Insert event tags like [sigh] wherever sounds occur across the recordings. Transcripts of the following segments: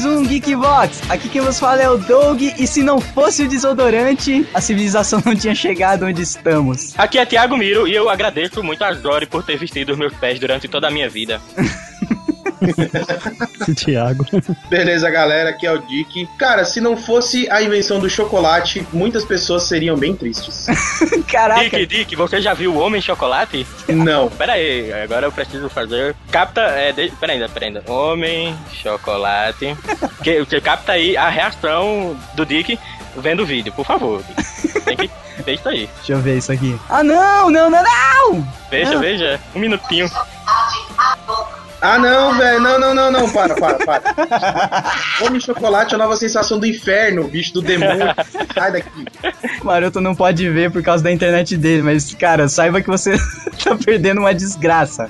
mais um Geekvox. Aqui quem vos fala é o Doug e se não fosse o desodorante, a civilização [laughs] não tinha chegado onde estamos. Aqui é Thiago Miro e eu agradeço muito a Jory por ter vestido os meus pés durante toda a minha vida. [laughs] [laughs] Thiago. Beleza, galera, aqui é o Dick. Cara, se não fosse a invenção do chocolate, muitas pessoas seriam bem tristes. [laughs] Caraca. Dick, Dick, você já viu o Homem Chocolate? Não. Pera aí, agora eu preciso fazer. Capta. É, de... Pera ainda, pera ainda. Homem Chocolate. [laughs] que, que capta aí a reação do Dick vendo o vídeo, por favor. Tem que. Deixa aí. Deixa eu ver isso aqui. Ah, não, não, não, não! Veja, veja. Um minutinho. Ah, não, velho. Não, não, não, não. Para, para, para. Homem chocolate é a nova sensação do inferno, bicho do demônio. Sai daqui. Maroto não pode ver por causa da internet dele, mas, cara, saiba que você [laughs] tá perdendo uma desgraça.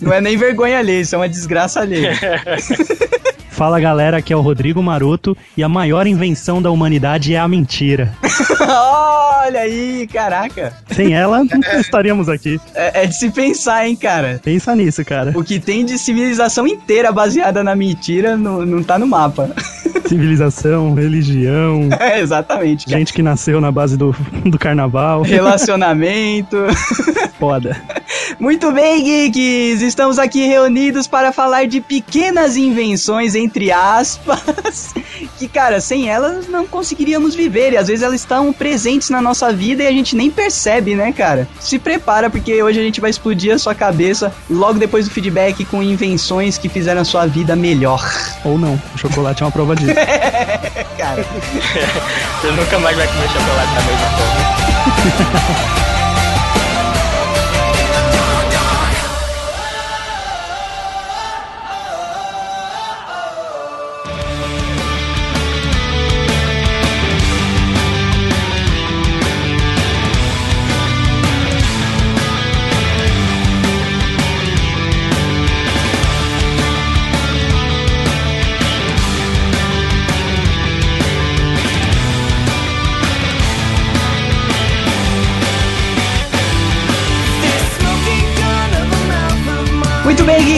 Não é nem vergonha alheia, isso é uma desgraça alheia. [laughs] Fala galera, aqui é o Rodrigo Maroto e a maior invenção da humanidade é a mentira. [laughs] Olha aí, caraca. Sem ela, não estaríamos aqui. É, é, de se pensar, hein, cara. Pensa nisso, cara. O que tem de civilização inteira baseada na mentira não, não tá no mapa. [laughs] [laughs] Civilização, religião. [laughs] É, exatamente. Gente que nasceu na base do, do carnaval. [laughs] Relacionamento. Foda. Muito bem, geeks! Estamos aqui reunidos para falar de pequenas invenções, entre aspas, que, cara, sem elas não conseguiríamos viver. E às vezes elas estão presentes na nossa vida e a gente nem percebe, né, cara? Se prepara, porque hoje a gente vai explodir a sua cabeça logo depois do feedback com invenções que fizeram a sua vida melhor. Ou não, o chocolate é uma prova disso. [laughs] cara. Você nunca mais vai comer chocolate da mesma forma. [laughs]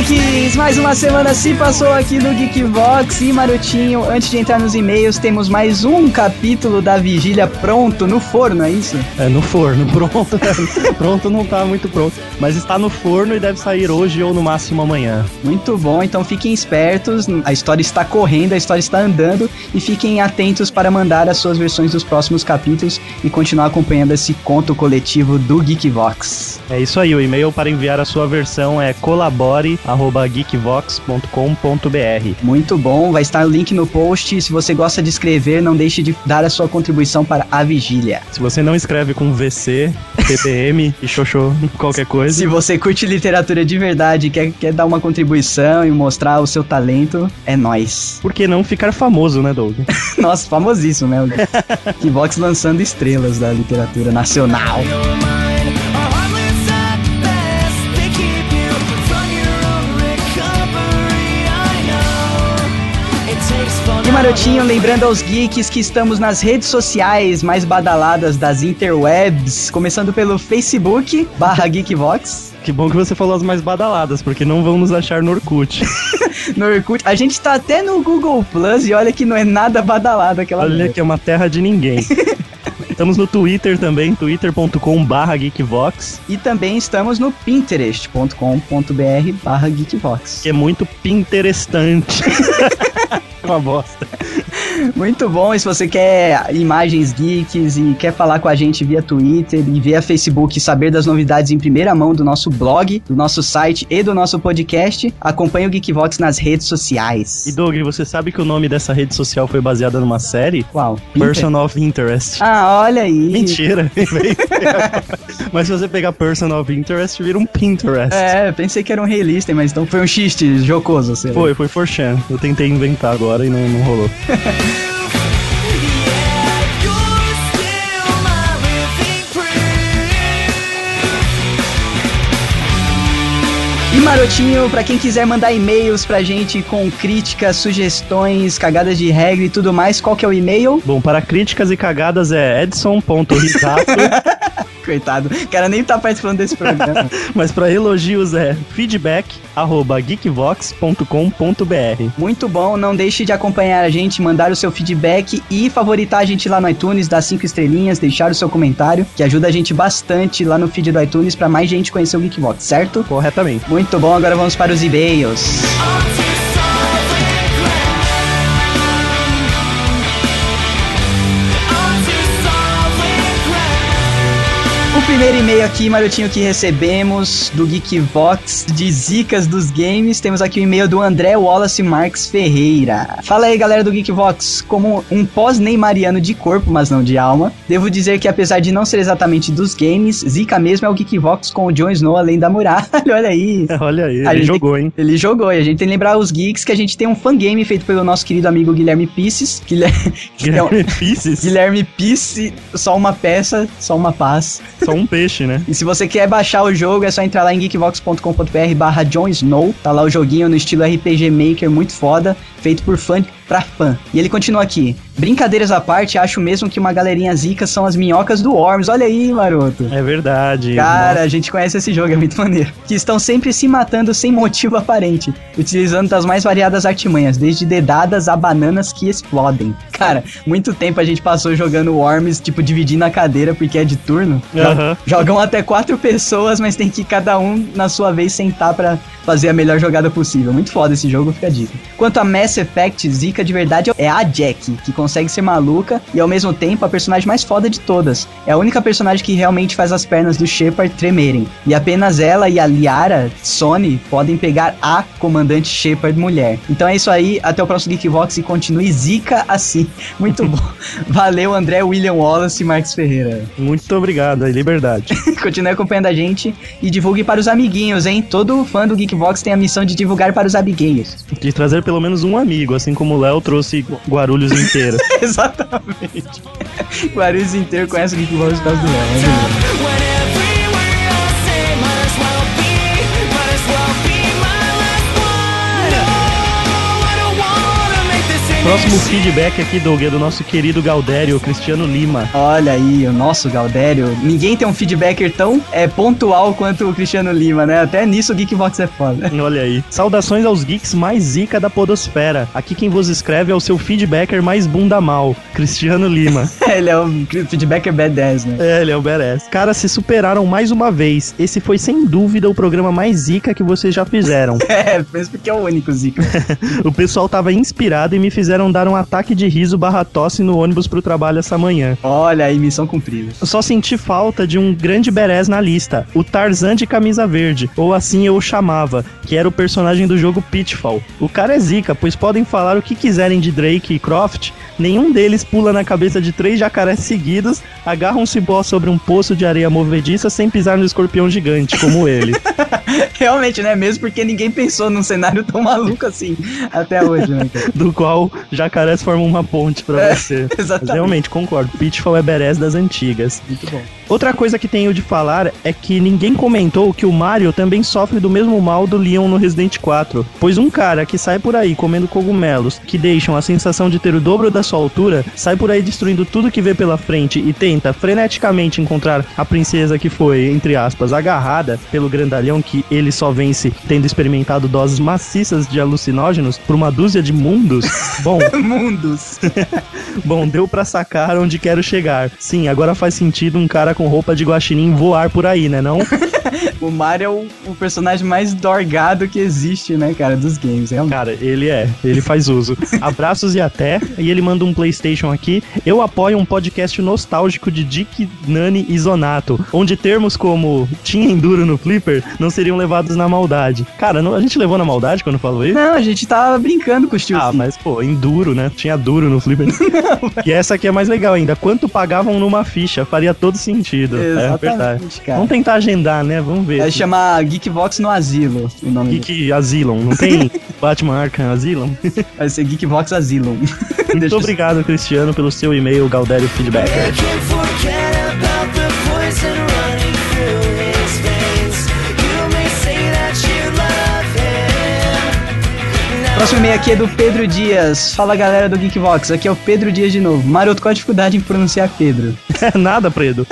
Geeks! Mais uma semana se passou aqui no Geekvox e Marotinho. Antes de entrar nos e-mails, temos mais um capítulo da Vigília pronto no forno, é isso? É, no forno, [laughs] pronto. pronto não tá muito pronto, mas está no forno e deve sair hoje ou no máximo amanhã. Muito bom, então fiquem espertos. A história está correndo, a história está andando e fiquem atentos para mandar as suas versões dos próximos capítulos e continuar acompanhando esse conto coletivo do Geekvox. É isso aí, o e-mail para enviar a sua versão é colabore@geekvox.com.br. Muito bom, vai estar o link no post. Se você gosta de escrever, não deixe de dar a sua contribuição para a vigília. Se você não escreve com VC, PPM [laughs] e xoxô, qualquer coisa. Se você curte literatura de verdade, quer, quer dar uma contribuição e mostrar o seu talento, é nós. [laughs] Por que não ficar famoso, né, Doug? [laughs] Nossa, famosíssimo, né? Geekvox lançando estrelas da literatura nacional. Marotinho, lembrando aos geeks que estamos nas redes sociais mais badaladas das interwebs, começando pelo Facebook, barra Geekvox. Que bom que você falou as mais badaladas, porque não vão nos achar no Orkut. [laughs] no Orkut. A gente tá até no Google Plus e olha que não é nada badalado aquela Olha merda. que é uma terra de ninguém. [laughs] Estamos no Twitter também, twitter.com barra geekvox. E também estamos no pinterest.com.br barra geekvox. Que é muito pinterestante. [laughs] uma bosta. Muito bom, e se você quer imagens geeks e quer falar com a gente via Twitter e via Facebook saber das novidades em primeira mão do nosso blog, do nosso site e do nosso podcast, acompanhe o Geekvox nas redes sociais. E Doug, você sabe que o nome dessa rede social foi baseada numa série? Qual? Person of Interest. Ah, olha aí. Mentira. [laughs] [laughs] mas se você pegar Person of Interest, vira um Pinterest. É, pensei que era um relista, mas então foi um xiste jocoso, sei lá. Foi, foi for Chan. Eu tentei inventar agora e não, não rolou. [laughs] E Marotinho, pra quem quiser mandar e-mails pra gente com críticas, sugestões, cagadas de regra e tudo mais, qual que é o e-mail? Bom, para críticas e cagadas é edson.risato [laughs] Coitado, o cara nem tá participando desse programa. [laughs] Mas pra elogios é feedback arroba geekvox.com.br. Muito bom, não deixe de acompanhar a gente, mandar o seu feedback e favoritar a gente lá no iTunes, dar cinco estrelinhas, deixar o seu comentário, que ajuda a gente bastante lá no feed do iTunes pra mais gente conhecer o Geekvox, certo? Corretamente. Muito bom, agora vamos para os e-mails. Primeiro e-mail aqui, Marotinho, que recebemos do Geekvox de Zicas dos Games. Temos aqui o e-mail do André Wallace Marques Ferreira. Fala aí, galera do Geekvox. Como um pós-neymariano de corpo, mas não de alma, devo dizer que apesar de não ser exatamente dos games, Zica mesmo é o Geekvox com o Jon Snow além da muralha. [laughs] Olha aí. [laughs] Olha aí, A ele jogou, tem- hein? Ele jogou, e a gente tem que lembrar os geeks que a gente tem um fangame feito pelo nosso querido amigo Guilherme Pisces. [laughs] Guilherme, Guilherme Pieces, Guilherme Pisse, só uma peça, só uma paz. só um peixe, né? E se você quer baixar o jogo, é só entrar lá em geekvox.com.br barra Snow. Tá lá o joguinho no estilo RPG Maker, muito foda, feito por fã pra fã. E ele continua aqui. Brincadeiras à parte, acho mesmo que uma galerinha zica são as minhocas do Worms. Olha aí, maroto. É verdade. Cara, a gente conhece esse jogo, é muito maneiro. Que estão sempre se matando sem motivo aparente, utilizando das mais variadas artimanhas, desde dedadas a bananas que explodem. Cara, muito tempo a gente passou jogando Worms, tipo, dividindo a cadeira porque é de turno. Jogam até quatro pessoas, mas tem que cada um na sua vez sentar pra fazer a melhor jogada possível. Muito foda esse jogo, fica a dica. Quanto a Mass Effect, Zika de verdade é a Jack, que consegue ser maluca e ao mesmo tempo a personagem mais foda de todas. É a única personagem que realmente faz as pernas do Shepard tremerem. E apenas ela e a Liara, Sony, podem pegar a comandante Shepard mulher. Então é isso aí, até o próximo Geekvox e continue Zika assim. [laughs] Muito [laughs] bom. Valeu, André William Wallace e Marcos Ferreira. Muito obrigado, aí, liberdade. [laughs] Continue acompanhando a gente e divulgue para os amiguinhos, hein? Todo fã do Geekvox tem a missão de divulgar para os amiguinhos. De trazer pelo menos um amigo, assim como o Léo trouxe Guarulhos inteiro. [laughs] Exatamente. Guarulhos inteiro conhece o Geekvox por causa do Léo. Próximo feedback aqui, Doug, é do nosso querido Galdério, Cristiano Lima. Olha aí, o nosso Galdério. Ninguém tem um feedbacker tão é, pontual quanto o Cristiano Lima, né? Até nisso o Geekvox é foda. [laughs] Olha aí. Saudações aos geeks mais zica da podosfera. Aqui quem vos escreve é o seu feedbacker mais bunda mal, Cristiano Lima. [laughs] Ele é o feedbacker B10, né? É, ele é o Beres. Cara, se superaram mais uma vez. Esse foi sem dúvida o programa mais zica que vocês já fizeram. [laughs] É, mesmo porque é o único Zica. o pessoal tava inspirado e me fizeram dar um ataque de riso barra tosse no ônibus pro trabalho essa manhã. Olha aí, missão cumprida. Eu só senti falta de um grande Beres na lista, o Tarzan de camisa verde, ou assim eu o chamava, que era o personagem do jogo Pitfall. O cara é zica, pois podem falar o que quiserem de Drake e Croft, nenhum deles pula na cabeça de três jacarés seguidos, agarra um cibó sobre um poço de areia movediça sem pisar no escorpião gigante, como ele. [laughs] Realmente, né? Mesmo porque ninguém pensou num cenário tão maluco assim até hoje, né? do qual jacarés formam uma ponte pra [laughs] É, você. Mas exatamente. realmente, concordo. Pitfall é Beres das antigas. Muito bom. Outra coisa que tenho de falar é que ninguém comentou que o Mario também sofre do mesmo mal do Leon no Resident 4. Pois um cara que sai por aí comendo cogumelos que deixam a sensação de ter o dobro da sua altura, sai por aí destruindo tudo que vê pela frente e tenta freneticamente encontrar a princesa que foi, entre aspas, agarrada pelo grandalhão que ele só vence tendo experimentado doses maciças de alucinógenos por uma dúzia de mundos. [laughs] Bom, [laughs] Mundos. [laughs] Bom, deu pra sacar onde quero chegar. Sim, agora faz sentido um cara com roupa de guaxinim voar por aí, né não? [laughs] [laughs] O Mario é o, o personagem mais dorgado que existe, né, cara, dos games. Realmente. Cara, ele é, ele faz uso. [laughs] Abraços e até. E ele manda um PlayStation aqui. Eu apoio um podcast nostálgico de Dick, Nani e Zonato, onde termos como tinha enduro no Flipper não seriam levados na maldade. Cara, não- a gente levou na maldade quando falou isso? Não, a gente tava brincando com os tios. Ah, mas pô, enduro, né? Tinha duro no Flipper. [laughs] e essa aqui é mais legal ainda. Quanto pagavam numa ficha? Faria todo sentido. É Exatamente, verdade. cara. Vamos tentar agendar, né? Vamos ver. Vai chamar Geekvox no Asilo, o nome dele. Geek Asylum, não tem [laughs] Batman Arkham Asylum? Vai ser Geekvox Asylum. [laughs] Muito obrigado, Cristiano, pelo seu e-mail, Galdério Feedback. Próximo e-mail aqui é do Pedro Dias. Fala galera do Geekvox, aqui é o Pedro Dias de novo. Maroto, qual a dificuldade em pronunciar Pedro? [laughs] Nada, Predo.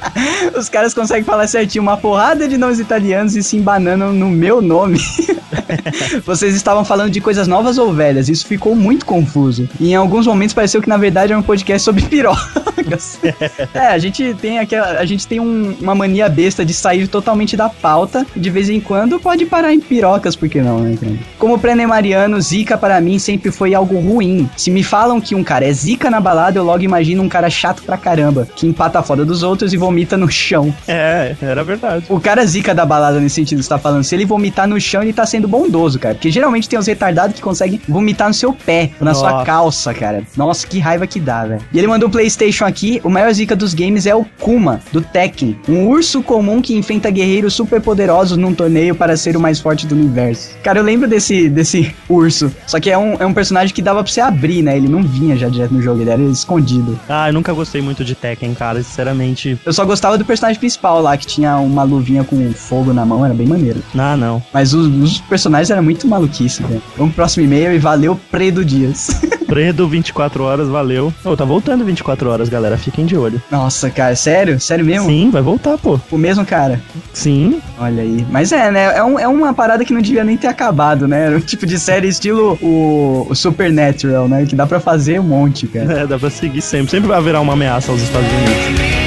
[laughs] Os caras conseguem falar certinho uma porrada de nomes italianos e se embanando no meu nome. [laughs] [laughs] Vocês estavam falando de coisas novas ou velhas, isso ficou muito confuso. E em alguns momentos pareceu que na verdade era um podcast sobre pirocas. [laughs] é, a gente tem aquela, a gente tem um- uma mania besta de sair totalmente da pauta. De vez em quando pode parar em pirocas, por que não, né, cara? Como Brené Mariano, zica para mim sempre foi algo ruim. Se me falam que um cara é zica na balada, eu logo imagino um cara chato pra caramba, que empata a foda dos outros e vomita no chão. É, era verdade. O cara zica da balada nesse sentido que você tá falando. Se ele vomitar no chão, ele tá sendo bondoso, cara. Porque geralmente tem os retardados que conseguem vomitar no seu pé, na sua Nossa. calça, cara. Nossa, que raiva que dá, velho. E ele mandou o PlayStation aqui. O maior zica dos games é o Kuma, do Tekken. Um urso comum que enfrenta guerreiros super poderosos num torneio para ser o mais forte do universo. Cara, eu lembro desse, desse [laughs] urso. Só que é um, é um personagem que dava pra você abrir, né? Ele não vinha já direto no jogo, ele era escondido. Ah, eu nunca gostei muito de Tekken, cara, sinceramente. Eu só gostava do personagem principal lá, que tinha uma luvinha com fogo na mão, era bem maneiro. Ah, não. Mas os, os personagens eram muito maluquice, velho. Vamos pro próximo e-mail e valeu, Predo Dias. [laughs] Predo 24 horas, valeu. Ô, tá voltando 24 horas, galera. Fiquem de olho. Nossa, cara, sério? Sério mesmo? Sim, vai voltar, pô. O mesmo cara. Sim. Olha aí. Mas é, né? É, um- é uma parada que não devia nem ter acabado, né? Era um tipo de série estilo o, o Supernatural, né? Que dá pra fazer um monte, cara. É, dá pra seguir sempre. Sempre haverá uma ameaça aos Estados Unidos.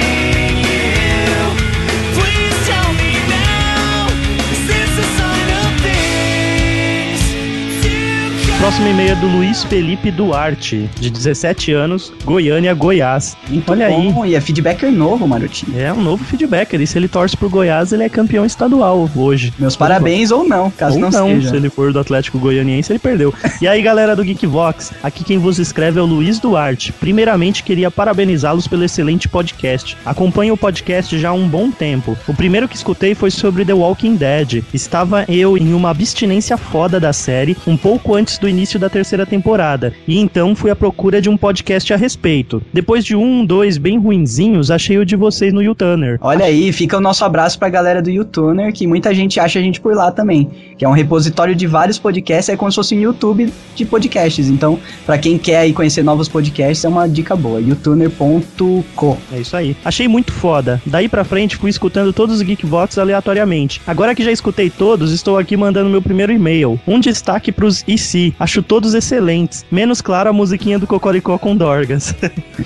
Próximo e-mail é do Luiz Felipe Duarte, de 17 anos, Goiânia, Goiás. Muito Olha aí. bom. E é feedbacker novo, Marotinho. É um novo feedbacker. E se ele torce pro Goiás, ele é campeão estadual hoje. Meus parabéns ou não, caso Ou não, não, seja. se ele for do Atlético Goianiense, ele perdeu. [laughs] E aí, galera do Geekvox, aqui quem vos escreve é o Luiz Duarte. Primeiramente, queria parabenizá-los pelo excelente podcast. Acompanho o podcast já há um bom tempo. O primeiro que escutei foi sobre The Walking Dead. Estava eu em uma abstinência foda da série, um pouco antes do início da terceira temporada, e então fui à procura de um podcast a respeito. Depois de um, dois bem ruinzinhos, achei o de vocês no YouTuner. Olha aí, fica o nosso abraço pra galera do YouTuner, que muita gente acha a gente por lá também. Que é um repositório de vários podcasts, é como se fosse um YouTube de podcasts. Então, pra quem quer aí conhecer novos podcasts, é uma dica boa. youtuner.co. É isso aí. Achei muito foda. Daí pra frente fui escutando todos os Geekbox aleatoriamente. Agora que já escutei todos, estou aqui mandando meu primeiro e-mail. Um destaque pros IC. Acho todos excelentes. Menos claro a musiquinha do Cocoricó com Dorgas.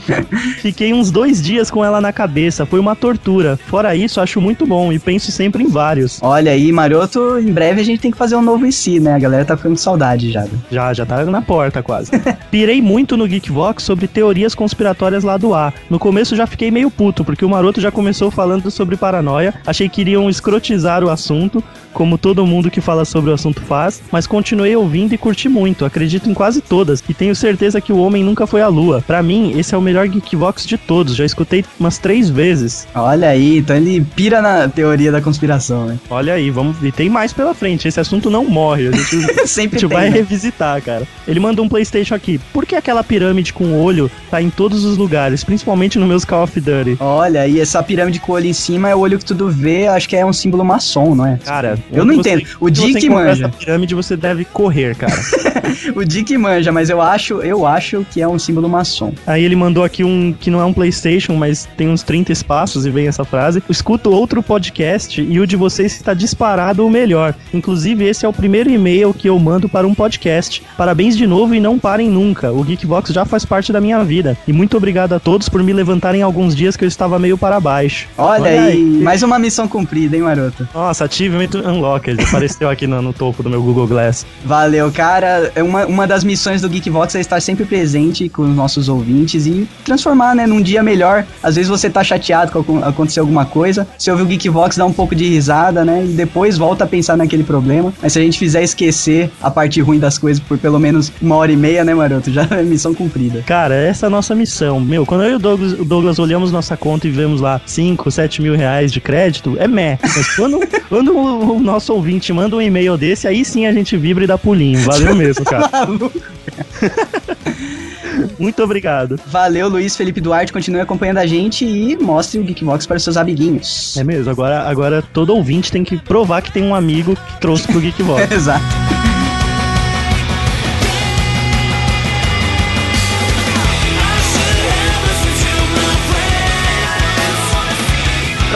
[laughs] Fiquei uns dois dias com ela na cabeça. Foi uma tortura. Fora isso, acho muito bom e penso sempre em vários. Olha aí, Maroto, em breve a gente tem que fazer um novo IC, né? A galera tá ficando saudade já. Já, já tá na porta quase. [laughs] Pirei muito no Geekvox sobre teorias conspiratórias lá do ar. No começo já fiquei meio puto, porque o Maroto já começou falando sobre paranoia. Achei que iriam escrotizar o assunto, como todo mundo que fala sobre o assunto faz, mas continuei ouvindo e curti muito. Acredito em quase todas e tenho certeza que o homem nunca foi à lua. Pra mim, esse é o melhor Geekvox de todos. Já escutei umas três vezes. Olha aí, então ele pira na teoria da conspiração, né? Olha aí, vamos. E tem mais pela frente. Esse assunto não morre. A gente Sempre [laughs] A gente tem, vai né? revisitar, cara. Ele manda um PlayStation aqui. Por que aquela pirâmide com olho tá em todos os lugares, principalmente nos meus Call of Duty? Olha, e essa pirâmide com o olho em cima é o olho que tudo vê, acho que é um símbolo maçom, não é? Cara, Eu não você- entendo. O você Dick encontrar manja. Essa pirâmide você deve correr, cara. [laughs] [laughs] O Dick manja, mas eu acho, eu acho que é um símbolo maçom. Aí ele mandou aqui um que não é um PlayStation, mas tem uns 30 espaços e vem essa frase. Escuto outro podcast e o de vocês está disparado o melhor. Inclusive, esse é o primeiro e-mail que eu mando para um podcast. Parabéns de novo e não parem nunca. O Geekbox já faz parte da minha vida. E muito obrigado a todos por me levantarem alguns dias que eu estava meio para baixo. Olha, aí, mais uma missão cumprida, hein, maroto? Nossa, Achievement Unlocked. Apareceu aqui no, no topo do meu Google Glass. Valeu, cara. É uma, uma das missões do Geekvox é estar sempre presente com os nossos ouvintes e transformar, né, num dia melhor. Às vezes você tá chateado com acontecer alguma coisa, você ouve o Geekvox, dá um pouco de risada, né, e depois volta a pensar naquele problema. Mas se a gente fizer esquecer a parte ruim das coisas por pelo menos uma hora e meia, né, maroto, já é missão cumprida. Cara, essa é a nossa missão. Meu, quando eu e o Douglas, o Douglas olhamos nossa conta e vemos lá 5, 7 mil reais de crédito, é meh. Mas quando, [laughs] quando o nosso ouvinte manda um e-mail desse, aí sim a gente vibra e dá pulinho. Valeu mesmo, cara. [laughs] Maluco. Muito obrigado. Valeu, Luiz Felipe Duarte, continue acompanhando a gente e mostre o Geekvox para os seus amiguinhos. É mesmo, agora, agora todo ouvinte tem que provar que tem um amigo que trouxe pro [laughs] Geekbox. Exato.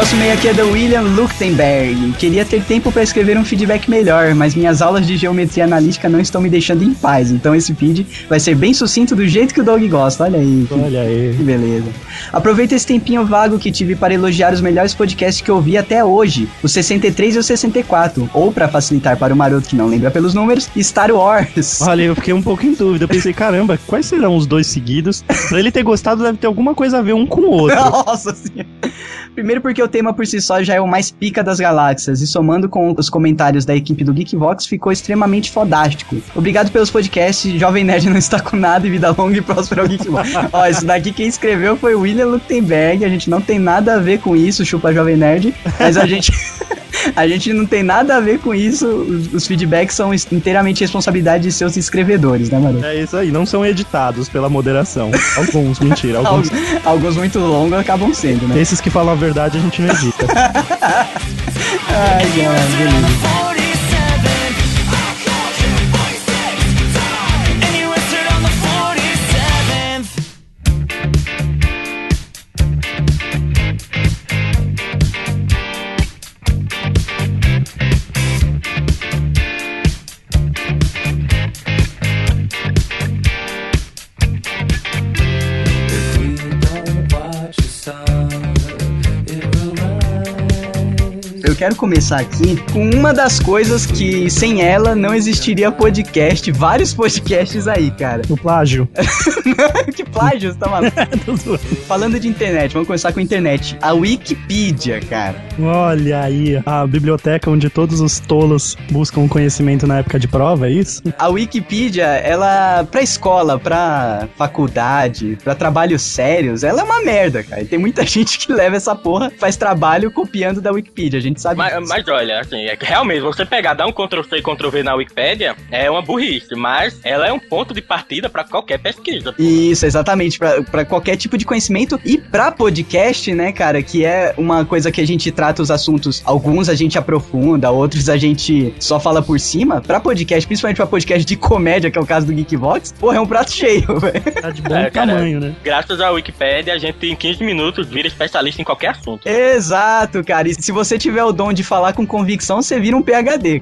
Próximo e-mail aqui é do William Luchtenberg. Queria ter tempo para escrever um feedback melhor, mas minhas aulas de geometria analítica não estão me deixando em paz. Então esse feed vai ser bem sucinto do jeito que o Doug gosta. Olha aí. que- Olha aí. [laughs] Que beleza. Aproveita esse tempinho vago que tive para elogiar os melhores podcasts que eu vi até hoje, o 63 e o 64, ou para facilitar para o maroto que não lembra pelos números, Star Wars. [laughs] Olha, eu fiquei um pouco em dúvida. Eu pensei, caramba, quais serão os dois seguidos? Pra ele ter gostado, deve ter alguma coisa a ver um com o outro. [laughs] Nossa senhora. Primeiro porque o tema por si só já é o mais pica das galáxias, e somando com os comentários da equipe do Geekvox, ficou extremamente fodástico. Obrigado pelos podcasts, Jovem Nerd não está com nada e vida longa e próspera ao Geekvox. [laughs] Ó, isso daqui quem escreveu foi o William Lutenberg, a gente não tem nada a ver com isso, chupa Jovem Nerd, mas a gente... A gente não tem nada a ver com isso, os, os feedbacks são inteiramente responsabilidade de seus escrevedores, né, Maroto? É isso aí, não são editados pela moderação. Alguns, mentira, alguns. Alguns, alguns muito longos acabam sendo, né? Esses que falam a verdade a gente não edita. [laughs] Ai, cara, beleza. Quero começar aqui com uma das coisas que sem ela não existiria podcast, vários podcasts aí, cara. O plágio. [laughs] que plágio, você tá maluco? [laughs] Falando de internet, vamos começar com a internet. A Wikipedia, cara. Olha aí, a biblioteca onde todos os tolos buscam conhecimento na época de prova, é isso? A Wikipedia, ela, pra escola, pra faculdade, pra trabalhos sérios, ela é uma merda, cara. E tem muita [laughs] gente que leva essa porra, faz trabalho copiando da Wikipedia, a gente sabe Mas, disso. mas olha, assim, é que realmente, você pegar, dar um Ctrl-C e Ctrl-V na Wikipédia é uma burrice, mas ela é um ponto de partida pra qualquer pesquisa. Isso, exatamente, pra pra qualquer tipo de conhecimento e pra podcast, né, cara, que é uma coisa que a gente trata os assuntos, alguns a gente aprofunda, outros a gente só fala por cima. Pra podcast, principalmente pra podcast de comédia, que é o caso do Geekvox, porra, é um prato cheio, [laughs] velho. Tá de bom É, cara. tamanho, né? Graças à Wikipédia, a gente em 15 minutos vira especialista em qualquer assunto. Exato, cara. E se você tiver o dom de falar com convicção, você vira um PhD.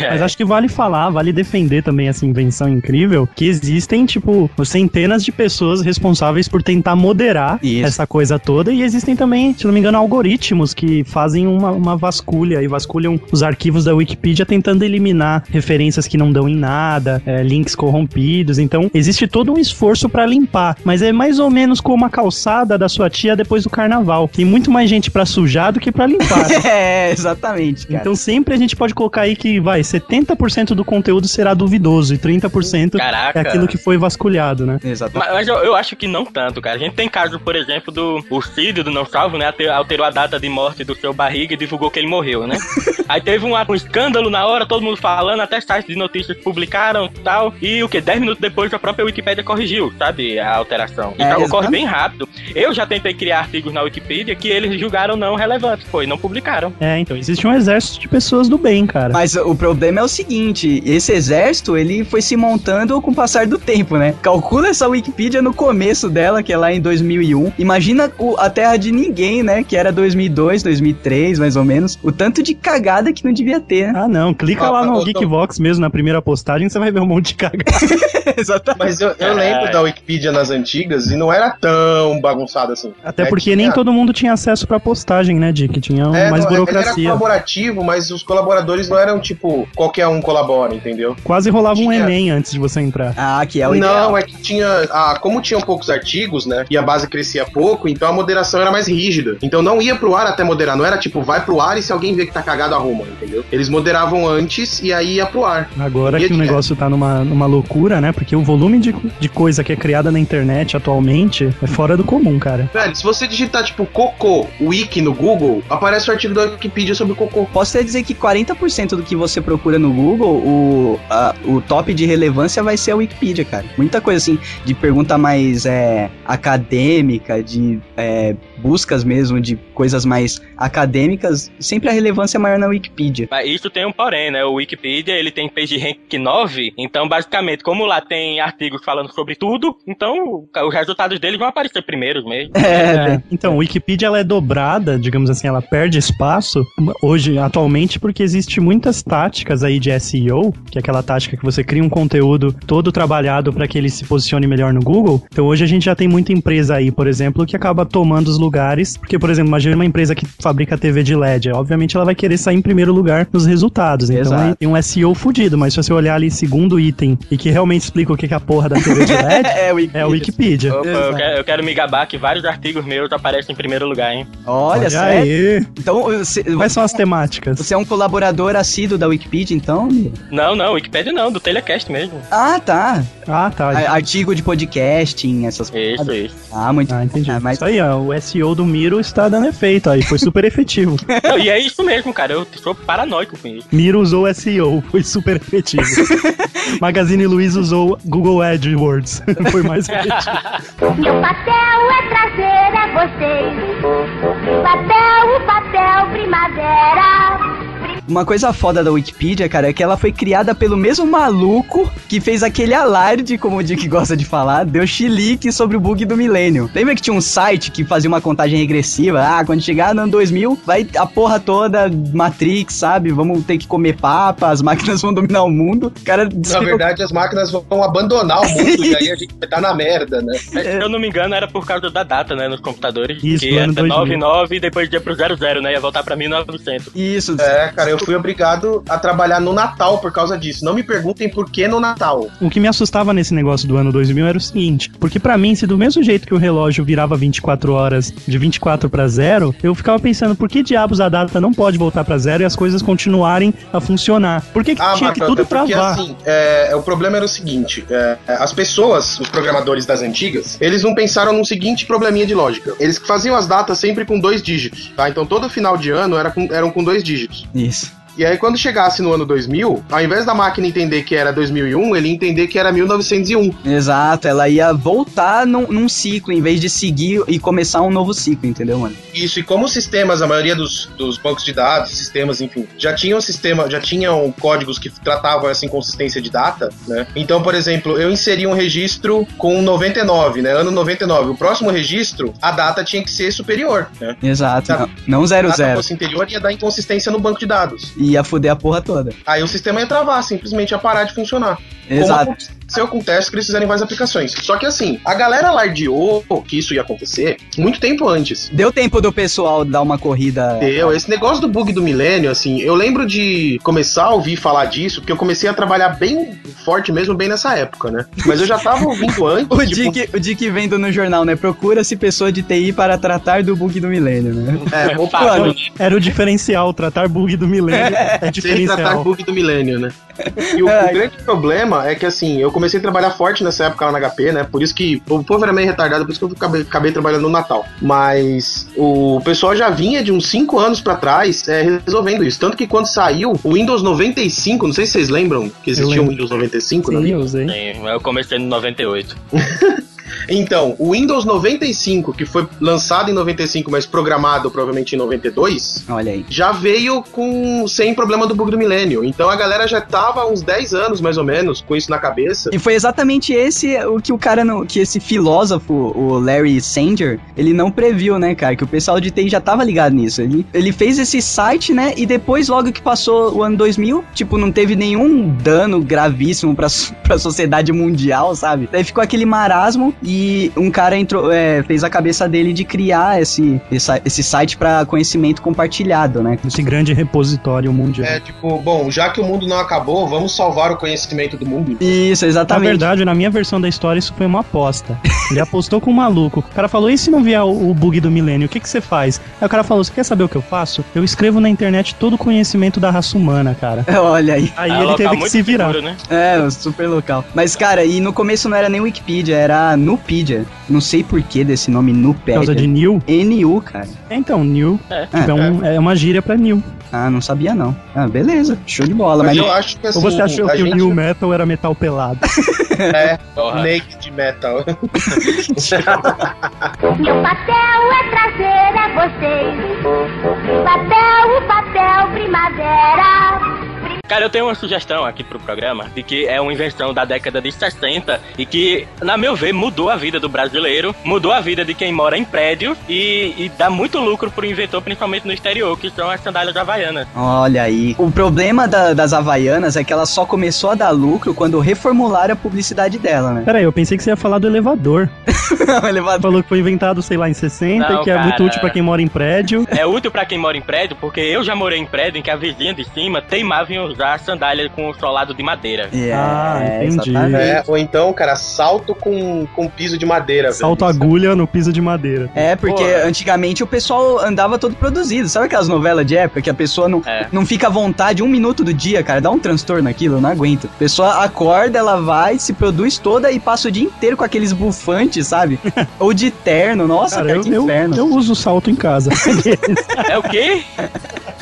Mas acho que vale falar, vale defender também essa invenção incrível, que existem, tipo, centenas de pessoas responsáveis por tentar moderar Isso. essa coisa toda, e existem também, se não me engano, algoritmos que fazem uma, uma vasculha e vasculham os arquivos da Wikipedia tentando eliminar referências que não dão em nada, é, links corrompidos, então existe todo um esforço pra limpar, mas é mais ou menos como a calçada da sua tia depois do carnaval. Tem muito mais gente pra sujar do que pra limpar. [laughs] é, exatamente, cara. Então sempre a gente pode colocar aí que vai 70% do conteúdo será duvidoso e 30% Caraca. é aquilo que foi vasculhado, né? Exatamente. Mas, mas eu, eu acho que não tanto, cara. A gente tem caso, por exemplo, do o Cid, do Não Salvo, né? Alterou a data de morte do seu barriga e divulgou que ele morreu, né? [laughs] Aí teve um, um escândalo na hora, todo mundo falando, até sites de notícias publicaram e tal. E o que? 10 minutos depois a própria Wikipédia corrigiu, sabe? A alteração. É, Então ocorre exatamente. bem rápido. Eu já tentei criar artigos na Wikipedia que eles julgaram não relevantes, foi, não publicaram. É, então existe um exército de pessoas do bem, cara. Mas o problema é o seguinte, esse exército, ele foi se montando com o passar do tempo, né? Calcula essa Wikipedia no começo dela, que é lá em 2001. Imagina o- a terra de ninguém, né? Que era 2002, 2003, mais ou menos. O tanto de cagada que não devia ter, né? Ah, não, clica Ah, lá no Geekvox mesmo, na primeira postagem, você vai ver um monte de cagada. [laughs] Exatamente. Mas eu, eu lembro da Wikipedia nas antigas e não era tão bagunçado assim. Até É, porque tinha- nem todo mundo tinha acesso pra postagem, né, Dick? Tinha É, mais não, Ele era colaborativo, mas os colaboradores não eram tipo qualquer um colabora, entendeu? Quase rolava um Tinha- Enem antes de você entrar. Ah, que é o ideal. Não, é que tinha. Ah, como tinham poucos artigos, né? E a base crescia pouco, então a moderação era mais rígida. Então não ia pro ar até moderar. Não era tipo, vai pro ar e se alguém vê que tá cagado, arruma, entendeu? Eles moderavam antes e aí ia pro ar. Agora que o negócio tá numa, numa loucura, né? Porque o volume de, de coisa que é criada na internet atualmente é fora do comum, cara. Velho, se você digitar tipo cocô, wiki no Google, aparece o artigo da Wikipedia sobre cocô. Posso até dizer que 40% do que você procura no Google, o, a- o top de relevância vai ser a Wikipedia, cara. Muita coisa assim, de pergunta mais é, acadêmica, de é, buscas mesmo, de coisas mais acadêmicas, sempre a relevância é maior na Wikipedia. Mas isso tem um porém, né? O Wikipedia, ele tem PageRank 9, então basicamente, como lá tem artigos falando sobre tudo, então os resultados deles vão aparecer primeiros mesmo. É, É, então, o Wikipedia ela é dobrada, digamos assim, ela perde espaço hoje, atualmente, porque existe muitas táticas aí de SEO, que é aquela tática que você cria um conteúdo todo trabalhado para que ele se posicione melhor no Google. Então, hoje a gente já tem muita empresa aí, por exemplo, que acaba tomando os lugares, porque, por exemplo, imagina uma empresa que fabrica TV de LED, obviamente ela vai querer sair em primeiro lugar nos resultados. Então, Exato. aí tem um SEO fudido, mas se você olhar ali segundo item e que realmente explica o que é a porra da TV de LED, [laughs] é, Wikipedia. é o Wikipedia. Opa, eu quero, eu quero me gabar que vários artigos meus aparecem em primeiro lugar, hein? Olha, sério? aí. Então, você, Quais são as temáticas? você é um colaborador assíduo da Wikipedia, então? Não, não, Wikipedia não, do Telecast mesmo. Ah, tá. Ah, tá. Artigo de podcasting, essas Isso, isso. Ah, muito. Ah, entendi. Ah, mas Isso aí, ó, o SEO do Miro está dando efeito aí, foi super efetivo. [laughs] Não, e é isso mesmo, cara, eu sou paranoico com isso. Miro usou SEO, foi super efetivo. [laughs] Magazine Luiza usou Google AdWords, [laughs] foi mais efetivo. Meu papel é trazer a vocês. Papel, o papel primavera. Uma coisa foda da Wikipedia, cara, é que ela foi criada pelo mesmo maluco que fez aquele alarde, como o Dick gosta de falar, deu chilique sobre o bug do milênio. Lembra que tinha um site que fazia uma contagem regressiva? Ah, quando chegar no ano 2000, vai a porra toda Matrix, sabe? Vamos ter que comer papa, as máquinas vão dominar o mundo. O cara Na verdade, as máquinas vão abandonar o mundo e aí a gente vai estar na merda, né? Mas, Se eu não me engano, era por causa da data, né, nos computadores. Isso, que era 2000. 99 e depois ia pro 00, né, ia voltar pra 1900. Isso. É, cara, eu fui obrigado a trabalhar no Natal por causa disso. Não me perguntem por que no Natal. O que me assustava nesse negócio do ano 2000 era o seguinte, porque pra mim, se do mesmo jeito que o relógio virava 24 horas de 24 pra zero, eu ficava pensando, por que diabos a data não pode voltar pra zero e as coisas continuarem a funcionar? Por que, que Ah, tinha que Marcão, tudo é porque travar? assim, é, o problema era o seguinte: é, as pessoas, os programadores das antigas, eles não pensaram num seguinte probleminha de lógica. Eles faziam as datas sempre com dois dígitos, tá? Então todo final de ano era com- eram com dois dígitos. Isso. E aí, quando chegasse no ano 2000, ao invés da máquina entender que era 2001, ele ia entender que era 1901. Exato, ela ia voltar num, num ciclo, em vez de seguir e começar um novo ciclo, entendeu, mano? Isso, e como os sistemas, a maioria dos, dos bancos de dados, sistemas, enfim, já tinham sistema, já tinham códigos que tratavam essa inconsistência de data, né? Então, por exemplo, eu inseri um registro com 99, né? Ano 99. O próximo registro, a data tinha que ser superior, né? Exato. Não, não Se a zero data zero. fosse interior, ia dar inconsistência no banco de dados. Ia fuder a porra toda. Aí o sistema ia travar, simplesmente ia parar de funcionar. Exato. Como aconteceu com o teste que eles fizeram em várias aplicações. Só que assim, a galera lardeou que isso ia acontecer muito tempo antes. Deu tempo do pessoal dar uma corrida. Deu. Esse negócio do bug do milênio, assim, eu lembro de começar a ouvir falar disso, porque eu comecei a trabalhar bem forte mesmo, bem nessa época, né? Mas eu já tava ouvindo [laughs] antes. O tipo, Dick, o Dick vendo no jornal, né? Procura-se pessoa de TI para tratar do bug do milênio, né? É, vou Fácil, mano? Era o diferencial, tratar bug do milênio [laughs] é sem tratar diferencial. bug do milênio, né? E o, o Ai. grande problema é que, assim, eu comecei a trabalhar forte nessa época lá na HP, né? Por isso que o povo era meio retardado, por isso que eu acabei, acabei trabalhando no Natal. Mas o pessoal já vinha de uns 5 anos pra trás é, resolvendo isso. Tanto que quando saiu o Windows 95, não sei se vocês lembram que existia o lembro. Windows 95, né? Sim, eu usei. Sim, eu comecei no 98. [laughs] Então, o Windows 95, que foi lançado em 95, mas programado provavelmente em 92, Olha aí. já veio com sem problema do bug do milênio. Então a galera já tava há uns 10 anos, mais ou menos, com isso na cabeça. E foi exatamente esse o que o cara não. Que esse filósofo, o Larry Sanger, ele não previu, né, cara? Que o pessoal de TI já tava ligado nisso. Ele, ele fez esse site, né? E depois, logo que passou o ano 2000, tipo, não teve nenhum dano gravíssimo pra, so- [laughs] pra sociedade mundial, sabe? Daí ficou aquele marasmo e um cara entrou, é, fez a cabeça dele de criar esse, esse, esse site pra conhecimento compartilhado, né? Esse grande repositório mundial. É tipo, bom, já que o mundo não acabou, vamos salvar o conhecimento do mundo. Isso, Na exatamente. verdade, na minha versão da história, isso foi uma aposta. Ele apostou com um maluco. O cara falou: e se não vier o, o bug do milênio, o que, que você faz? Aí o cara falou: você quer saber o que eu faço? Eu escrevo na internet todo o conhecimento da raça humana, cara. [laughs] Olha aí. Aí É ele teve que muito se virar. seguro, né? É, super local. Mas, cara, e no começo não era nem Wikipedia, era Nupedia. Não sei porquê desse nome Por Nupedia. causa de New. NU, cara. É, então, New. É. É, um- é uma gíria pra New. Ah, não sabia não. Ah, beleza. Show de bola. Mas Mas, eu acho que assim, Ou você achou a que o gente New Metal era metal pelado? [laughs] é Porra. naked metal. Meu papel é trazer a vocês papel, o papel primavera. Cara, eu tenho uma sugestão aqui pro programa de que é uma invenção da década de 60 e que, na meu ver, mudou a vida do brasileiro, mudou a vida de quem mora em prédio e, e dá muito lucro pro inventor, principalmente no exterior, que são as sandálias havaianas. olha aí. O problema da- das Havaianas é que ela só começou a dar lucro quando reformularam a publicidade dela, né? Pera aí, eu pensei que você ia falar do elevador. [laughs] o elevador. Falou que foi inventado, sei lá, em 60 Não, e que é cara. muito útil pra quem mora em prédio. É útil pra quem mora em prédio, porque eu já morei em prédio em que a vizinha de cima teimava em usar sandália com solado de madeira. É, Ah, entendi. É, ou então, cara, salto com, com piso de madeira. Salto velho. agulha no piso de madeira. É, porque Porra. antigamente o pessoal andava todo produzido. Sabe aquelas novelas de época que a pessoa não, É. não fica à vontade um minuto do dia, cara? Dá um transtorno aquilo, eu não aguento. A pessoa acorda, ela vai, se produz toda e passa o dia inteiro com aqueles bufantes, sabe? [laughs] Ou de terno. Nossa, cara, Cara, eu, que eu, inferno. eu uso salto em casa. [laughs] É o quê? [laughs]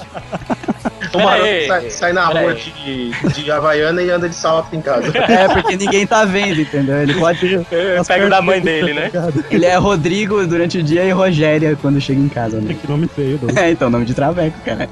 O maroto sai, sai na rua de, de Havaiana e anda de salto em casa. [laughs] É, porque ninguém tá vendo, entendeu? Ele pode. [laughs] Pega o da mãe dele, né? Ele é Rodrigo durante o dia e Rogéria quando chega em casa, né? que nome feio, Doug. [laughs] É, então, nome de traveco, cara.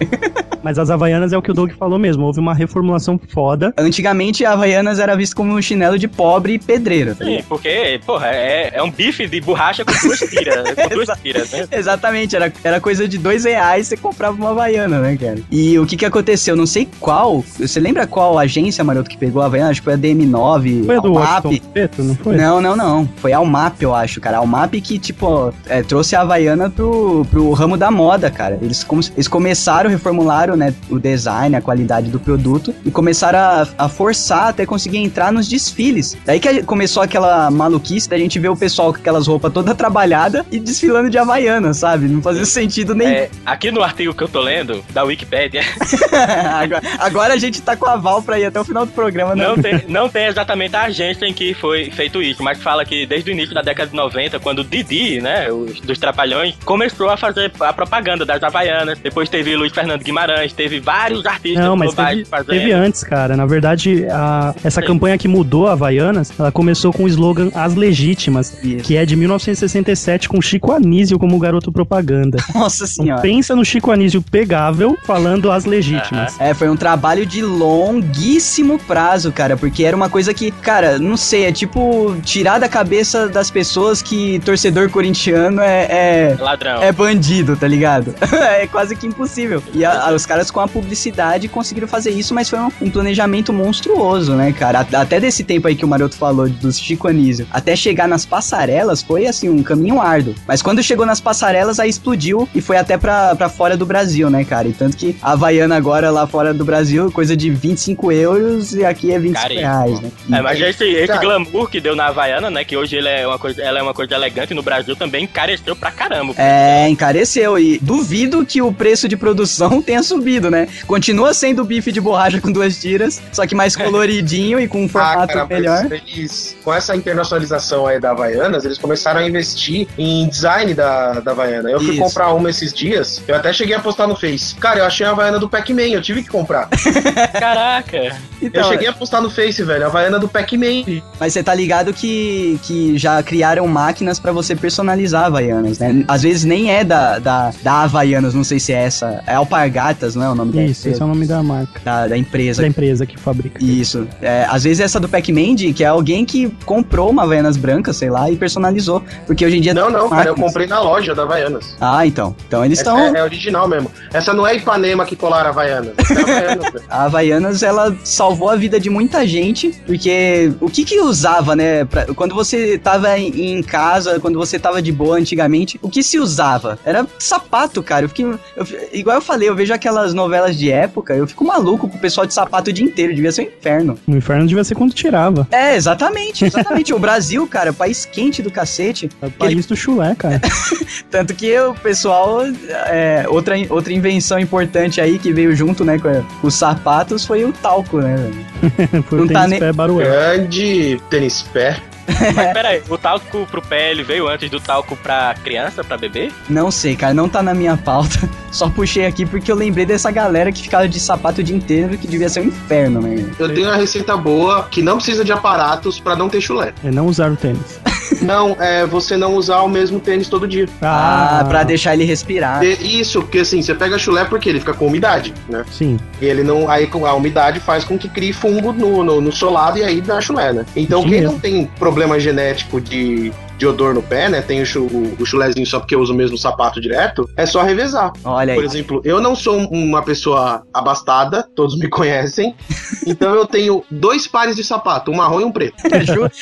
Mas as Havaianas é o que o Doug falou mesmo. Houve uma reformulação foda. Antigamente, a Havaianas era visto como um chinelo de pobre e pedreiro. tá Sim, porque, porra, é, é um bife de borracha com duas tiras, com duas tiras, né? Exatamente, era, era coisa de dois reais você comprava uma Havaiana, né, cara? E o que que aconteceu? Não sei qual. Você lembra qual agência, Maroto, que pegou a Havaiana? Acho que foi a DM9, Foi a do Almap. Preto, não foi? Não, não, não. Foi a Almap, eu acho, cara. A Almap que, tipo, é, trouxe a Havaiana pro, pro ramo da moda, cara. Eles, como, eles começaram, reformularam, né, o design, a qualidade do produto e começaram a, a forçar até conseguir entrar nos desfiles. Daí que começou aquela maluquice da gente ver o pessoal com aquelas roupas toda trabalhada e desfilando de Havaiana, sabe? Não fazia sentido nenhum. É, aqui no artigo que eu tô lendo, da Wikipédia, [laughs] [laughs] agora, agora a gente tá com a Val pra ir até o final do programa, né? não tem, não tem exatamente a agência em que foi feito isso, mas fala que desde o início da década de 90, quando o Didi, né, os, dos Trapalhões, começou a fazer a propaganda das Havaianas, depois teve Luiz Fernando Guimarães, teve vários artistas Não, mas globais teve, fazendo. teve antes, cara. Na verdade, a- essa Sim. campanha que mudou a Havaianas, ela começou com o slogan As Legítimas, Isso. que é de 1967, com Chico Anísio como garoto propaganda. [laughs] Nossa Então, senhora. pensa no Chico Anísio pegável falando As Legítimas. É, foi um trabalho de longuíssimo prazo, cara, porque era uma coisa que, cara, não sei, é tipo tirar da cabeça das pessoas que torcedor corintiano é, é, Ladrão. é bandido, tá ligado? [laughs] é quase que impossível. E a- a- os caras com a publicidade conseguiram fazer isso, mas foi um, um planejamento monstruoso, né, cara? A- Até desse tempo aí que o Maroto falou, dos Chico Anísio, até chegar nas passarelas foi, assim, um caminho árduo. Mas quando chegou nas passarelas, aí explodiu e foi até pra, pra fora do Brasil, né, cara? E tanto que a Havaiana agora lá fora do Brasil, coisa de 25 euros e aqui é 25 Caríssimo. reais, né? É, mas esse, esse Cara. glamour que deu na Havaiana, né? Que hoje ele é uma coisa, ela é uma coisa elegante no Brasil, também encareceu pra caramba. É, encareceu e duvido que o preço de produção [laughs] tenha subido, né? Continua sendo bife de borracha [laughs] com duas tiras, só que mais [laughs] coloridinho e com um Ah, formato cara, mas melhor. eles, com essa internacionalização aí da Havaianas, eles começaram a investir em design da, da Havaiana. Eu fui Isso. comprar uma esses dias, eu até cheguei a postar no Face. Cara, eu achei a Havaiana do Pac-Man, eu tive que comprar. [laughs] Caraca! Então, eu cheguei a postar no Face, velho, a Havaiana do Pac-Man. Mas você tá ligado que, que já criaram máquinas pra você personalizar Havaianas, né? Às vezes nem é da, da, da Havaianas, não sei se é essa. É Alpargatas, não é o nome da Isso, esse é o nome da marca. Da, da empresa. Da empresa que fabrica. Isso. É, às vezes essa do Pac-Man, que é alguém que comprou uma Havaianas branca, sei lá, e personalizou. Porque hoje em dia. Não, não, cara, eu comprei na loja da Havaianas. Ah, então. Então eles estão. é, é original mesmo. Essa não é Ipanema que colaram a Havaianas. É [laughs] Havaianas, velho. A Havaianas, ela salvou a vida de muita gente, porque o que que usava, né? pra- quando você tava em, em casa, quando você tava de boa antigamente, o que se usava? Era sapato, cara. Eu fiquei, eu igual eu falei, eu vejo aquelas novelas de época, eu fico maluco com o pessoal de sapato o dia inteiro, devia ser um inferno. No inferno devia ser quando tirava. É, exatamente, exatamente. o Brasil, cara, país quente do cacete. É o país do chulé, cara. [laughs] Tanto que o pessoal, é, outra, outra invenção importante aí que veio junto, né, com os sapatos foi o talco, né? velho? [laughs] Foi Não o tá tênis nem- pé baruel. Grande tênis pé. Mas peraí, o talco pro pé ele veio antes do talco pra criança, pra bebê? Não sei, cara, não tá na minha pauta. [laughs] Só puxei aqui porque eu lembrei dessa galera que ficava de sapato o dia inteiro, que devia ser um inferno, né? Eu tenho uma receita boa que não precisa de aparatos pra não ter chulé. É não usar o tênis. [laughs] Não, é você não usar o mesmo tênis todo dia. Ah, pra deixar ele respirar. Isso, porque assim, você pega chulé porque ele fica com umidade, né? Sim. E ele não. Aí com a umidade faz com que crie fungo no, no, no solado e aí dá chulé, né? Então Sim quem mesmo. não tem problema genético de, de odor no pé, né? Tem o, o chulézinho só porque eu uso o mesmo sapato direto, é só revezar. Olha aí. Por exemplo, eu não sou um- uma pessoa abastada, todos me conhecem. [laughs] então eu tenho dois pares de sapato, um marrom e um preto. [laughs]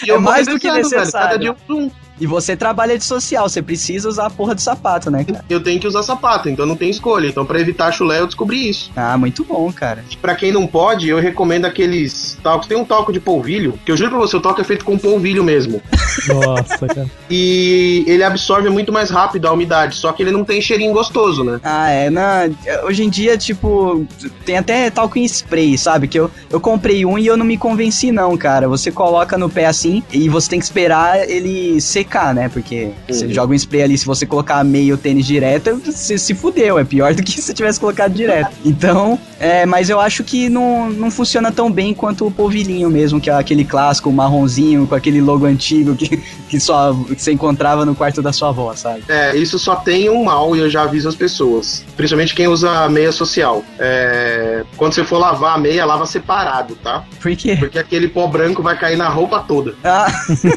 E é eu vou mais do que revezando, velho, necessário. Cada dia um. E você trabalha de social, você precisa usar a porra do sapato, né, cara? Eu tenho que usar sapato, então não tem escolha. Então, pra evitar chulé, eu descobri isso. Ah, muito bom, cara. Pra quem não pode, eu recomendo aqueles talcos. Tem um talco de polvilho, que eu juro pra você, o talco é feito com polvilho mesmo. [laughs] Nossa, cara. E ele absorve muito mais rápido a umidade, só que ele não tem cheirinho gostoso, né? Ah, é, na, hoje em dia, tipo, tem até talco em spray, sabe? Que eu, eu comprei um e eu não me convenci não, cara. Você coloca no pé assim e você tem que esperar ele secar, né? Porque você Uhum. joga um spray ali, se você colocar meio tênis direto, você se fudeu. É pior [laughs] do que se tivesse colocado direto. Então, é, mas eu acho que não, não funciona tão bem quanto o polvilhinho mesmo, que é aquele clássico marronzinho com aquele logo antigo que, [laughs] que só que você encontrava no quarto da sua avó, sabe? É, isso só tem um mal e eu já aviso as pessoas. Principalmente quem usa meia social. É, quando você for lavar a meia, lava separado, tá? Por quê? Porque aquele pó branco vai cair na roupa toda. Ah,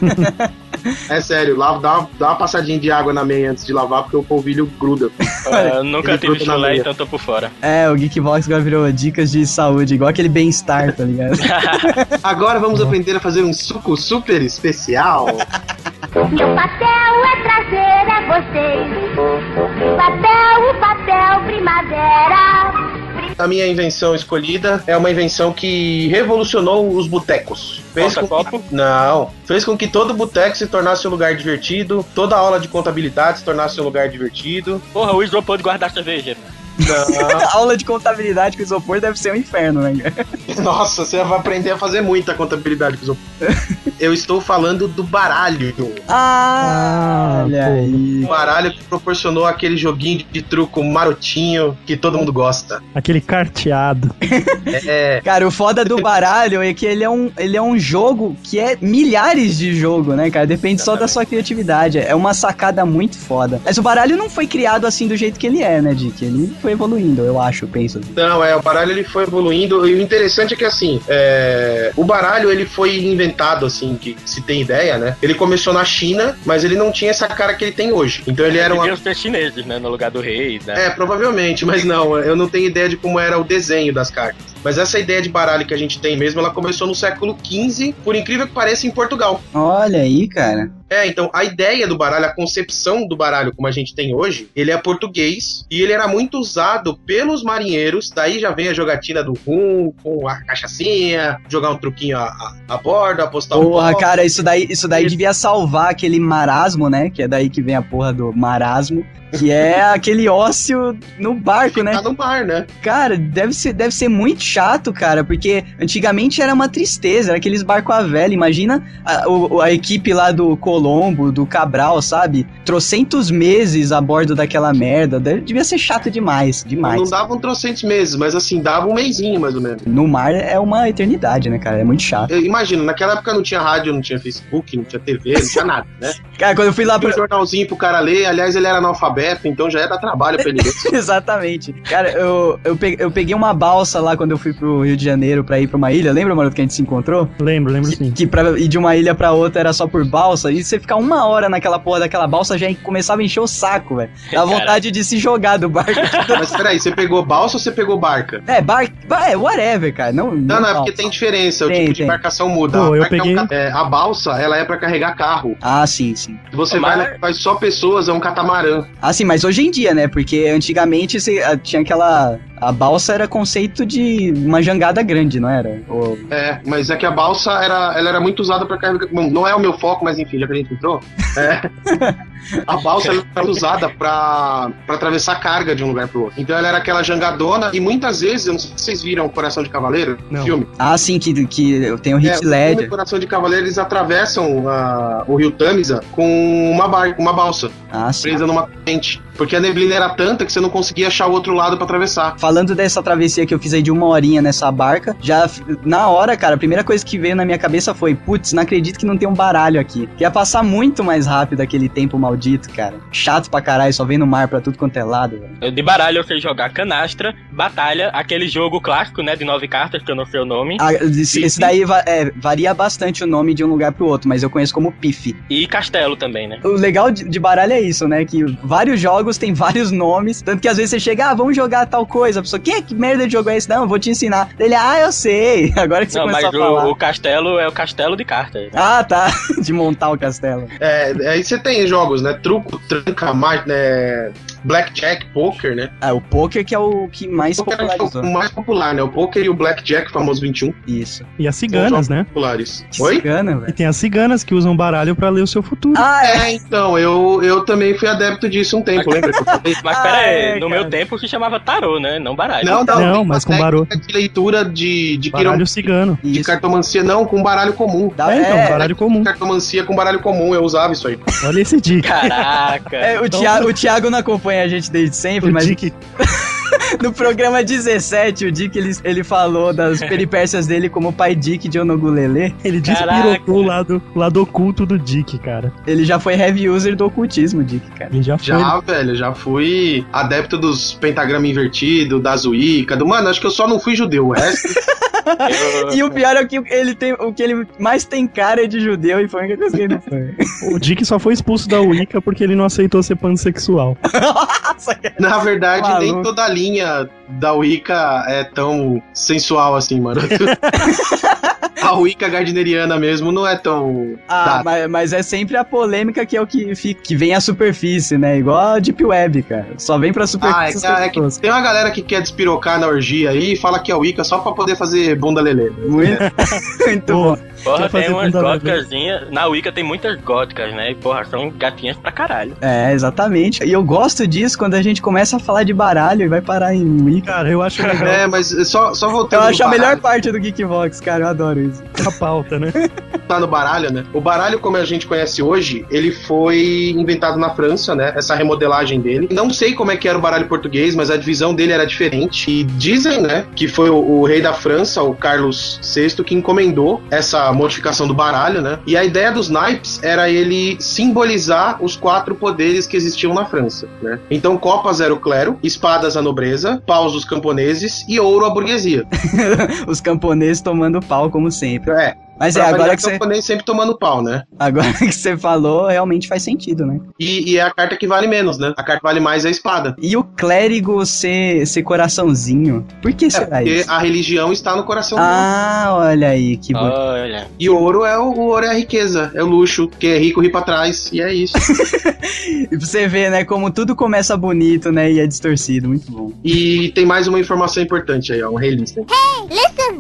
[laughs] É sério, lava, dá, uma- dá uma passadinha de água na meia antes de lavar, porque o polvilho gruda. Ah, nunca Ele tive chulé, então tô por fora. É, o Geekbox agora virou dicas de saúde, igual aquele bem-estar, tá ligado? [laughs] Agora vamos aprender a fazer um suco super especial. Meu papel é trazer a vocês. Papel, o papel primavera. A minha invenção escolhida é uma invenção que revolucionou os botecos. Fez com Porta-copo? que... Não. Fez com que todo boteco se tornasse um lugar divertido, toda aula de contabilidade se tornasse um lugar divertido. Porra, o isopor de guardar cerveja. [laughs] Aula de contabilidade com isopor deve ser um inferno, né? [laughs] Nossa, você vai aprender a fazer muita contabilidade com isopor. Eu estou falando do baralho. Ah, Ah, olha aí. O baralho que proporcionou aquele joguinho de truco marotinho que todo mundo gosta. Aquele carteado. [laughs] É, Cara, o foda do baralho é que ele é um, ele é um jogo que é milhares de jogo, né, cara? Depende só da sua criatividade. É uma sacada muito foda. Mas o baralho não foi criado assim do jeito que ele é, né, Dick? Ele foi evoluindo, eu acho, penso. Não, é, o baralho ele foi evoluindo e o interessante é que assim, é, o baralho ele foi inventado assim, que se tem ideia, né? Ele começou na China, mas ele não tinha essa cara que ele tem hoje. Então ele era uma Deviam ser chineses, né? No lugar do rei, né? É, provavelmente, mas não, eu não tenho ideia de como era o desenho das cartas. Mas essa ideia de baralho que a gente tem mesmo, ela começou no século XV, por incrível que pareça, em Portugal. Olha aí, cara. É, então a ideia do baralho, a concepção do baralho como a gente tem hoje, ele é português e ele era muito usado pelos marinheiros. Daí já vem a jogatina do rum, com a cachaçinha, jogar um truquinho a, a, a bordo, apostar um Porra, cara, isso daí, isso daí devia salvar aquele marasmo, né? Que é daí que vem a porra do marasmo. Que é [laughs] aquele ócio no barco, né? Tá no mar, né? Cara, deve ser, deve ser muito chato, cara, porque antigamente era uma tristeza, era aqueles barcos a velha. Imagina a, o- a equipe lá do Colombo, do Cabral, sabe? Trocentos meses a bordo daquela merda. Deve- devia ser chato demais, demais. Não dava um trocentos meses, mas assim, dava um mêsinho mais ou menos. No mar é uma eternidade, né, cara? É muito chato. Eu imagino, naquela época não tinha rádio, não tinha Facebook, não tinha TV, não tinha nada, né? [laughs] Cara, quando eu fui lá pra. um jornalzinho pro cara ler, aliás, ele era analfabeto, então já ia dar trabalho pra ele ler. [laughs] Exatamente. Cara, eu, eu, eu peguei uma balsa lá quando eu fui pro Rio de Janeiro pra ir pra uma ilha. Lembra, mano, que a gente se encontrou? Lembro, lembro sim. Que pra ir de uma ilha pra outra era só por balsa. E você ficar uma hora naquela porra daquela balsa já começava a encher o saco, velho. Dá vontade de se jogar do barco. [laughs] Mas peraí, você pegou balsa ou você pegou barca? é, bar... É, whatever, cara. Não, Não, não, é porque tem diferença, o Tem, tipo de tem. embarcação muda. Pô, A eu barca é um peguei- é, a balsa, ela é pra carregar carro. Ah, sim, sim. Você Mas- vai, lá, faz só pessoas, é um catamarã. Ah, sim, mas hoje em dia, né? Porque antigamente você, ah, tinha aquela... A balsa era conceito de uma jangada grande, não era? Ou- É, mas é que a balsa era, ela era muito usada pra carregar. Bom, não é o meu foco, mas enfim, já que gente entrou. É. [laughs] A balsa era usada pra, pra atravessar carga de um lugar pro outro. Então ela era aquela jangadona e muitas vezes, eu não sei se vocês viram Coração de Cavaleiro, Não. filme. Ah, sim, que, que eu tenho É, Hit o filme Ledger. Coração de Cavaleiro, eles atravessam ah, o rio Tamisa com uma, bar, uma balsa, Ah, sim. presa numa corrente. Porque a neblina era tanta que você não conseguia achar o outro lado pra atravessar. Falando dessa travessia que eu fiz aí de uma horinha nessa barca, já na hora, cara, a primeira coisa que veio na minha cabeça foi: putz, não acredito que não tem um baralho aqui. Que ia passar muito mais rápido aquele tempo maldito, cara. Chato pra caralho, só vem no mar pra tudo quanto é lado, velho. De baralho eu sei jogar canastra, batalha, aquele jogo clássico, né, de nove cartas, que eu não sei o nome, Ah, esse, esse daí va- é, varia bastante o nome de um lugar pro outro, mas eu conheço como Pif. e castelo também, né? O legal de, de baralho é isso, né? Que vários jogos têm [laughs] vários nomes. Tanto que às vezes você chega, ah, vamos jogar tal coisa. A pessoa, que, que merda de jogo é esse? Não, eu vou te ensinar. Ele, ah, eu sei. [laughs] Agora que você Não, começou mas a falar. o, o castelo é o castelo de cartas. Ah, tá. [laughs] De montar o castelo. É, aí você tem jogos, né? Truco, tranca, mar, né? Blackjack, poker, né? Ah, o poker que é o que mais é o popularizou. jogo mais popular, né? O poker e o blackjack, famoso 21, Isso. E as ciganas, né? populares. Oi? cigana, E velho. tem as ciganas que usam baralho pra ler o seu futuro. Ah, é. É, então, eu, eu também fui adepto disso um tempo, lembra que eu falei? Mas Ah, pera aí, é, no cara. meu tempo se chamava tarô, né? Não baralho. Não, não, Não, mas com barulho. técnica de leitura de, de, baralho quirom- cigano. de Isso. cartomancia, não, com baralho comum. Dá- É, então, é, baralho comum. Cartomancia com baralho comum, eu usava isso aí. Olha esse dica. Caraca. é, o, Thiago, o Thiago não acompanha a gente desde sempre, O mas Dick, [laughs] [laughs] no programa 17, o Dick ele, ele falou das peripécias dele como pai Dick de Onogulele. ele Caraca. despirotou o lado, o lado oculto do Dick, cara. Ele já foi heavy user do ocultismo, Dick, cara. Ele já foi. Já, velho, já fui adepto dos pentagrama invertido, da Wicca, do... Mano, acho que eu só não fui judeu, o resto... Eu- [laughs] E o pior é que ele tem, o que ele mais tem cara é de judeu e foi a única coisa que ele foi. [laughs] O Dick só foi expulso da Wicca porque ele não aceitou ser pansexual. Nossa, cara. Na verdade, nem Maluco. toda a linha da Wicca é tão sensual assim, mano. [laughs] a Wicca gardneriana mesmo não é tão... Ah, mas, mas é sempre a polêmica que é o que, fica, que vem à superfície, né? Igual a Deep Web, cara. Só vem pra Ah, é, superfície. que- é que tem uma galera que quer despirocar na orgia aí e fala que é Wicca só pra poder fazer bunda lelê. Muito, [laughs] muito bom. Porra, tem umas góticazinhas. Na Wicca tem muitas góticas, né? E porra, são gatinhas pra caralho. É, exatamente. E eu gosto disso quando a gente começa a falar de baralho e vai parar em Wicca. cara, eu acho legal É, mas só, só voltando Eu acho a melhor parte do Geekvox, cara. Eu adoro isso. [laughs] a pauta, né? [laughs] tá no baralho, né? O baralho, como a gente conhece hoje, ele foi inventado na França, né? Essa remodelagem dele. Não sei como é que era o baralho português, mas a divisão dele era diferente. E dizem, né, que foi o, o rei da França, o Carlos VI, que encomendou essa modificação do baralho, né? E a ideia dos naipes era ele simbolizar os quatro poderes que existiam na França, né? Então, copas era o clero, espadas a nobreza, paus os camponeses e ouro a burguesia. [laughs] Os camponeses tomando pau, como sempre. É, Mas é, agora que, você, sempre tomando pau, né? agora [laughs] que você falou, realmente faz sentido, né? E, e é a carta que vale menos, né? A carta que vale mais é a espada. E o clérigo ser, ser coraçãozinho? Por que É, será porque isso? a religião está no coração dele. Ah, olha aí, que bonito. Olha. E o ouro é o, o ouro é a riqueza, é o luxo, que é rico ri pra trás, e é isso. [laughs] E você vê, né, como tudo começa bonito, né, e é distorcido. Muito bom. e tem mais uma informação importante aí, ó, um rei listen.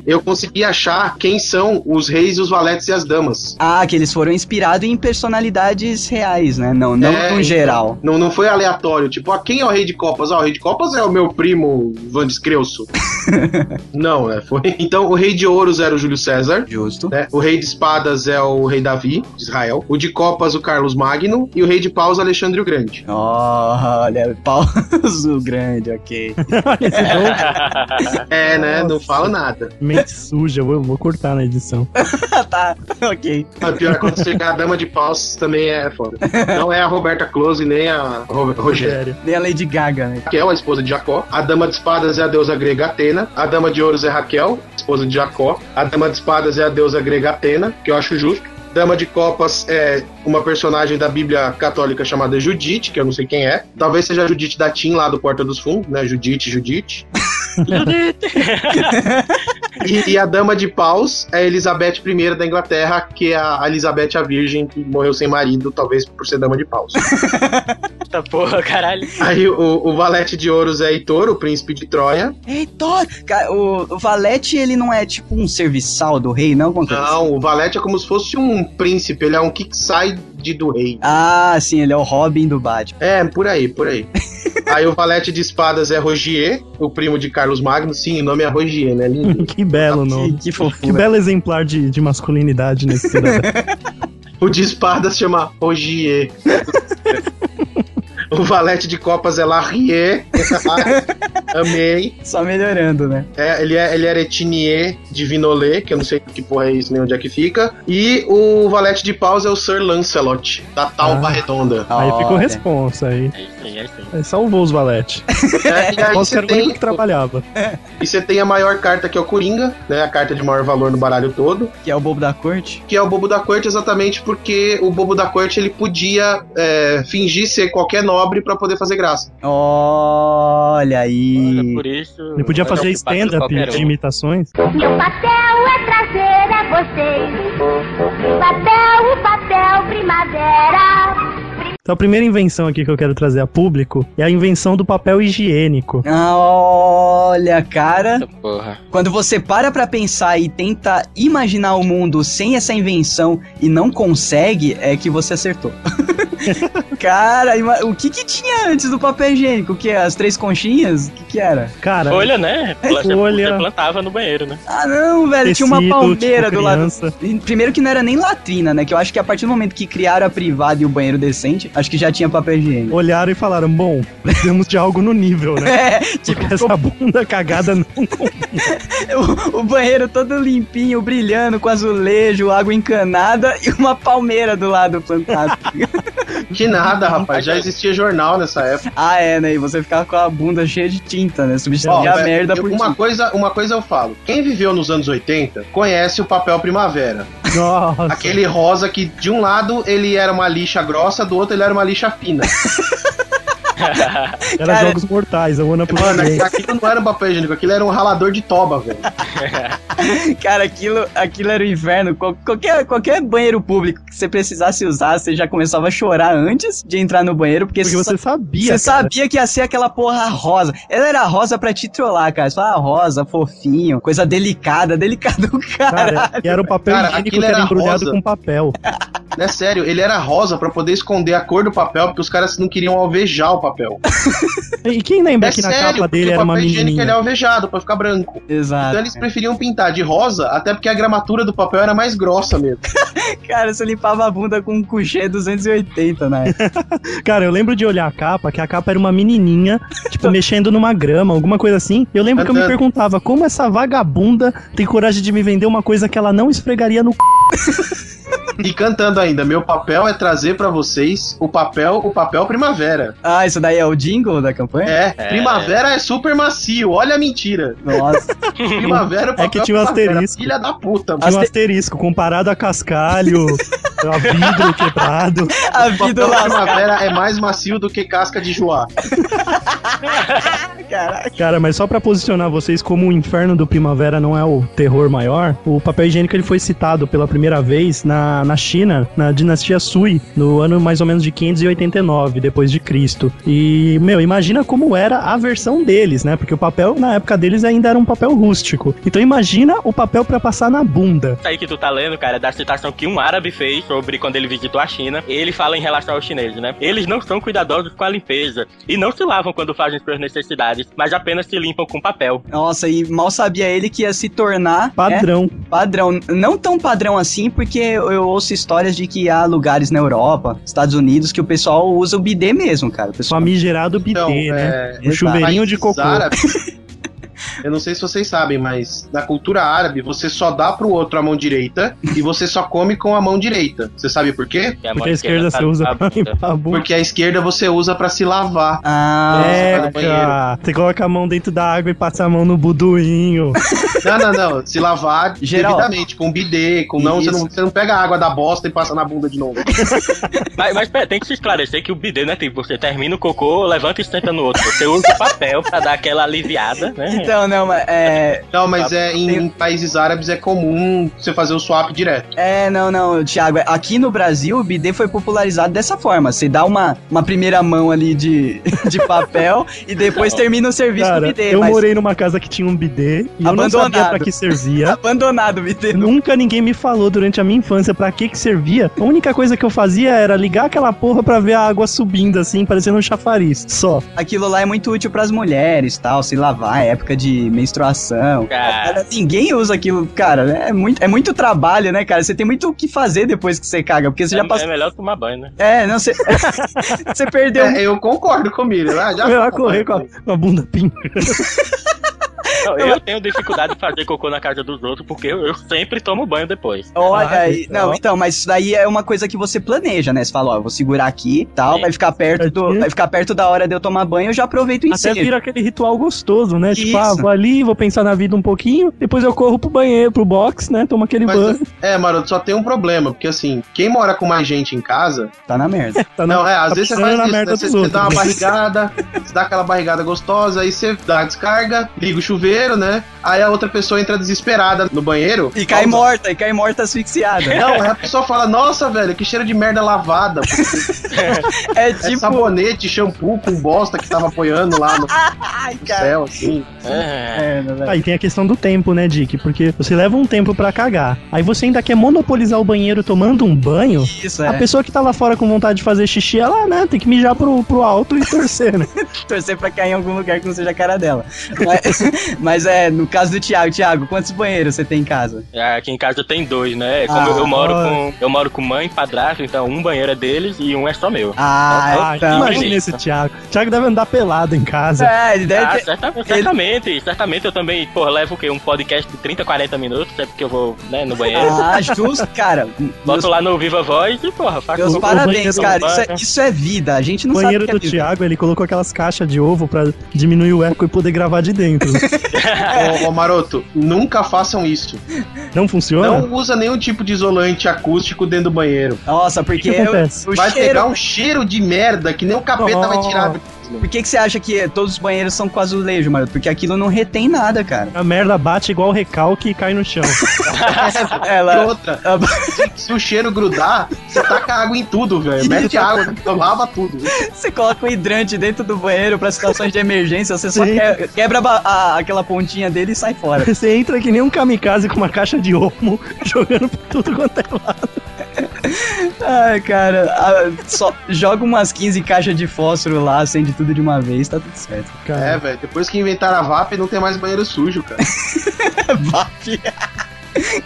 Eu consegui achar quem são os reis, os valetes e as damas. Ah, que eles foram inspirados em personalidades reais, né? Não, não É, no então, geral. Não, não foi aleatório, tipo, ah, quem é o rei de copas? Ah, o rei de copas é o meu primo Vandes Creuso. [laughs] não, né? Foi. Então, o rei de ouros era o Júlio César. Justo. né? O rei de espadas é o rei Davi, de Israel. O de copas, o Carlos Magno. E o rei de paus, Alexandre o Grande. [laughs] Olha, pauso [laughs] grande, ok. É, né? Não falo nada. Mente suja, eu vou cortar na edição. [laughs] tá, ok. A pior é quando chegar a dama de paus também é foda. Não é a Roberta Close nem a Ro Rogério. Nem a Lady Gaga, né? Raquel, a esposa de Jacó. A dama de espadas é a deusa grega Atena. A dama de ouros é Raquel, esposa de Jacó. A dama de espadas é a deusa grega Atena, que eu acho justo. Dama de Copas é uma personagem da Bíblia católica chamada Judite, que eu não sei quem é. Talvez seja a Judite da Tim lá do Porta dos Fundos, né? Judite, Judite. [laughs] E, e a Dama de Paus é a Elizabeth I da Inglaterra, que é a Elizabeth a Virgem, que morreu sem marido, talvez por ser Dama de Paus. [laughs] Eita porra, caralho. Aí o, o Valete de Ouros é Heitor, o príncipe de Troia. Heitor! O, o Valete, ele não é tipo um serviçal do rei, não? Não, o Valete é como se fosse um príncipe, ele é um que do rei. Ah, sim, ele é o Robin do Batman. É, por aí, por aí. [laughs] Aí o valete de espadas é Rogier, o primo de Carlos Magno. Sim, o nome é Rogier, né? Lindo. [laughs] que belo Que, nome. que Que fofura. belo exemplar de, de masculinidade nesse cidadão. [laughs] O de espadas chama Rogier. O valete de copas é Larrier. [laughs] Amei. Só melhorando, né? É, ele, é, ele era Etinier de Vinolé, que eu não sei que porra é isso, nem onde é que fica. E o valete de paus é o Sir Lancelot, da Talpa Ah. Redonda. aí ficou Olha. responsa aí. É aí, é aí. Aí salvou os valete. [laughs] É, e aí Posso você era o único tem, que trabalhava. [laughs] e você tem a maior carta que é o Coringa, né? A carta de maior valor no baralho todo. Que é o bobo da corte. que é o bobo da corte exatamente porque o bobo da corte ele podia é, fingir ser qualquer nobre pra poder fazer graça. Olha aí. Olha, por isso. Ele podia fazer stand-up de imitações. Meu papel é trazer a vocês o papel, o papel primavera. Então a primeira invenção aqui que eu quero trazer a público é a invenção do papel higiênico. Ah, Olha, cara. Porra. Quando você para pra pensar e tenta imaginar o mundo sem essa invenção e não consegue, é que você acertou. [laughs] cara, o que que tinha antes do papel higiênico? O que? As três conchinhas? O que que era? Cara, Folha, né? Folha. Você plantava no banheiro, né? Ah, não, velho. tinha uma tecido, palmeira tipo do lado. Primeiro que não era nem latrina, né? Que eu acho que a partir do momento que criaram a privada e o banheiro decente, acho que já tinha papel higiênico. Olharam e falaram, bom, precisamos de algo no nível, né? [laughs] É, tipo, Porque essa bunda cagada não [laughs] o, o banheiro todo limpinho, brilhando, com azulejo, água encanada e uma palmeira do lado plantado. [laughs] Que nada, rapaz. Já existia jornal nessa época. [laughs] ah, é, né? E você ficava com a bunda cheia de tinta, né? Ó, Substituir a merda eu- por uma tinta. coisa, uma coisa eu falo. Quem viveu nos anos 80 conhece o papel primavera. Nossa. Aquele rosa que de um lado ele era uma lixa grossa, do outro ele era uma lixa fina. [laughs] Era Cara- jogos mortais, a Ana por Mano, aquilo não era um papel higiênico, aquilo era um ralador de toba, velho. [laughs] [laughs] Cara, aquilo, aquilo era o inferno. Qual- Qualquer, qualquer banheiro público que você precisasse usar, você já começava a chorar antes de entrar no banheiro, porque, Porque você sabia, Você cara. sabia que ia ser aquela porra rosa. Ela era rosa pra te trollar, cara. Fala, ah, rosa, fofinho, coisa delicada, [laughs] delicado do cara. E era o papel Cara, higiênico aquilo que era era embrulhado rosa. com papel. É sério, ele era rosa pra poder esconder a cor do papel, porque os caras não queriam alvejar o papel. E quem lembra É que na sério, capa dele o era uma papel higiênico ele é menininha? alvejado pra ficar branco. Exato. Então eles preferiam pintar de rosa, até porque a gramatura do papel era mais grossa mesmo. [laughs] Cara, você limpava a bunda com um couché 280, né? [laughs] Cara, eu lembro de olhar a capa, que a capa era uma menininha, tipo, [laughs] mexendo numa grama, alguma coisa assim. Eu lembro que eu me perguntava, como essa vagabunda tem coragem de me vender uma coisa que ela não esfregaria no c... E cantando ainda, meu papel é trazer pra vocês o papel, o papel primavera. Ah, isso daí é o jingle da campanha? É, primavera é super macio, olha a mentira. Nossa. Primavera é o papel É que tinha um asterisco. Filha da puta. Tinha um Aste- asterisco, comparado a cascalho, [laughs] a vidro quebrado. A O vida papel lascada, primavera é mais macio do que casca de joá. [laughs] cara. Cara, mas só pra posicionar vocês como o inferno do Primavera não é o terror maior, o papel higiênico ele foi citado pela primeira vez na, na China, na dinastia Sui, no ano mais ou menos de 589 depois de Cristo. E, meu, imagina como era a versão deles, né? Porque o papel na época deles ainda era um papel rústico. Então imagina o papel pra passar na bunda. Isso aí que tu tá lendo, cara, é da citação que um árabe fez sobre quando ele visitou a China. Ele fala em relação aos chineses, né? Eles não são cuidadosos com a limpeza e não se lavam quando fazem suas necessidades, mas apenas se limpam com papel. Nossa, e mal sabia ele que ia se tornar Padrão. é, padrão. Não tão padrão assim, porque eu, eu ouço histórias de que há lugares na Europa, Estados Unidos, que o pessoal usa o bidê mesmo, cara. O pessoal... Famigerado bidê, Então, né? é, O chuveirinho de cocô. árabes- [laughs] Eu não sei se vocês sabem, mas na cultura árabe você só dá pro outro a mão direita e você só come com a mão direita. Você sabe por quê? Que a Porque mão a esquerda tá você usa pra limpar a bunda. Porque a esquerda você usa pra se lavar. Ah, É, cara. Você coloca a mão dentro da água e passa a mão no buduinho. [laughs] Não, não, não. Se lavar Geral. devidamente, com bidê, com não você, não. você não pega a água da bosta e passa na bunda de novo. [laughs] Mas, mas pera, tem que se esclarecer que o bidê não é tipo, você termina o cocô, levanta e senta no outro. Você usa o papel pra dar aquela aliviada, né? Então, Não, não, mas é. Não, mas é em, países árabes é comum você fazer o swap direto. É, não, não, Thiago. Aqui no Brasil, o bidê foi popularizado dessa forma. Você dá uma, uma primeira mão ali de, [laughs] de papel e depois termina o serviço Cara, do bidê. eu mas morei numa casa que tinha um bidê e eu não sabia Abandonado. pra que servia. Abandonado o bidê. Nunca ninguém me falou durante a minha infância pra que que servia. A única coisa que eu fazia era ligar aquela porra pra ver a água subindo assim, parecendo um chafariz. Só. Aquilo lá é muito útil pras mulheres, tal, se lavar, é época de menstruação. Cara. Ninguém usa aquilo, cara. É muito, é muito trabalho, né, cara? Você tem muito o que fazer depois que você caga, porque você já É, passou. é melhor tomar banho, né? É, não, você. [laughs] você perdeu. É, eu concordo com o Miriam. Ah, já Eu ia correr com a, com a bunda pinga. [laughs] Não, eu tenho dificuldade de fazer cocô na casa dos outros porque eu, eu sempre tomo banho depois. Olha Ah, aí. então. Não, então, mas isso daí é uma coisa que você planeja, né? Você fala, ó, eu vou segurar aqui e tal, Sim. vai ficar perto do. Vai ficar perto da hora de eu tomar banho, eu já aproveito o Até ensejo. vira aquele ritual gostoso, né? Tipo, Isso. ah, vou ali, vou pensar na vida um pouquinho, depois eu corro pro banheiro, pro box, né? Tomo aquele Mas, banho. é, Maroto, só tem um problema, porque assim, quem mora com mais gente em casa. Tá na merda. [laughs] Tá Não, na- é, às tá vezes você faz na isso, né? merda Você, você dá uma barrigada, [laughs] você dá aquela barrigada gostosa, aí você dá a descarga, liga o chuveiro, né? Aí a outra pessoa entra desesperada no banheiro. E cai pausa. morta, e cai morta asfixiada. Não, aí a pessoa fala, nossa, velho, que cheiro de merda lavada. [laughs] É É tipo. sabonete, shampoo com bosta que tava apoiando lá no [laughs] Ai, cara. céu, assim. É. É, não, velho. Aí tem a questão do tempo, né, Dick? Porque você leva um tempo pra cagar. Aí você ainda quer monopolizar o banheiro tomando um banho. Isso, A é. pessoa que tá lá fora com vontade de fazer xixi, ela, né, tem que mijar pro, pro alto e torcer, né? [laughs] Torcer pra cair em algum lugar que não seja a cara dela. Mas, mas é, no caso do Thiago, Thiago, quantos banheiros você tem em casa? Aqui em casa tem dois, né? Como Ah, eu, eu moro com eu moro com mãe e padrasto, então um banheiro é deles e um é só meu. Ah, Ah, então. imagina esse Thiago. Thiago deve andar pelado em casa. É, ele deve Ah, ter. certamente, certamente, certamente eu também, pô, levo o quê? Um podcast de 30, 40 minutos, sempre que eu vou, né, no banheiro. Ah, justo, cara. Meus, Boto lá no Viva Voz e, porra, faço meus o parabéns, banheiro cara. do Isso é, isso é vida. A gente não O banheiro sabe do o que é vida. Thiago, ele colocou aquelas caixas de ovo pra diminuir o eco e poder gravar de dentro. [laughs] [laughs] Ô, ô, Maroto, nunca façam isso. Não funciona? Não usa nenhum tipo de isolante acústico dentro do banheiro. Nossa, porque O que eu- o vai cheiro. pegar um cheiro de merda que nem o capeta vai tirar. Por que, que você acha que todos os banheiros são com azulejo, mano? Porque aquilo não retém nada, cara. A merda bate igual recalque e cai no chão. [laughs] E [laughs] Ela. outra, ela- se o cheiro grudar, você taca água em tudo, velho. Mete água, lava tudo. Você coloca o hidrante dentro do banheiro pra situações de emergência, você só que- quebra a a- aquela pontinha dele e sai fora. Você entra que nem um kamikaze com uma caixa de omo [laughs] jogando por tudo quanto é lado. Ai, cara, a- só joga umas 15 caixas de fósforo lá, acende tudo de uma vez, tá tudo certo. É, Cara, velho. Depois que inventaram a VAP, não tem mais banheiro sujo, cara. [laughs] VAP.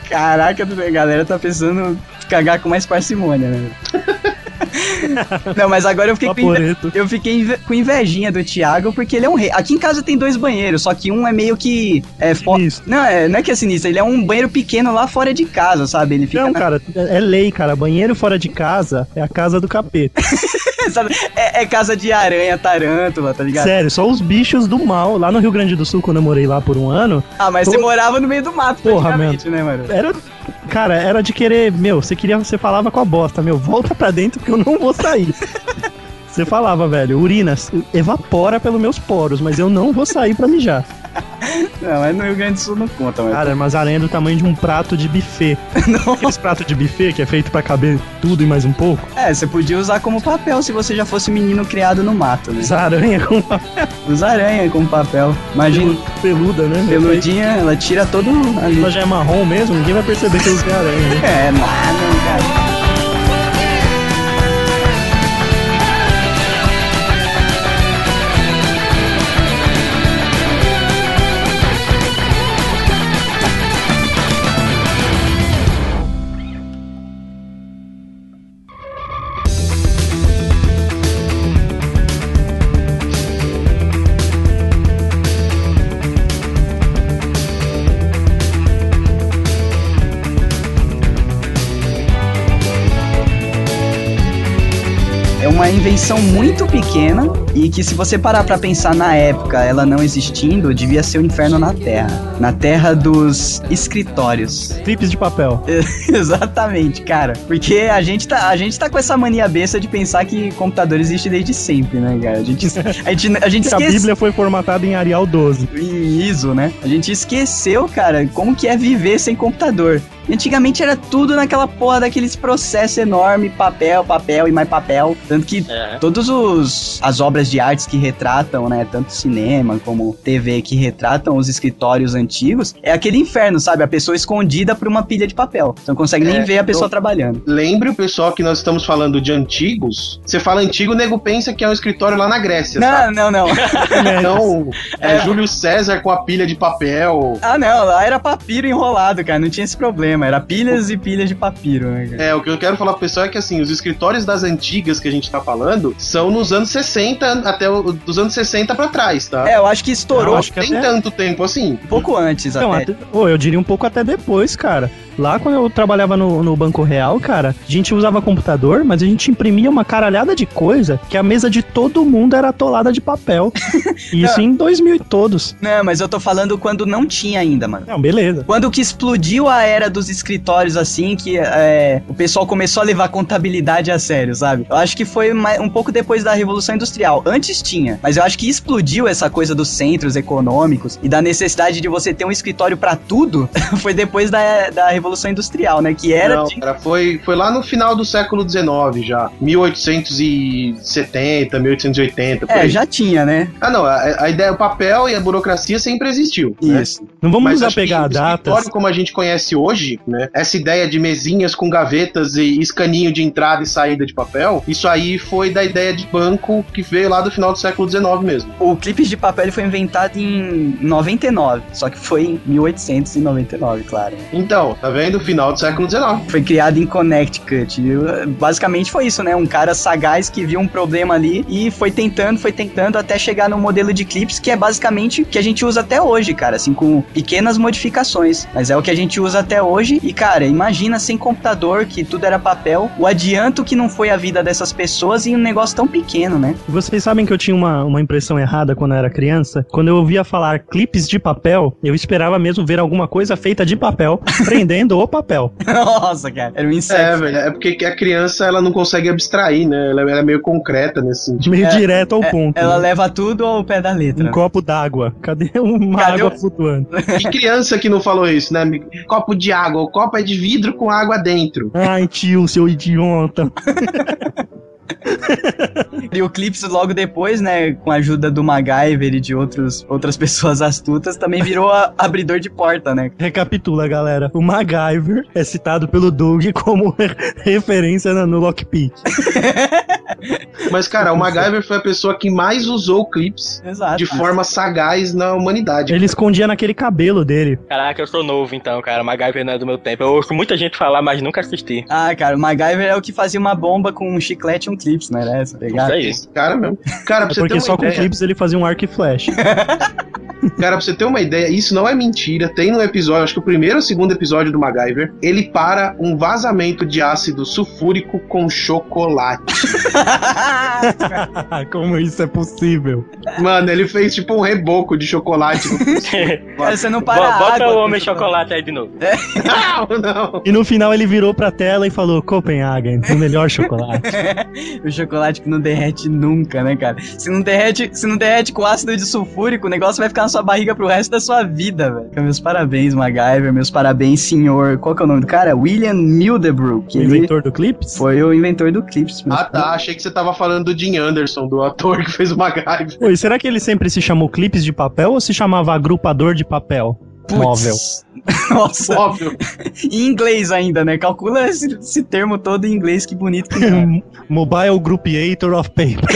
Caraca, a galera tá pensando em cagar com mais parcimônia, né? [laughs] Não, mas agora eu fiquei com eu fiquei inve- com invejinha do Thiago porque ele é um rei. Aqui em casa tem dois banheiros, só que um é meio que é Sinistro. Não, é, não é que é sinistro, ele é um banheiro pequeno lá fora de casa, sabe? Ele fica Não, na- cara, é lei, cara. Banheiro fora de casa é a casa do capeta. [laughs] É, é casa de aranha, tarântula, tá ligado? Sério, só os bichos do mal. Lá no Rio Grande do Sul, quando eu morei lá por um ano, Ah, mas Pô- você morava no meio do mato, Porra, praticamente, né, mano? era. Cara, era de querer. Meu, você queria. Você falava com a bosta, meu, volta pra dentro porque eu não vou sair. Você falava, velho, urina, evapora pelos meus poros, mas eu não vou sair pra mijar. Não, mas no Rio Grande do Sul não conta, mas. Cara, mas aranha é do tamanho de um prato de buffet. [laughs] Não. Aqueles pratos de buffet que é feito pra caber tudo e mais um pouco. É, você podia usar como papel se você já fosse menino criado no mato, né? Essa aranha com uma Usa aranha como papel. Imagina, peluda, né? peludinha, ela tira todo ali. Ela já é marrom mesmo, ninguém vai perceber que eu usei aranha, né? É, nada, cara. Invenção muito pequena e que se você parar pra pensar na época, ela não existindo, devia ser o inferno na Terra. Na Terra dos escritórios. Clipes de papel. [laughs] Exatamente, cara. Porque a gente, tá, a gente tá com essa mania besta de pensar que computador existe desde sempre, né, cara? A gente, [laughs] a gente, a gente A esquece... Bíblia foi formatada em Arial 12. Em ISO, né? A gente esqueceu, cara, como que é viver sem computador. Antigamente era tudo naquela porra daqueles processos enormes, papel, papel e mais papel. Tanto que É. todos os as obras de artes que retratam, né, tanto cinema como TV que retratam os escritórios antigos, é aquele inferno, sabe? A pessoa escondida por uma pilha de papel. Você não consegue nem É, ver a pessoa eu- trabalhando. Lembre o pessoal que nós estamos falando de antigos. Você fala antigo, o nego pensa que é um escritório lá na Grécia, Não, sabe? não, não. [laughs] Então, é, Júlio César com a pilha de papel. ah, não, lá era papiro enrolado, cara, não tinha esse problema. Era pilhas e pilhas de papiro, né, cara? É, o que eu quero falar pro pessoal é que assim, os escritórios das antigas que a gente tá falando são nos anos 60, até o, dos anos 60 pra trás, tá? É, eu acho que estourou Eu acho que Tem até- tanto tempo assim. um pouco antes Não, até. até, Ô, eu diria um pouco até depois, cara. Lá quando eu trabalhava no, no Banco Real, cara, a gente usava computador, mas a gente imprimia uma caralhada de coisa que a mesa de todo mundo era atolada de papel. [laughs] Isso em 2000 e todos. Não, mas eu tô falando quando não tinha ainda, mano. Não, beleza. Quando que explodiu a era dos escritórios assim, que é, o pessoal começou a levar contabilidade a sério, sabe? Eu acho que foi um pouco depois da Revolução Industrial. Antes tinha, mas eu acho que explodiu essa coisa dos centros econômicos e da necessidade de você ter um escritório pra tudo. [laughs] foi depois da, da Revolução Industrial, né? Que era Não, de- cara, foi, foi lá no final do século XIX já. 1870, 1880, por É, aí. já tinha, né? Ah, não, a, a ideia, o papel e a burocracia sempre existiu. né? Isso. Não vamos nos apegar a o datas. como a gente conhece hoje, né? Essa ideia de mesinhas com gavetas e escaninho de entrada e saída de papel, isso aí foi da ideia de banco que veio lá do final do século XIX mesmo. O clipes de papel foi inventado em 99, só que foi em 1899, claro. Então, tá vendo? Final do século XIX. Foi criado em Connecticut. Basicamente foi isso, né? Um cara sagaz que viu um problema ali e foi tentando, foi tentando até chegar no modelo de clips que é basicamente o que a gente usa até hoje, cara, assim, com pequenas modificações. Mas é o que a gente usa até hoje. E, cara, imagina sem computador, que tudo era papel, o adianto que não foi a vida dessas pessoas em um negócio tão pequeno, né? Vocês sabem que eu tinha uma, uma impressão errada quando eu era criança? Quando eu ouvia falar clipes de papel, eu esperava mesmo ver alguma coisa feita de papel, [laughs] prendendo o papel. [laughs] Nossa, cara, era um É, inseto. velho, é porque a criança ela não consegue abstrair, né? Ela, ela é meio concreta nesse sentido. Meio direto ao ponto. Ela né? leva tudo ao pé da letra. Um copo d'água. Cadê [laughs] uma Cadê água o- flutuando? Que criança que não falou isso, né? amigo? Copo de água, o copo é de vidro com água dentro. Ai, tio, seu idiota. [laughs] [laughs] E o Clips logo depois, né, com a ajuda do MacGyver e de outros, outras pessoas astutas, também virou a- [laughs] abridor de porta, né? Recapitula, galera. O MacGyver é citado pelo Doug como [laughs] referência no Lockpick. Mas, cara, o MacGyver foi a pessoa que mais usou clips Exato. de forma sagaz na humanidade. Ele escondia naquele cabelo dele. Caraca, eu sou novo então, cara. MacGyver não é do meu tempo. Eu ouço muita gente falar, mas nunca assisti. Ah, cara, o MacGyver é o que fazia uma bomba com um chiclete e um clips, essa? tá ligado? Isso aí. Esse cara mesmo. Cara, pra É você ter porque uma só com ideia, clipes ele fazia um arco e flecha. [laughs] cara, pra você ter uma ideia, isso não é mentira. Tem no episódio, acho que o primeiro ou segundo episódio do MacGyver, ele para um vazamento de ácido sulfúrico com chocolate. [laughs] Como isso é possível? Mano, ele fez tipo um reboco de chocolate. Cara, [laughs] você não para Bota água, o homem chocolate aí de novo. [laughs] não, não. E no final ele virou pra tela e falou: Copenhagen, o melhor chocolate. o chocolate que não derrete nunca, né, cara? Se não derrete, se não derrete com ácido de sulfúrico, o negócio vai ficar na sua barriga pro resto da sua vida, velho. Então, Meus parabéns, MacGyver. Meus parabéns, senhor. Qual que é o nome do cara? William Mildebrook. O inventor do clipes? foi o inventor do Clips. Ah, tá. Achei que você tava falando do Jim Anderson, do ator que fez o MacGyver. Oi, será que ele sempre se chamou clipes de papel ou se chamava agrupador de papel? Putz. Móvel. [laughs] Nossa, Óbvio. [laughs] em inglês ainda, né? Calcula esse, esse termo todo em inglês, que bonito que é. [laughs] Mobile Groupiator of Paper.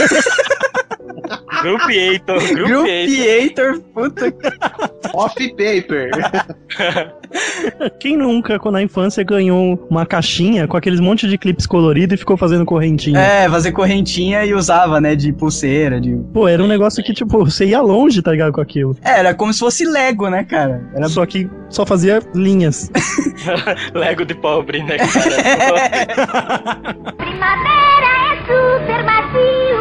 Groupiator, Groupiator. Puta que... [laughs] Off paper. [laughs] Quem nunca, quando na infância, ganhou uma caixinha com aqueles monte de clipes coloridos e ficou fazendo correntinha? É, fazer correntinha e usava, né, de pulseira, de... Pô, era um negócio que, tipo, você ia longe, tá ligado, com aquilo. É, era como se fosse Lego, né, cara? Era Só que só fazia linhas. [laughs] Lego de pobre, né, cara? Primavera é super macio.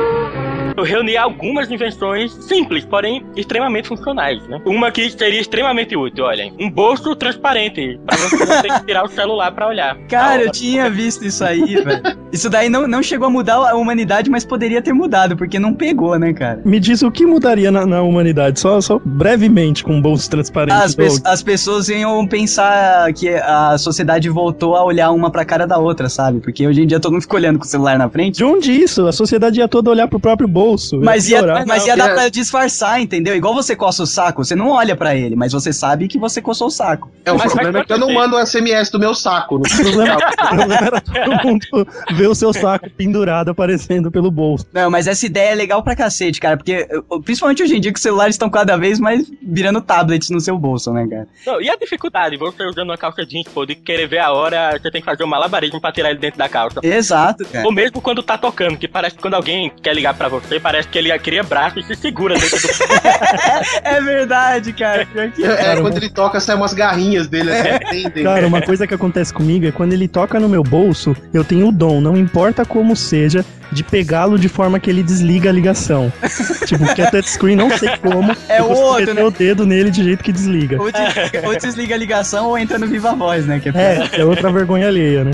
Eu reuni algumas invenções simples, porém extremamente funcionais, né? Uma que seria extremamente útil, olhem. Um bolso transparente, pra você não ter que tirar o celular pra olhar. Cara, eu tinha visto isso aí, [laughs] velho. Isso daí não, não chegou a mudar a humanidade, mas poderia ter mudado, porque não pegou, né, cara? Me diz o que mudaria na, na humanidade, só, só brevemente com um bolso transparente. As, pe as pessoas iam pensar que a sociedade voltou a olhar uma pra cara da outra, sabe? Porque hoje em dia todo mundo fica olhando com o celular na frente. De onde isso? A sociedade ia toda olhar pro próprio bolso. Mas ia, mas ia Não, dar é- pra disfarçar, entendeu? Igual você coça o saco, você não olha pra ele, mas você sabe que você coçou o saco. É, o Mas problema é que eu não mando um SMS do meu saco. Não [laughs] O problema, o problema era todo mundo ver o seu saco pendurado aparecendo pelo bolso. Não, mas essa ideia é legal pra cacete, cara, porque principalmente hoje em dia que os celulares estão cada vez mais virando tablets no seu bolso, né, cara? Não, e a dificuldade? Você usando uma calça jeans, pô, de querer ver a hora, você tem que fazer um malabarismo pra tirar ele dentro da calça. Exato, cara. Ou mesmo quando tá tocando, que parece que quando alguém quer ligar pra você, parece que ele cria braço e se segura dentro do. [laughs] É verdade, cara. É, é, Cara, quando ele toca, saem umas garrinhas dele assim, entendem? Cara, uma coisa que acontece comigo é quando ele toca no meu bolso, eu tenho o dom, não importa como seja, de pegá-lo de forma que ele desliga a ligação. [laughs] tipo, porque é touchscreen, não sei como. É eu o outro, meter né? o dedo nele de jeito que desliga. Ou desliga, ou desliga a ligação ou entra no Viva Voz, né? Que é. É, é outra vergonha alheia, né?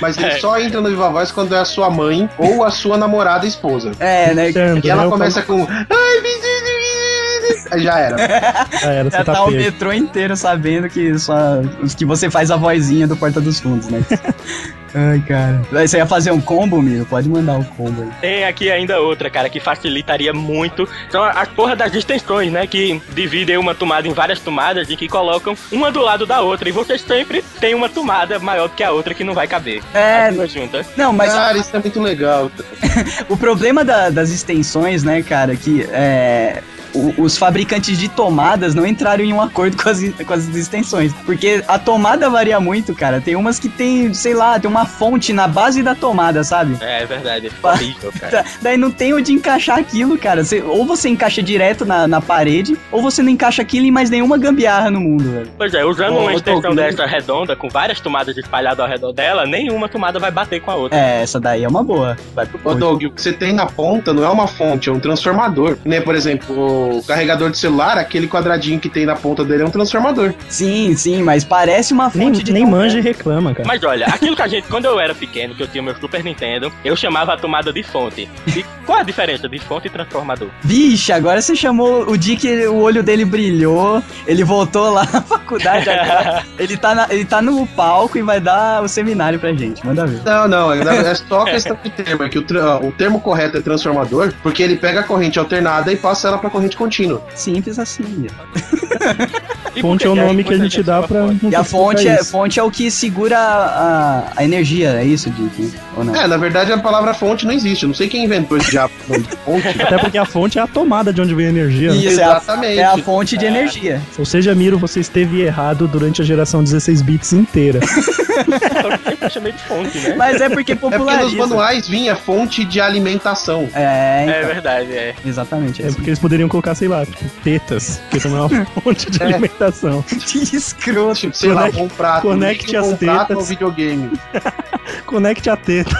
Mas ele É. só entra no Viva Voz quando é a sua mãe ou a sua namorada esposa. É, né? Tanto, E ela né? Começa com. Ai, Aí já era. Já era, Já tá tá o metrô inteiro sabendo que, só, que você faz a vozinha do Porta dos Fundos, né? [laughs] Ai, cara. Você ia fazer um combo, Miro? Pode mandar o combo aí. Tem aqui ainda outra, cara, que facilitaria muito. São as porra das extensões, né? Que dividem uma tomada em várias tomadas e que colocam uma do lado da outra. E você sempre tem uma tomada maior do que a outra que não vai caber. É, As duas juntas. Não, mas Cara, isso é muito legal. [laughs] o problema da- das extensões, né, cara, que é. O- Os fabricantes de tomadas não entraram em um acordo com as, com as extensões. Porque a tomada varia muito, cara. Tem umas que tem, sei lá, tem uma fonte na base da tomada, sabe? É, é verdade. É horrível, [laughs] cara. Da- Daí não tem onde encaixar aquilo, cara. Você- ou você encaixa direto na, na parede, ou você não encaixa aquilo em mais nenhuma gambiarra no mundo, velho. Pois é, usando uma extensão Doug, dessa redonda, com várias tomadas espalhadas ao redor dela, nenhuma tomada vai bater com a outra. É, essa daí é uma boa. Vai pro Ô. Doug, o que você tem na ponta não é uma fonte, é um transformador. Né, por exemplo, o carregador de celular, aquele quadradinho que tem na ponta dele é um transformador. Sim, sim, mas parece uma Nem, fonte de nem manja e reclama, cara. Mas olha, aquilo que a gente, quando eu era pequeno, que eu tinha meu Super Nintendo, eu chamava a tomada de fonte. E qual a diferença de fonte e transformador? Vixe, agora você chamou o Dick, o olho dele brilhou, ele voltou lá [laughs] na faculdade agora. [laughs] ele, tá na- ele tá no palco e vai dar o seminário pra gente. Manda ver. Não, não, é é só questão de termo. É que o, o termo correto é transformador, porque ele pega a corrente alternada e passa ela pra corrente contínua. Simples assim. [laughs] Fonte é o nome que a muita gente dá chama pra. E a fonte é, fonte é o que segura a, a energia, é isso, Dick? Ou não? É, na verdade a palavra fonte não existe. Eu não sei quem inventou esse diabo fonte. Até porque a fonte é a tomada de onde vem a energia. né? Isso, é a, Exatamente. é a fonte de energia. Ou seja, Miro, você esteve errado durante a geração 16 bits inteira. [laughs] Eu chamei de fonte, né? Mas é porque É porque nos populariza. manuais vinha fonte de alimentação. É, É então, verdade, é. exatamente. É É porque eles poderiam colocar, sei lá, tipo, tetas, que também é uma [laughs] fonte de É. [laughs] Que escroto. Tipo, sei lá, Conecte- um prato. conecte as tetas. ou videogame. [laughs] Conecte a teta,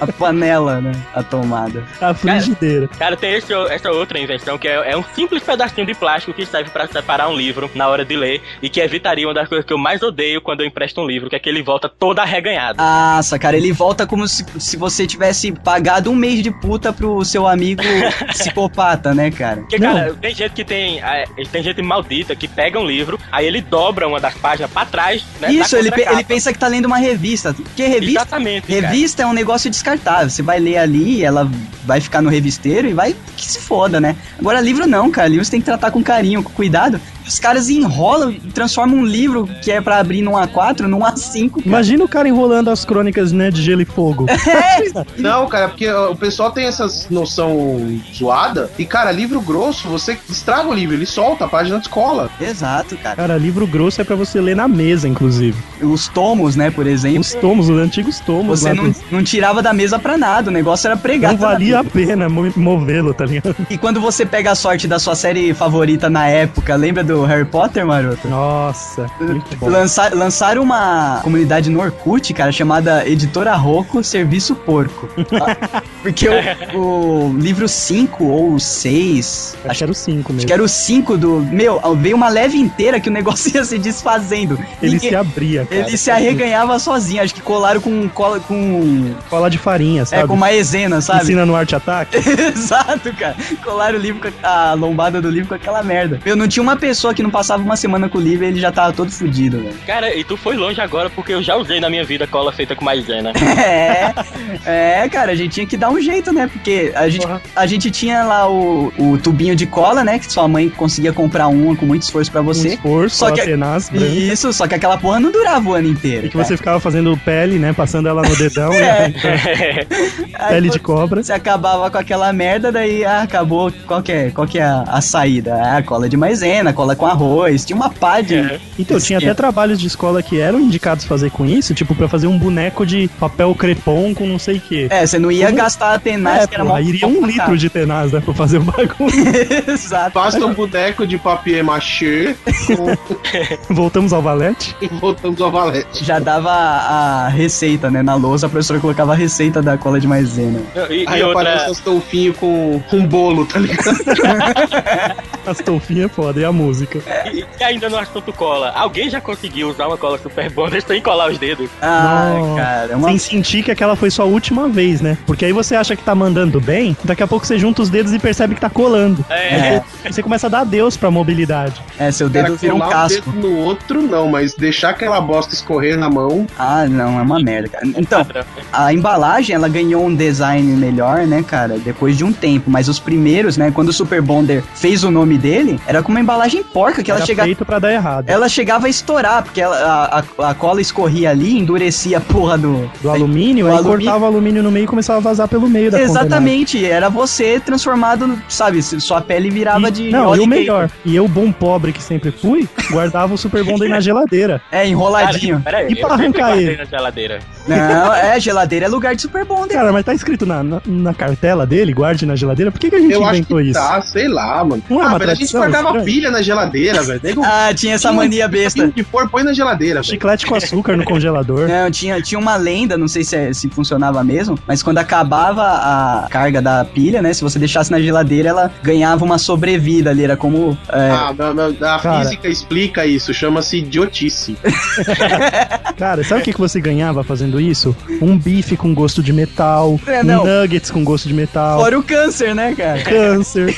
A panela, né? A tomada. a frigideira. Cara, tem esse, essa outra invenção que é, é um simples pedacinho de plástico que serve pra separar um livro na hora de ler e que evitaria uma das coisas que eu mais odeio quando eu empresto um livro, que é que ele volta todo arreganhado. Nossa, cara, ele volta como se, se você tivesse pagado um mês de puta pro seu amigo [laughs] psicopata, né, cara? Porque, Não. cara, tem gente que tem. é, tem gente maldita que pega um livro, aí ele dobra uma das páginas pra trás, né? Isso, ele, pe- ele pensa que tá lendo uma revista. Porque revista, Exatamente. cara. revista é um negócio descartável. Você vai ler ali, ela vai ficar no revisteiro e vai que se foda, né? Agora, livro não, cara. Livro você tem que tratar com carinho, com cuidado. Os caras enrolam e transformam um livro que é pra abrir num A4 num A5. Cara. Imagina o cara enrolando as crônicas, né, de gelo e fogo. [laughs] [laughs] Não, cara, porque o pessoal tem essa noção zoada. E, cara, livro grosso, você estraga o livro, ele solta, a página descola. Exato, cara. Cara, livro grosso é pra você ler na mesa, inclusive. Os tomos, né, por exemplo. Os tomos, os antigos tomos Você não, não tirava da mesa pra nada, o negócio era pregar. Não valia a pena mo- movê-lo, tá ligado? E quando você pega a sorte da sua série favorita na época, lembra do Harry Potter, maroto? Nossa, muito bom. Lançar, lançaram uma comunidade no Orkut, cara, chamada Editora Roco Serviço Porco. [laughs] Porque o, o livro 5 ou 6, Acho que era o 5 acho mesmo. que era o 5 do. Meu, veio uma leve inteira que o negócio [laughs] ia se desfazendo. Ele Ninguém- se abria, cara. ele se arreganhava sozinho. Acho que colaram com cola com. Cola de farinha, sabe? É, com maisena, sabe? Ensina no arte ataque. [laughs] Exato, cara. Colaram o livro com a, a lombada do livro com aquela merda. Meu, não tinha uma pessoa que não passava uma semana com o livro e ele já tava todo fudido, velho. Cara, e tu foi longe agora porque eu já usei na minha vida cola feita com maisena. [laughs] É, é, cara, a gente tinha que dar um jeito, né? Porque a gente, a gente tinha lá o, o tubinho de cola, né? Que sua mãe conseguia comprar um com muito esforço pra Um você. Esforço, Só só que- tenaz. Isso, só que aquela porra não durava o ano inteiro. E que você ficava fazendo pele, né? Passando ela no dedão e [laughs] É. [laughs] Aí pele você- de cobra. Você acabava com aquela merda, daí ah, acabou. Qual que é, qual que é a, a saída? Ah, cola de maisena, cola com arroz. Tinha uma pá de. Então, tinha até trabalhos de escola que eram indicados fazer com isso, tipo, pra fazer um boneco de papel crepom com não sei o quê. É, você não ia Como- gastar a tenaz, É, que era aí iria um litro de tenaz, né, pra fazer o bagulho. [laughs] Exato. Basta um boneco de papier machê. [laughs] Voltamos ao valete. voltamos ao valete. Já dava a, receita, né? Na lousa, a professora colocava a receita da cola de maisena. E, Aí e aparece outra. as toufinho com, com bolo, tá ligado? [laughs] As toufinhas é foda, e a música. E, e ainda no assunto cola. Alguém já conseguiu usar uma cola super bonder sem colar os dedos? Ah, Nossa. cara, é uma... Sem sentir que aquela foi sua última vez, né? Porque aí você acha que tá mandando bem, daqui a pouco você junta os dedos e percebe que tá colando. É. Aí você começa a dar adeus pra mobilidade. É, seu dedo vira um casco. dedo no outro não, mas deixar aquela bosta escorrer na mão. Ah, não, é uma merda, cara. Então, Padrão. a embalagem, ela ganhou um design melhor, né, cara, depois de um tempo. Mas os primeiros, né, quando o Super Bonder fez o nome dele, era com uma embalagem porca, que ela Era chegava... feito pra dar errado. Ela chegava a estourar, porque ela- a, a, a cola escorria ali, endurecia a porra do... Do alumínio, Do aí alumínio. cortava o alumínio no meio e começava a vazar pelo meio da condenada. Exatamente, era você transformado, sabe, sua pele virava E- de... Não, e o melhor, e eu, bom pobre que sempre fui, guardava o Super Bonder na geladeira. [laughs] É, enroladinho. Pera aí, E pra arrancar ele? na geladeira. Não, é, geladeira é lugar de Super Bonder. Cara, mas tá escrito na, na, na cartela dele, guarde na geladeira, por que, que a gente Eu acho inventou que isso? tá, sei lá, mano. Não é ah, velho, a gente guardava pilha na geladeira, velho. Ah, tinha essa mania besta. Que for, põe na geladeira. Chiclete com açúcar no congelador. Não, tinha, tinha uma lenda, não sei se, é- se funcionava mesmo, mas quando acabava a carga da pilha, né? Se você deixasse na geladeira, ela ganhava uma sobrevida ali. Era como. é, Ah, na- na- a Cara. Física explica isso, chama-se idiotice. [laughs] Cara, sabe o que, que você ganhava fazendo isso? Um bife com gosto de metal, É, um nuggets com gosto de metal, fora o câncer, né, cara? câncer,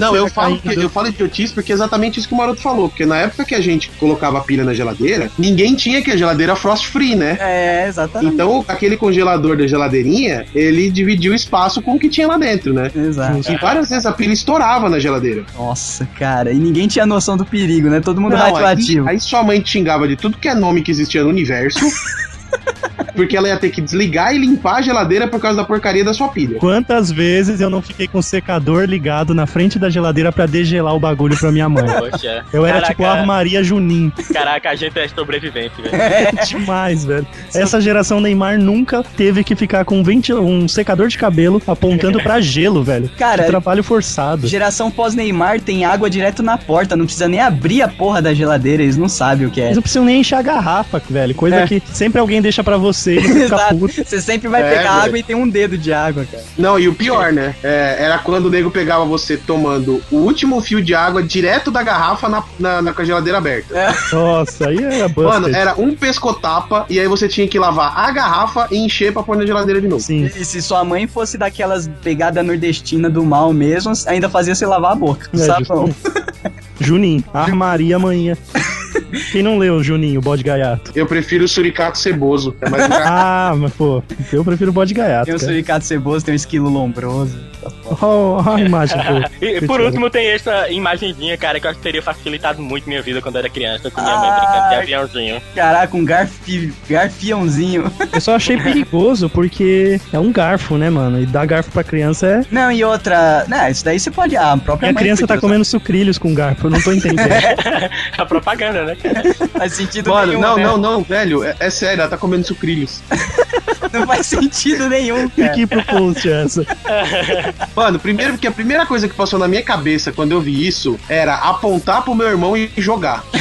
Não, eu falo, que, eu falo idiotice porque é exatamente isso que o Maroto falou. Porque na época que a gente colocava a pilha na geladeira, ninguém tinha que a geladeira frost free, né? É, exatamente. Então, aquele congelador da geladeirinha, ele dividia o espaço com o que tinha lá dentro, né? Exato. E várias vezes a pilha estourava na geladeira. Nossa, cara. E ninguém tinha noção do perigo, né? Todo mundo Não, radioativo. Aí, aí sua mãe te xingava de tudo que é nome que existia no universo. [laughs] porque ela ia ter que desligar e limpar a geladeira por causa da porcaria da sua pilha. Quantas vezes eu não fiquei com o secador ligado na frente da geladeira pra degelar o bagulho pra minha mãe? Poxa. Eu era Caraca, tipo a Maria Junim. Caraca, a gente é sobrevivente, velho. É demais, velho. Essa geração Neymar nunca teve que ficar com um, ventil... um secador de cabelo apontando pra gelo, velho. Cara, Que trabalho forçado. Geração pós-Neymar tem água direto na porta, não precisa nem abrir a porra da geladeira, eles não sabem o que é. Eles não precisam nem encher a garrafa, velho. Coisa É. que sempre alguém deixa pra você e você fica Exato. puto. Você sempre vai É, pegar velho. água e tem um dedo de água, cara. Não, e o pior, né? É, era quando o nego pegava você tomando o último fio de água direto da garrafa na, na, na geladeira aberta. Nossa, aí era busted. Mano, era um pescotapa e aí você tinha que lavar a garrafa e encher pra pôr na geladeira de novo. Sim. E se sua mãe fosse daquelas pegadas nordestina do mal mesmo, ainda fazia você lavar a boca. É, sabão. [laughs] Juninho, armaria amanhã. Quem não leu Juninho, o bode gaiato? Eu prefiro o suricato ceboso. É mais. [laughs] Ah, mas pô, eu prefiro o bode gaiato. Tem um cara. suricato ceboso, tem um esquilo lombroso. Ó a imagem do. [laughs] E por último tem essa imagenzinha, cara, que eu acho que teria facilitado muito minha vida quando eu era criança, com minha mãe Ah. brincando de aviãozinho. Caraca, um garfi, garfiãozinho. Eu só achei perigoso porque é um garfo, né, mano? E dar garfo pra criança é. Não, e outra. Não, isso daí você pode. Ah, a E própria a mãe criança tá podia comendo sucrilhos com garfo, eu não tô entendendo. [laughs] A propaganda, né? usar. [laughs] Faz sentido Mano, nenhum, não, né? não, não, velho. É, é sério, ela tá comendo sucrilhos. Não faz sentido nenhum, cara. Fique pro post essa. Mano, primeiro porque a primeira coisa que passou na minha cabeça quando eu vi isso era apontar pro meu irmão e jogar. [laughs]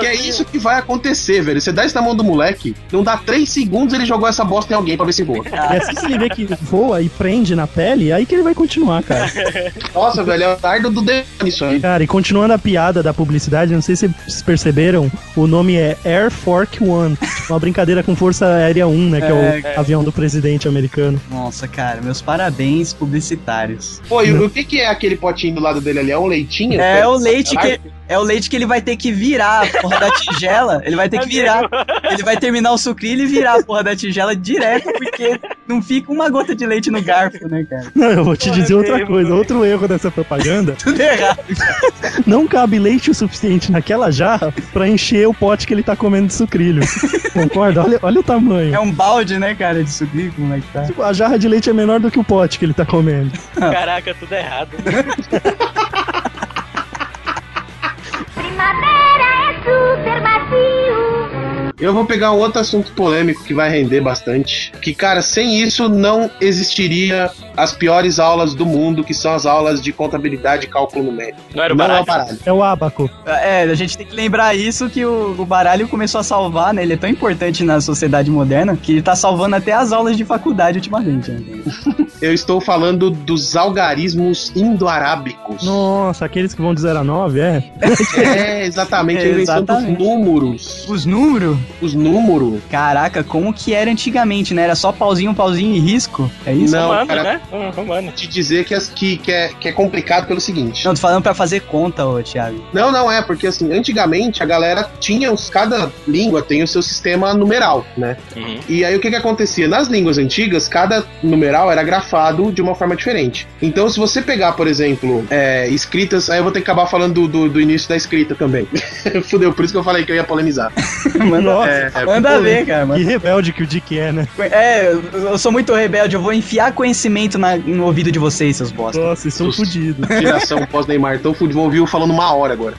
Que é isso que vai acontecer, velho. Você dá isso na mão do moleque, não dá três segundos ele jogou essa bosta em alguém pra ver se voa. E assim que ele vê que voa e prende na pele, aí que ele vai continuar, cara. [laughs] Nossa, velho, é o dardo do demônio isso aí. Cara, e continuando a piada da publicidade, não sei se vocês perceberam, o nome é Air Force One. Uma brincadeira com Força Aérea 1, né? Que é, o avião do presidente americano. Nossa, cara, meus parabéns publicitários. Pô, e o, que, que é aquele potinho do lado dele ali? É um leitinho? É o leite que. É o leite que ele vai ter que virar a porra da tigela. Ele vai ter que virar. Ele vai terminar o sucrilho e virar a porra da tigela direto, porque não fica uma gota de leite no garfo, né, cara? Não, eu vou te Porra, dizer outra mesmo, coisa, outro erro dessa propaganda. [laughs] Tudo errado. Não cabe leite o suficiente naquela jarra pra encher o pote que ele tá comendo de sucrilho. Concorda? Olha, olha o tamanho. É um balde, né, cara, de sucrilho, como é que tá? Tipo, A jarra de leite é menor do que o pote que ele tá comendo. Caraca, tudo errado. [laughs] super macio. Eu vou pegar um outro assunto polêmico que vai render bastante. Que, cara, sem isso não existiria as piores aulas do mundo, que são as aulas de contabilidade e cálculo numérico. Não era o Não é baralho. o baralho. É o abaco. É, a gente tem que lembrar isso que o, o baralho começou a salvar, né? Ele é tão importante na sociedade moderna que ele tá salvando até as aulas de faculdade ultimamente. Né? [laughs] Eu estou falando dos algarismos indo-arábicos. Nossa, aqueles que vão de 0 a 9, é? [laughs] É, exatamente, dos Exatamente. números. Os números, Os números. caraca, como que era antigamente, né? Era só pauzinho, pauzinho e risco? É isso? Não, Romano, cara. né? Hum, romano. Te dizer que, as- que, que, é, que é complicado pelo seguinte. Não, tô falando pra fazer conta, ô Thiago. Não, não é, porque assim, antigamente a galera tinha os. Cada língua tem o seu sistema numeral, né? Uhum. E aí o que que acontecia? Nas línguas antigas, cada numeral era grafado de uma forma diferente. Então, se você pegar, por exemplo, é, escritas. Aí eu vou ter que acabar falando do, do, do início da escrita também. [laughs] Fudeu, por isso que eu falei que eu ia polemizar. [laughs] Manda, Nossa, É, é, manda ver, cara. que rebelde que o Dick é, né? É, eu- sou muito rebelde, eu vou enfiar conhecimento na- no ouvido de vocês, seus bosta. Nossa, eles são Os- fodidos. Tiração pós-Neymar. Então, fudido, vão ouvir eu falando uma hora agora.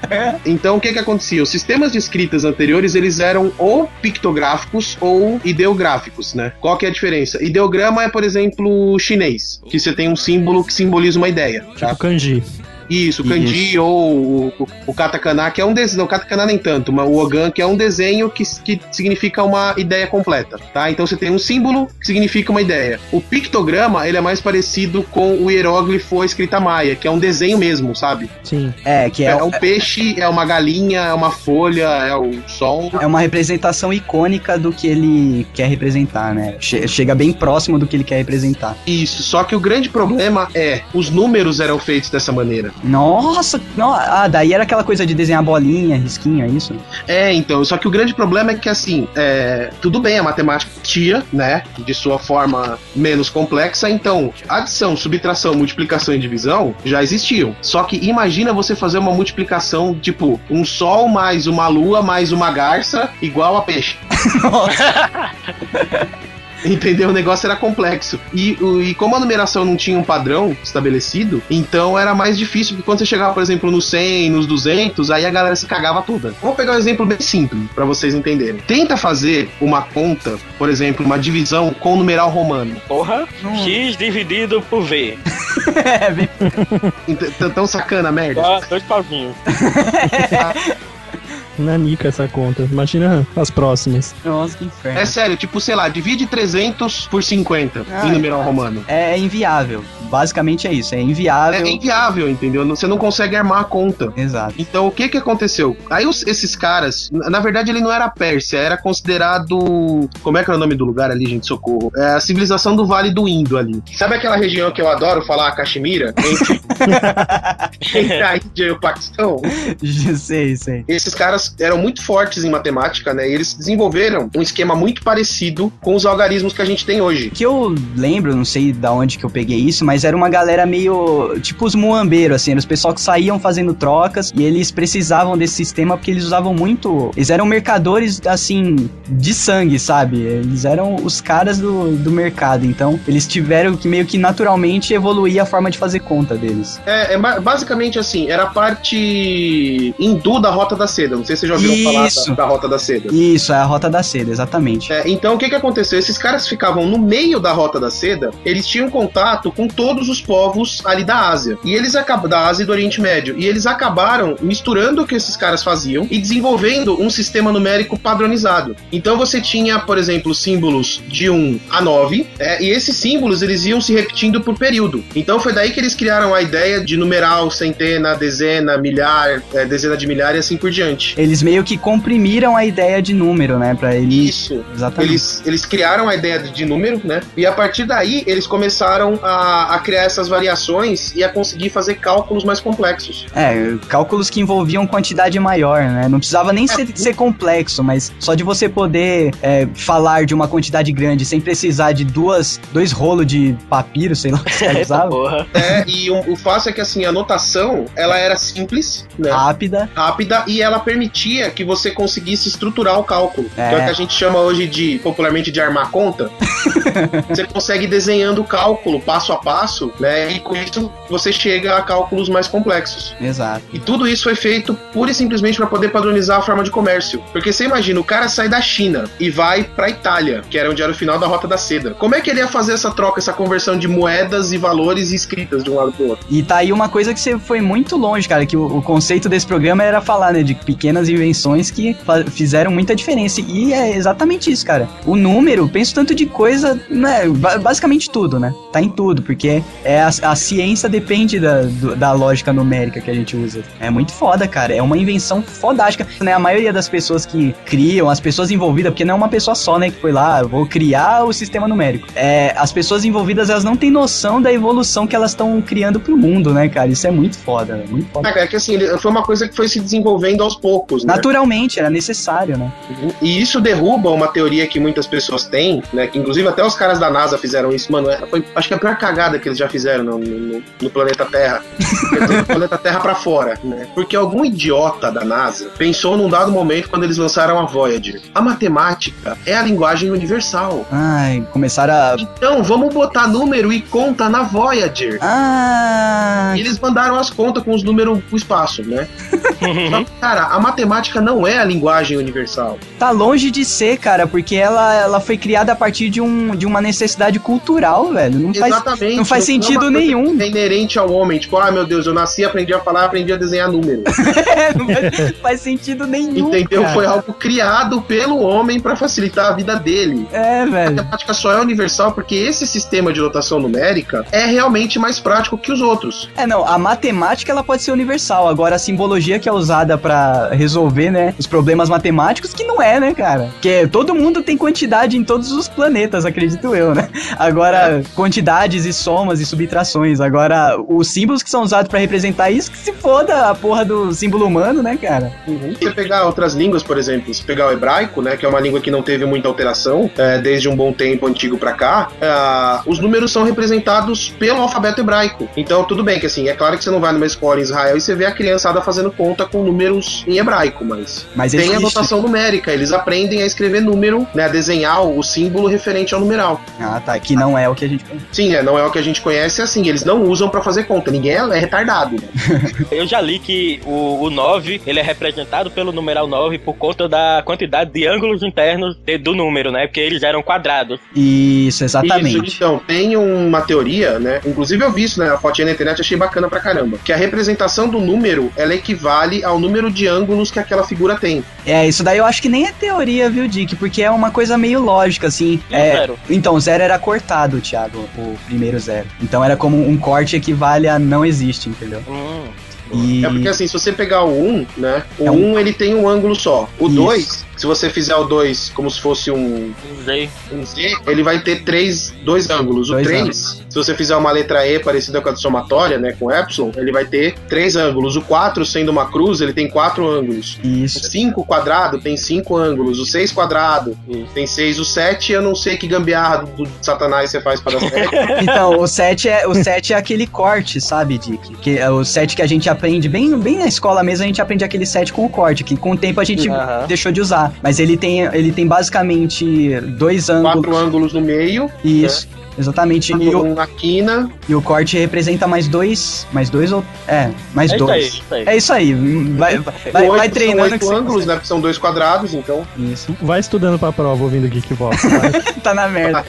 Então, o que que acontecia? Os sistemas de escritas anteriores, eles eram ou pictográficos ou ideográficos, né? Qual que é a diferença? Ideograma é, por exemplo, chinês, que você tem um símbolo que simboliza uma ideia, tá? Tipo kanji. Isso, o kanji ou o, o, katakana, que é um desenho, não, o katakana nem tanto, mas o ogan, que é um desenho que, que significa uma ideia completa, tá? Então você tem um símbolo que significa uma ideia. O pictograma, ele é mais parecido com o hieróglifo ou a escrita maia, que é um desenho mesmo, sabe? Sim. É, que É, é, um peixe, é uma galinha, é uma folha, é o sol. é uma representação icônica do que ele quer representar, né? Che- chega bem próximo do que ele quer representar. Isso, só que o grande problema é, os números eram feitos dessa maneira. Nossa, no- ah, daí era aquela coisa de desenhar bolinha, risquinho, é isso? É, então, só que o grande problema é que, assim, é, tudo bem, a matemática tia, né, de sua forma menos complexa, então, adição, subtração, multiplicação e divisão já existiam. Só que imagina você fazer uma multiplicação, tipo, um sol mais uma lua mais uma garça igual a peixe. [laughs] [laughs] Entendeu? O negócio era complexo. E, e como a numeração não tinha um padrão estabelecido, então era mais difícil, porque quando você chegava, por exemplo, no 100, nos 200, aí a galera se cagava toda. Vou pegar um exemplo bem simples, pra vocês entenderem. Tenta fazer uma conta, por exemplo, uma divisão com numeral romano. Porra, X dividido por V. [laughs] é, bem... Tão sacana merda. Dois pauzinhos. [laughs] Nanica essa conta. Imagina as próximas. Nossa, que inferno. É sério, tipo, sei lá, divide 300 por 50 Ah, em numeral romano. É inviável. Basicamente é isso, é inviável. É inviável, entendeu? Você não consegue armar a conta. Exato. Então, o que que aconteceu? Aí os- esses caras, na verdade ele não era Pérsia, era considerado, como é que era o nome do lugar ali, gente, socorro? É a civilização do Vale do Indo ali. Sabe aquela região que eu adoro falar, Caxemira? [laughs] Entre, entre [laughs] a Índia e o Paquistão? sei, sei. Esses caras eram muito fortes em matemática, né? E eles desenvolveram um esquema muito parecido com os algarismos que a gente tem hoje. O que eu lembro, não sei da onde que eu peguei isso, mas eram uma galera meio. tipo os muambeiros, assim, eram os pessoal que saíam fazendo trocas e eles precisavam desse sistema porque eles usavam muito. Eles eram mercadores, assim, de sangue, sabe? Eles eram os caras do, do mercado. Então, eles tiveram que meio que naturalmente evoluir a forma de fazer conta deles. É, é ba- basicamente assim, era a parte hindu da Rota da Seda. Não sei se vocês já ouviram falar Isso. da, da Rota da Seda. Isso, é a rota da seda, exatamente. É, então o que que aconteceu? Esses caras ficavam no meio da Rota da Seda, eles tinham contato com todos os povos ali da Ásia. E eles acabam da Ásia e do Oriente Médio. E eles acabaram misturando o que esses caras faziam e desenvolvendo um sistema numérico padronizado. Então você tinha, por exemplo, símbolos de 1 a 9, é, e esses símbolos eles iam se repetindo por período. Então foi daí que eles criaram a ideia de numeral, centena, dezena, milhar, é, dezena de milhar e assim por diante. Eles meio que comprimiram a ideia de número, né? Pra ele. Isso. Exatamente. Eles, eles criaram a ideia de, número, né? E a partir daí, eles começaram a, a criar essas variações e a conseguir fazer cálculos mais complexos. É, cálculos que envolviam quantidade maior, né? Não precisava nem ser, ser complexo, mas só de você poder é, falar de uma quantidade grande sem precisar de duas, dois rolos de papiro, sei lá, o [laughs] que você Essa usava, porra. É, e o, o fácil é que, assim, a notação, ela era simples, né? rápida. Rápida e ela permitia que você conseguisse estruturar o cálculo. É. Que é o que a gente chama hoje de, popularmente, de armar conta. [laughs] você consegue ir desenhando o cálculo passo a passo, né? E com isso você chega a cálculos mais complexos. Exato. E tudo isso foi feito pura e simplesmente para poder padronizar a forma de comércio. Porque você imagina, o cara sai da China e vai pra Itália, que era onde era o final da Rota da Seda. Como é que ele ia fazer essa troca, essa conversão de moedas e valores escritas de um lado pro outro? E tá aí uma coisa que você foi muito longe, cara, que o, o conceito desse programa era falar, né, de pequenas invenções que fizeram muita diferença. E é exatamente isso, cara. O número, penso tanto de coisa, né, ba- basicamente tudo, né? Tá em tudo, porque é a, a ciência depende da, da lógica numérica que a gente usa. É muito foda, cara. É uma invenção fodástica, né? A maioria das pessoas que criam, as pessoas envolvidas, porque não é uma pessoa só, né, que foi lá, "Eu vou criar o sistema numérico. É, as pessoas envolvidas, elas não têm noção da evolução que elas estão criando pro mundo, né, cara? Isso é muito foda, né? muito foda. É que assim, foi uma coisa que foi se desenvolvendo aos poucos, né? Naturalmente, era necessário, né? E isso derruba uma teoria que muitas pessoas têm, né? Que inclusive até os caras da NASA fizeram isso, mano. é- Foi, acho que é a pior cagada que eles já fizeram no, no- no planeta Terra. [laughs] No planeta Terra pra fora, né? Porque algum idiota da NASA pensou num dado momento quando eles lançaram a Voyager. A matemática é a linguagem universal. Ai, começaram a. Então vamos botar número e conta na Voyager. Ah. E eles mandaram as contas com os números pro espaço, né? [laughs] Só cara, a matemática não é a linguagem universal. Tá longe de ser, cara, porque ela, ela foi criada a partir de, um, de uma necessidade cultural, velho. Não faz, Exatamente. não faz é uma sentido coisa nenhum. É inerente ao homem. Tipo, ah, meu Deus, eu nasci, aprendi a falar, aprendi a desenhar número. [laughs] É, não faz, faz sentido nenhum. Entendeu? cara. Foi algo criado pelo homem pra facilitar a vida dele. É, A velho. matemática só é universal porque esse sistema de notação numérica é realmente mais prático que os outros. É, não, a matemática ela pode ser universal, agora a simbologia que é usada pra resolver, né, os problemas matemáticos que não é, né, cara? Porque todo mundo tem quantidade em todos os planetas, acredito eu, né? Agora, quantidades e somas e subtrações, agora os símbolos que são usados pra representar isso, que se foda a porra do símbolo humano, né, cara? Se você pegar outras línguas, por exemplo, se pegar o hebraico, né, que é uma língua que não teve muita alteração é, desde um bom tempo antigo pra cá, é, os números são representados pelo alfabeto hebraico. Então, tudo bem que assim, é claro que você não vai numa escola em Israel e você vê a criançada fazendo conta com números em hebraico, mas Mas tem a existe. notação numérica, eles aprendem a escrever número, né, a desenhar o símbolo referente ao numeral. Ah, tá, que não é o que a gente conhece. Sim, é, não é o que a gente conhece assim, eles não usam pra fazer conta, ninguém é, é retardado. né? [laughs] Eu já li que o, o 9 ele é representado pelo numeral 9 por conta da quantidade de ângulos internos de- do número, né? Porque eles eram quadrados. Isso, exatamente. Isso, então, tem uma teoria, né? Inclusive eu vi isso, né? A fotinha na internet, achei bacana pra caramba. Que a representação do número, ela equivale ao número de ângulos que aquela figura tem. É, isso daí eu acho que nem é teoria, viu, Dick? Porque é uma coisa meio lógica, assim. E o É, zero? Então, zero era cortado, Thiago, o primeiro zero. Então era como um corte equivale a não existe, entendeu? Hum. E... É porque assim, se você pegar o 1, né? O É 1 um- ele tem um ângulo só. O Isso. 2 se você fizer o 2 como se fosse um, Não sei. um Z, ele vai ter três, dois ângulos. O Dois 3, se você fizer uma letra E parecida com a de somatória, né, com epsilon, ele vai ter três ângulos. O 4, sendo uma cruz, ele tem quatro ângulos. O Isso. 5 quadrado tem cinco ângulos. O 6 quadrado tem seis. O 7, eu não sei que gambiarra do, do satanás você faz para dar certo. [laughs] Então, o 7 é, o 7 é aquele corte, sabe, Dick? Que é o 7 que a gente aprende, bem, bem na escola mesmo, a gente aprende aquele 7 com o corte, que com o tempo a gente Aham. deixou de usar. Mas ele tem, ele tem basicamente dois ângulos. quatro ângulos no meio. Isso. Exatamente. E o, Um na quina. e o corte representa mais dois. Mais dois ou. É, mais É isso dois. aí, isso aí. É isso aí. Vai, vai, oito, vai treinando são oito ângulos, né? Porque são dois quadrados, então. Isso. Vai estudando pra prova ouvindo Geekbox. [laughs] vai. Tá na merda.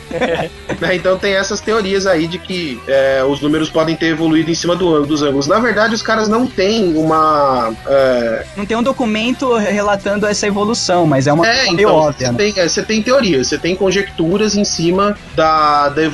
né, [laughs] Então tem essas teorias aí de que é, os números podem ter evoluído em cima do, dos ângulos. Na verdade, os caras não têm uma. É, Não tem um documento relatando essa evolução, mas é uma é, coisa meio então, óbvia. você né? tem, é, você tem teorias, você tem conjecturas em cima da, da evolução,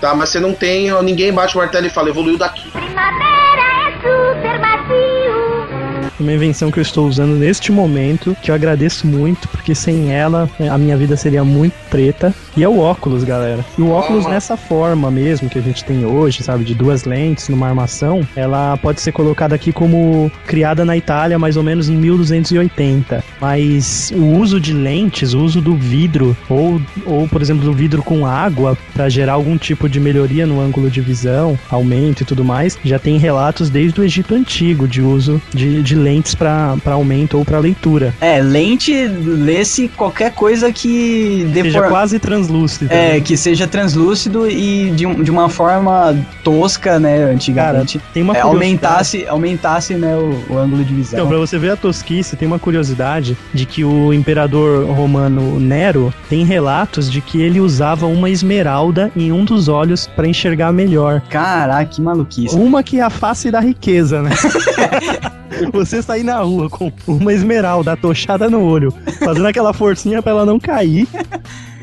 tá? Mas você não tem. Ninguém bate o martelo e fala, evoluiu daqui. Primavera é super macio. Uma invenção que eu estou usando neste momento, que eu agradeço muito, porque sem ela a minha vida seria muito preta. E é o óculos, galera. E o óculos Ah. nessa forma mesmo que a gente tem hoje, sabe, de duas lentes numa armação, ela pode ser colocada aqui como criada na Itália mais ou menos em 1280. Mas o uso de lentes, o uso do vidro, ou, ou por exemplo, do vidro com água para gerar algum tipo de melhoria no ângulo de visão, aumento e tudo mais, já tem relatos desde o Egito Antigo de uso de, de lentes para aumento ou para leitura. É, lente, lê-se qualquer coisa que dê Seja quase translúcido. É, que seja translúcido e de, um- de uma forma tosca, né, Cara, antigamente. tem uma É, aumentasse, aumentasse, né, o, o ângulo de visão. Então, pra você ver a tosquice, tem uma curiosidade de que o imperador romano Nero tem relatos de que ele usava uma esmeralda em um dos olhos para enxergar melhor. Caraca, que maluquice. Uma que é a face da riqueza, né? [laughs] Você sair na rua com uma esmeralda atochada no olho, fazendo aquela forcinha pra ela não cair.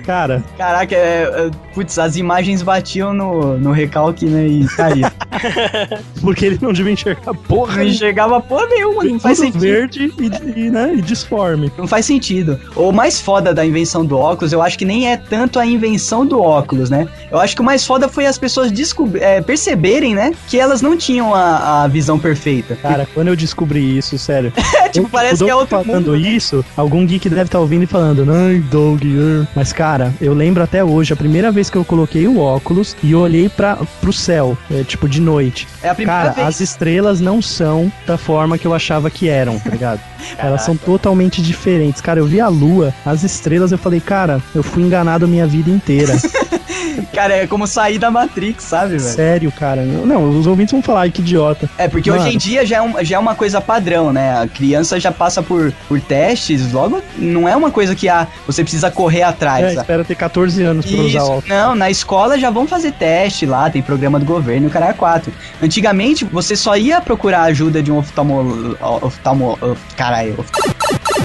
Cara, Caraca, é, é, putz, as imagens batiam no, no recalque, né, e caía. [laughs] porque ele não devia enxergar porra Não enxergava porra nenhuma, não faz sentido. verde e, e, né, e disforme. Não faz sentido. O mais foda da invenção do óculos, eu acho que nem é tanto a invenção do óculos, né? Eu acho que o mais foda foi as pessoas é, perceberem, né? Que elas não tinham a, a visão perfeita. Cara, quando eu descobri isso, sério. É, [laughs] tipo, eu- parece que é outro falando mundo. né? isso, algum geek deve estar ouvindo e falando, ai, Doug, uh." mas cara, eu lembro até hoje, a primeira vez que eu coloquei o óculos e olhei para pro céu, é, tipo de noite. É a primeira Cara, vez. as estrelas não são da forma que eu achava que eram, tá ligado? [laughs] Elas são totalmente diferentes. Cara, eu vi a lua, as estrelas, eu falei, cara, eu fui enganado a minha vida inteira. [laughs] [laughs] Cara, é como sair da Matrix, sabe, velho? Sério, cara. Não, os ouvintes vão falar, que idiota. É, porque Mano. hoje em dia já é, um- já é uma coisa padrão, né? A criança já passa por, por testes, logo não é uma coisa que ah, você precisa correr atrás. É, sabe? espera ter 14 anos pra usar Isso, óculos. não, na escola já vão fazer teste lá, tem programa do governo, o cara é 4. Antigamente, você só ia procurar a ajuda de um oftalmo... oftalmo... of- caralho,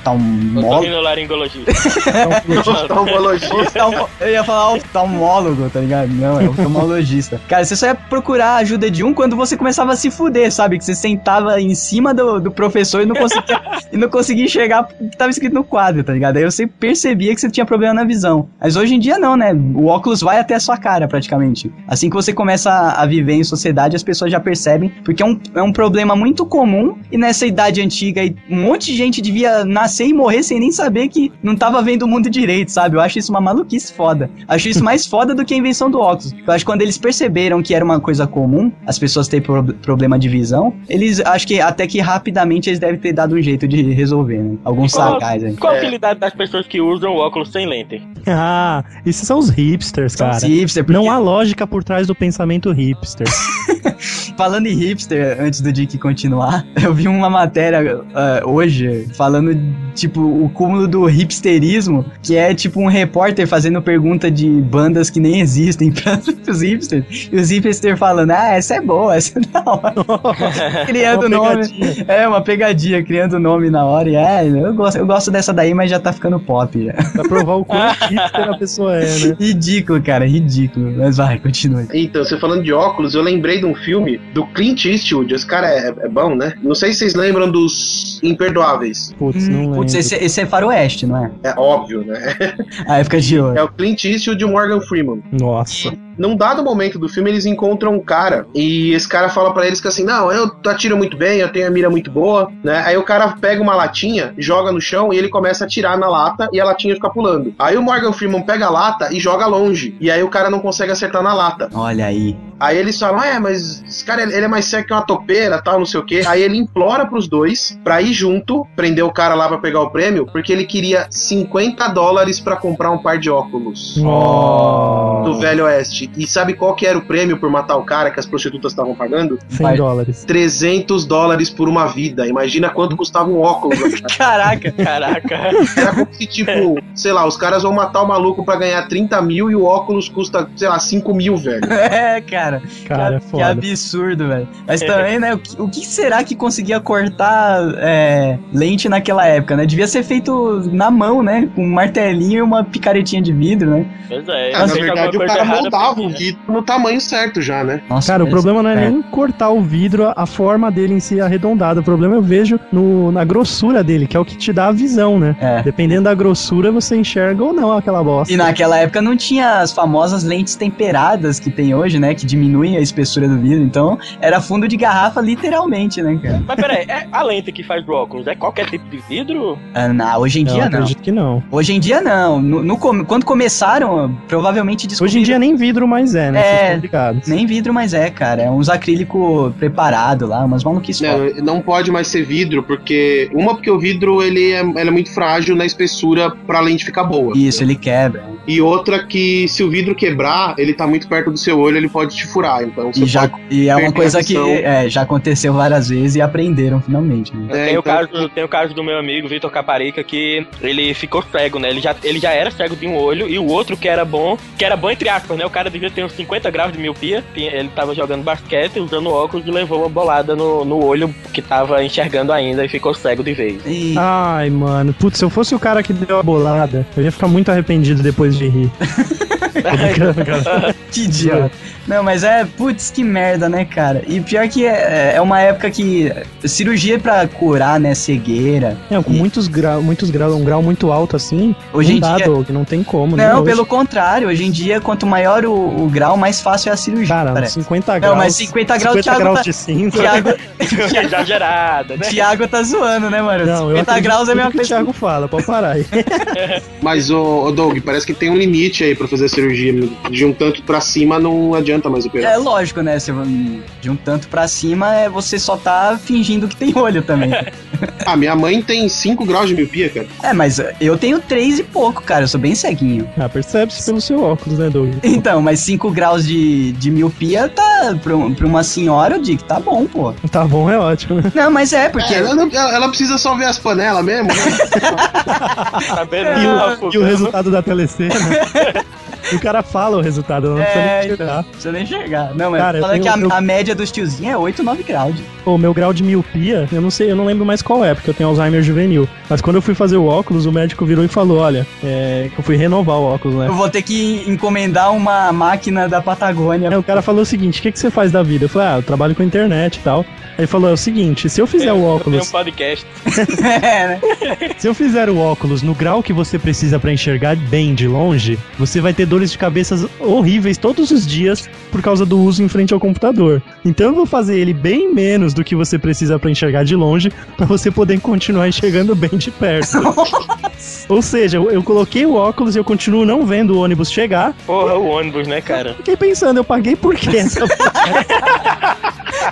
oftalmólogo? Oftalmologista. Oftalmo- Eu ia falar oftalmólogo, tá ligado? Não, é oftalmologista. Cara, você só ia procurar a ajuda de um quando você começava a se fuder, sabe? Que você sentava em cima do, do professor e não conseguia, [laughs] e não conseguia enxergar o que tava escrito no quadro, tá ligado? Aí você percebia que você tinha problema na visão. Mas hoje em dia não, né? O óculos vai até a sua cara, praticamente. Assim que você começa a, a viver em sociedade, as pessoas já percebem, porque é um, é um problema muito comum e nessa idade antiga um monte de gente devia nascer e morrer sem nem saber que não tava vendo o mundo direito, sabe? Eu acho isso uma maluquice foda. Acho isso mais foda do que a invenção do óculos. Eu acho que quando eles perceberam que era uma coisa comum, as pessoas terem pro- problema de visão, eles acho que até que rapidamente eles devem ter dado um jeito de resolver, né? Alguns Qual- sagaz aí. Qual a É. utilidade das pessoas que usam óculos sem lente? Ah, esses são os hipsters, São cara. hipster, porque- Não há lógica por trás do pensamento hipster. [laughs] Falando em hipster, antes do Dick continuar, [laughs] eu vi uma matéria ah, hoje falando, tipo, o cúmulo do hipsterismo, que é tipo um repórter fazendo pergunta de bandas que nem existem [laughs] para os hipsters. E os hipsters falando, ah, essa é boa, essa é da hora. [laughs] criando Uma nome. pegadinha. É, uma pegadinha, criando nome na hora. E é, eu gosto, eu gosto dessa daí, mas já tá ficando pop já. Pra provar o quão hipster a pessoa é, né? [laughs] Ridículo, cara, ridículo. Mas vai, continua. Então, você falando de óculos, eu lembrei de um filme do Clint Eastwood. Esse cara é, é bom, né? Não sei se vocês lembram dos Imperdoáveis. Putz, não lembro. Putz, esse, esse é faroeste, não é? É óbvio, né? [laughs] A época de ouro. É o Clint Eastwood e o Morgan Freeman. Nossa. Num dado momento do filme, eles encontram um cara e esse cara fala pra eles que assim, não, eu atiro muito bem, eu tenho a mira muito boa, né? Aí o cara pega uma latinha, joga no chão e ele começa a atirar na lata e a latinha fica pulando. Aí o Morgan Freeman pega a lata e joga longe. E aí o cara não consegue acertar na lata. Olha aí. Aí eles falam, é, mas esse cara ele é mais sério que uma topeira, tal, não sei o quê. Aí ele implora pros dois pra ir junto, prender o cara lá pra pegar o prêmio, porque ele queria 50 dólares pra comprar um par de óculos Oh. do Velho Oeste. E sabe qual que era o prêmio por matar o cara que as prostitutas estavam pagando? 100 dólares. 300 dólares por uma vida. Imagina quanto custava um óculos. [laughs] Caraca. Caraca. Era como se, tipo, sei lá, os caras vão matar o maluco pra ganhar 30 mil e o óculos custa, sei lá, 5 mil, velho. [laughs] É, cara. Cara, é que, que foda. absurdo, velho. Mas também, né, o que, o que será que conseguia cortar é, lente naquela época, né? Devia ser feito na mão, né? Com um martelinho e uma picaretinha de vidro, né? Pois é. É, na verdade, o cara errada pra o vidro no tamanho certo já, né? Nossa, Cara, o mas- problema não é, nem cortar o vidro, a forma dele em si arredondada. O problema eu vejo no, na grossura dele, que é o que te dá a visão, né? É. Dependendo da grossura, você enxerga ou não aquela bosta. E naquela época não tinha as famosas lentes temperadas que tem hoje, né? Que diminuem a espessura do vidro. Então, era fundo de garrafa, literalmente, né, cara? Mas peraí, é a lente que faz do óculos é qualquer tipo de vidro? Ah, não, hoje em dia não. acredito que não. Hoje em dia não. No, no quando começaram, provavelmente Hoje em descobriram- dia nem vidro mais é, né? É. Nem vidro mais é, cara. É uns acrílico preparado lá, umas maluquices. Não, não pode mais ser vidro, porque. Uma, porque o vidro ele é, ele é muito frágil na espessura pra lente ficar boa. Isso, ele quebra. E outra que se o vidro quebrar, ele tá muito perto do seu olho, ele pode te furar. Então você E, já, pode. e é uma coisa que é, já aconteceu várias vezes e aprenderam finalmente. Né? É, tem, o então- caso, tem o caso do meu amigo Vitor Caparica que ele ficou cego, né? Ele já, ele já era cego de um olho e o outro que era bom, que era bom entre aspas, né? O cara devia ter uns 50 graus de miopia. tinha- Ele tava jogando basquete, usando óculos e levou uma bolada no, no olho que tava enxergando ainda e ficou cego de vez. E- Ai, mano. Putz, se eu fosse o cara que deu a bolada, eu ia ficar muito arrependido depois de rir. [laughs] [laughs] Que idiota. Não, mas é, putz, que merda, né, cara? E pior que é, é uma época que cirurgia pra curar, né, cegueira. É, com E- muitos graus, muitos graus, um grau muito alto assim, Hoje não em dá, dia- Doug, não tem como, né? Não, Hoje, pelo contrário, hoje em dia, quanto maior o, o grau, mais fácil é a cirurgia. Cara, parece. 50 graus. Não, mas 50 graus, 50 Thiago graus tá- de cinza. Thiago, [laughs] Exagerada, né? Thiago tá zoando, né, mano? Não, eu 50 acredito graus é mesma que o. Thiago fala, pode parar aí. [laughs] Mas, ô, ô Doug, parece que tem um limite aí pra fazer a cirurgia. De um tanto pra cima não adianta mais operar. É lógico, né? Se, de um tanto pra cima, é, você só tá fingindo que tem olho também. [laughs] Ah, minha mãe tem 5 graus de miopia, cara. é, mas eu tenho três e pouco, cara. Eu sou bem ceguinho. Ah, percebe-se pelo seu óculos, né, Doug? [laughs] Então, mas 5 graus de, de miopia tá. Pra, pra uma senhora, eu digo que tá bom, pô. Tá bom, é ótimo. né? [laughs] Não, mas é, porque. É, ela, não- ela- precisa só ver as panelas mesmo, né? Tá vendo? E o, e o resultado da telecena. O cara fala o resultado, não precisa É, nem então, não precisa nem chegar. Não, mas Cara, que a, eu- a média dos tiozinhos é 8, 9 graus. O meu grau de miopia, eu não sei, eu não lembro mais qual é, porque eu tenho Alzheimer juvenil. Mas quando eu fui fazer o óculos, o médico virou e falou: Olha, é, que eu fui renovar o óculos, né? Eu vou ter que encomendar uma máquina da Patagônia. Aí o cara falou o seguinte: o que, que você faz da vida? Eu falei: Ah, eu trabalho com internet e tal. Aí ele falou: É o seguinte, se eu fizer o [laughs] Eu tenho um óculos, podcast. [laughs] é, né? [laughs] se eu fizer o óculos no grau que você precisa pra enxergar bem de longe, você vai ter dores de cabeça horríveis todos os dias por causa do uso em frente ao computador. Então eu vou fazer ele bem menos do que você precisa pra enxergar de longe, pra você poder continuar enxergando bem de perto. Ou seja, eu, eu coloquei o óculos e eu continuo não vendo o ônibus chegar. Porra, o ônibus, né, cara? Fiquei pensando, eu paguei por quê essa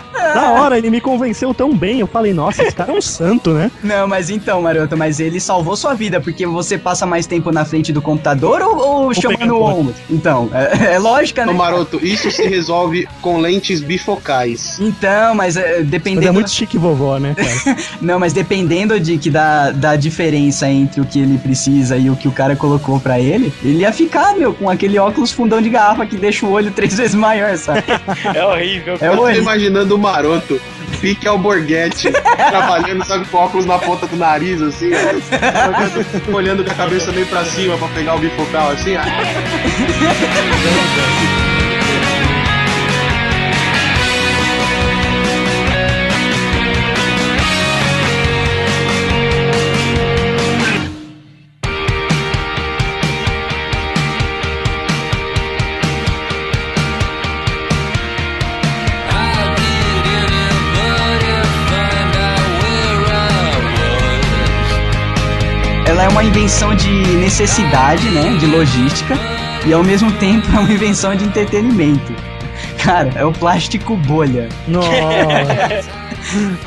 [laughs] Na hora ele me convenceu tão bem, eu falei, nossa, esse cara é um santo, né? Não, mas então, maroto, mas ele salvou sua vida, porque você passa mais tempo na frente do computador ou, ou chamando o ônibus? Então, é, é lógica, né? Ô, Maroto, isso se resolve com lentes bifocais. Então, mas é, Mas dependendo. é muito chique vovó, né, cara? [laughs] Não, mas dependendo de que da, da diferença entre o que ele precisa e o que o cara colocou pra ele, ele ia ficar, meu, com aquele óculos fundão de garrafa que deixa o olho três vezes maior, sabe? [laughs] É horrível. É Eu tô horrível. Imaginando o Maroto, pique alborguete, [laughs] trabalhando, sabe, com óculos na ponta do nariz, assim, ó, olhando com a cabeça meio pra cima pra pegar o bifocal, assim, ó. [laughs] ela é uma invenção de necessidade, né? De logística. E ao mesmo tempo é uma invenção de entretenimento. Cara, é o plástico bolha. Nossa.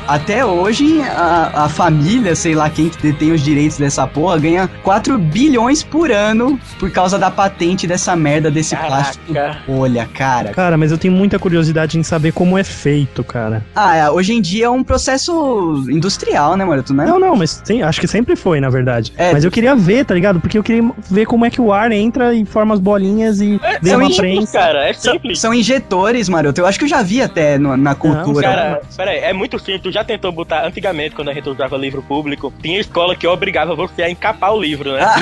Até hoje, a, a família, sei lá quem que detém os direitos dessa porra, ganha 4 bilhões por ano por causa da patente dessa merda desse Caraca. plástico bolha, cara. Cara, mas eu tenho muita curiosidade em saber como é feito, cara. Ah, é, hoje em dia é um processo industrial, né, Maroto? Né? Não, não, mas tem- acho que sempre foi, na verdade. É. mas eu queria ver, tá ligado? Porque eu queria ver como é que o ar entra e forma as bolinhas e vem são uma prensa. cara, é São, simples. são injetores, Maroto. Eu acho que eu já vi até no- na cultura. Cara, peraí, é muito simples. Tu já tentou botar, antigamente, quando a gente usava livro público, tinha escola que obrigava você a encapar o livro, né? Ah,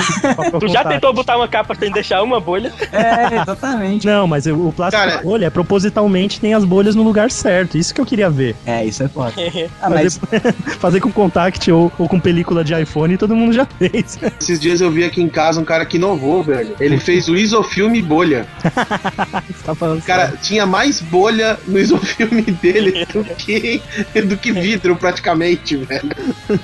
[laughs] Tu já tentou botar uma capa sem deixar uma bolha? é, exatamente. Não, mas o plástico Cara- bolha, propositalmente tem as bolhas no lugar certo. Isso que eu queria ver. É, isso é foda. [laughs] Ah, mas Fazer, [laughs] fazer com contact ou, ou com película de iPhone, todo mundo já fez. Esses dias eu vi aqui em casa um cara que inovou, velho. Ele fez o isofilme bolha. Você tá falando Cara, tinha mais bolha no isofilme dele do que, [laughs] do que vidro, praticamente, velho.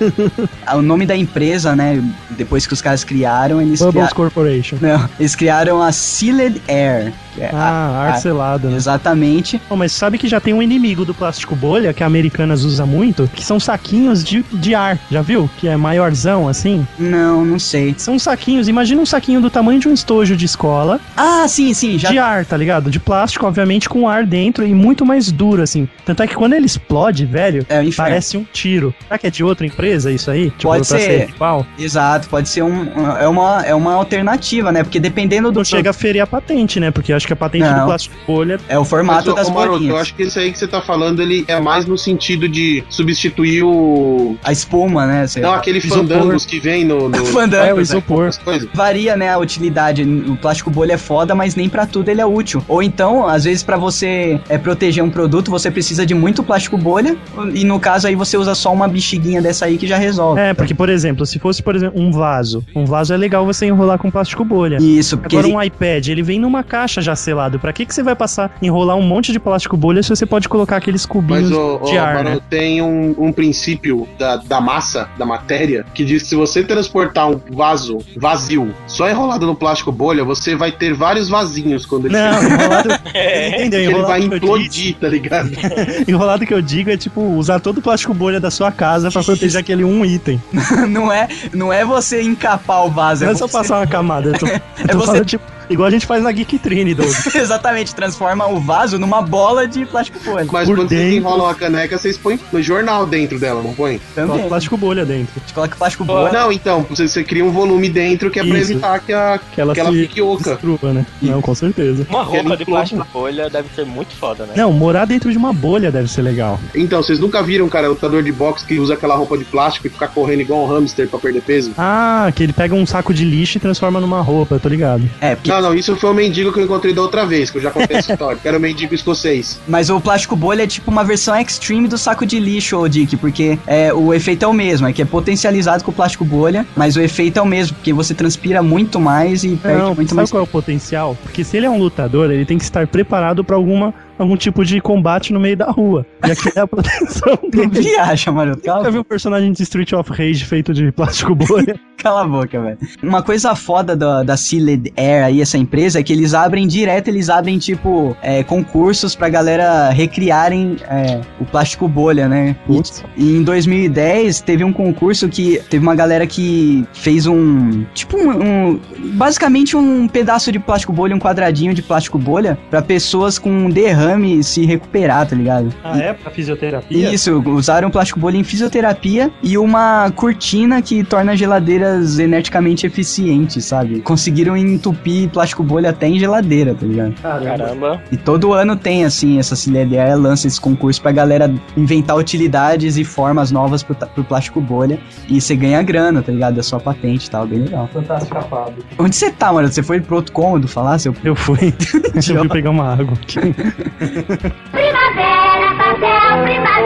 [laughs] o nome da empresa, né? Depois que os caras criaram, eles Bubbles criaram. Corporation. Não, eles criaram a Sealed Air. Que é a- Ah, ar selado, né? Exatamente. Oh, mas sabe que já tem um inimigo do plástico bolha que a Americanas usa muito? Que são saquinhos de, de ar, já viu? Que é maiorzão assim. Não, não sei. São saquinhos, imagina um saquinho do tamanho de um estojo de escola, Ah, sim, sim, já. de ar, tá ligado? De plástico, obviamente, com ar dentro e muito mais duro, assim. Tanto é que quando ele explode, velho, É parece um tiro. Será que é de outra empresa isso aí? Tipo, Pode ser. igual? Exato, pode ser um. É uma, é uma alternativa, né? Porque dependendo do. Não chega a ferir a patente, né? Porque acho que a patente Não. do plástico bolha É o formato das ô, Maroto, bolinhas. eu acho que isso aí que você tá falando, ele é mais no sentido de substituir o... A espuma, né? sei Não, lá. aquele Isopor. fandangos que vem no... no... [laughs] Fandango, É, o né? isopor. Varia, né, a utilidade. O plástico bolha é foda, mas nem pra tudo ele é útil. Ou então, às vezes, pra você é, proteger um produto, você precisa de muito plástico bolha. E no caso aí você usa só uma bexiguinha dessa aí que já resolve. É, porque, por exemplo, se fosse, por exemplo, um vaso. Um vaso é legal você enrolar com plástico bolha. Isso, porque Agora ele- um iPad, ele vem numa caixa já selado. Pra que, que você vai passar, enrolar um monte de plástico bolha se você pode colocar aqueles cubinhos Mas, ô, de ar, Maroto, né? tem um, um princípio da, da massa, da matéria, que diz que se você transportar um vaso vazio só enrolado no plástico bolha, você vai ter vários vasinhos quando ele Não, chegar. enrolado. [laughs] É. Entendeu? Ele Enrolado vai implodir, tá ligado? [laughs] Enrolado que eu digo é tipo usar todo o plástico bolha da sua casa pra proteger aquele um item. [laughs] não, é, não é você encapar o vaso, Não é é só você... passar uma camada. Eu tô, tô você- falando, tipo, igual a gente faz na Geek Trine, Doug. [laughs] Exatamente, transforma o vaso numa bola de plástico bolha. Mas Por quando vocês dentro. enrolam a caneca, vocês põem no jornal dentro dela, não põe? Coloca Também. plástico bolha dentro. A gente coloca plástico bolha. Não, então, você, você cria um volume dentro que é pra Isso. evitar que, a, Que ela, que ela fique oca. destrua, né? Não, com certeza. Uma roupa de plástico bolha deve ser muito foda, né? Não, morar dentro de uma bolha deve ser legal. Então, vocês nunca viram, cara, lutador de boxe que usa aquela roupa de plástico e fica correndo igual um hamster pra perder peso? Ah, que ele pega um saco de lixo e transforma numa roupa, eu tô ligado. É, porque... Não, não, isso foi o mendigo que eu encontrei da outra vez, que eu já contei essa história, que era o mendigo escocês. Mas o plástico bolha é tipo uma versão extreme do saco de lixo, ô Dick, porque é, o efeito é o mesmo, é que é potencializado com o plástico bolha, mas o efeito é o mesmo, porque você transpira muito mais e perde Não, muito sabe mais. qual é o potencial? Porque se ele é um lutador, ele tem que estar preparado pra alguma algum tipo de combate no meio da rua. E aqui é a proteção Não dele. viaja, mano. Já Cala, viu um personagem de Street of Rage feito de plástico bolha? [laughs] cala a boca, velho. Uma coisa foda da, da Sealed Air aí, essa empresa, é que eles abrem direto, eles abrem, tipo, é, concursos pra galera recriarem é, o plástico bolha, né? E, Putz. e em 2010 teve um concurso que teve uma galera que fez um. Tipo, um. um- basicamente um pedaço de plástico bolha, um quadradinho de plástico bolha, pra pessoas com derrame se recuperar, tá ligado? Ah, é? Pra fisioterapia? Isso, usaram plástico bolha em fisioterapia e uma cortina que torna geladeiras energeticamente eficientes, sabe? Conseguiram entupir plástico bolha até em geladeira, tá ligado? Caramba. E todo ano tem, assim, essa CLDR lança esse concurso pra galera inventar utilidades e formas novas pro, pro plástico bolha e você ganha grana, tá ligado? Da sua patente e tal, bem legal. Fantástico capado. Onde você tá, mano? Você foi pro outro cômodo falar, seu... Eu fui. [laughs] eu fui pegar uma água. [laughs] Primavera, papel, primavera.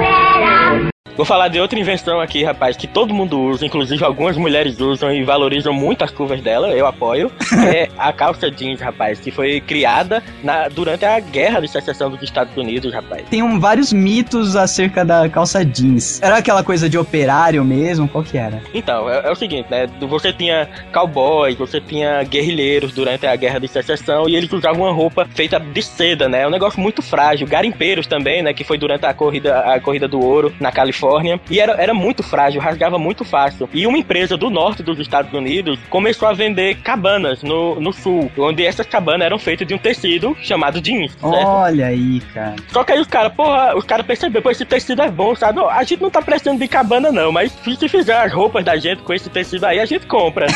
Vou falar de outra invenção aqui, rapaz, que todo mundo usa, inclusive algumas mulheres usam e valorizam muito as curvas dela, eu apoio. [laughs] é a calça jeans, rapaz, que foi criada na- durante a guerra de secessão dos Estados Unidos, rapaz. Tem um- vários mitos acerca da calça jeans. Era aquela coisa de operário mesmo? Qual que era? Então, é, é o seguinte, né? Você tinha cowboys, você tinha guerrilheiros durante a guerra de secessão e eles usavam uma roupa feita de seda, né? É um negócio muito frágil. Garimpeiros também, né? Que foi durante a corrida, a corrida do ouro na Califórnia. E era, era muito frágil, rasgava muito fácil. E uma empresa do norte dos Estados Unidos começou a vender cabanas no, no sul, onde essas cabanas eram feitas de um tecido chamado jeans, certo? Olha aí, cara. Só que aí os caras, porra, os caras perceberam, pô, esse tecido é bom, sabe? A gente não tá precisando de cabana, não, mas se se fizer as roupas da gente com esse tecido aí, a gente compra.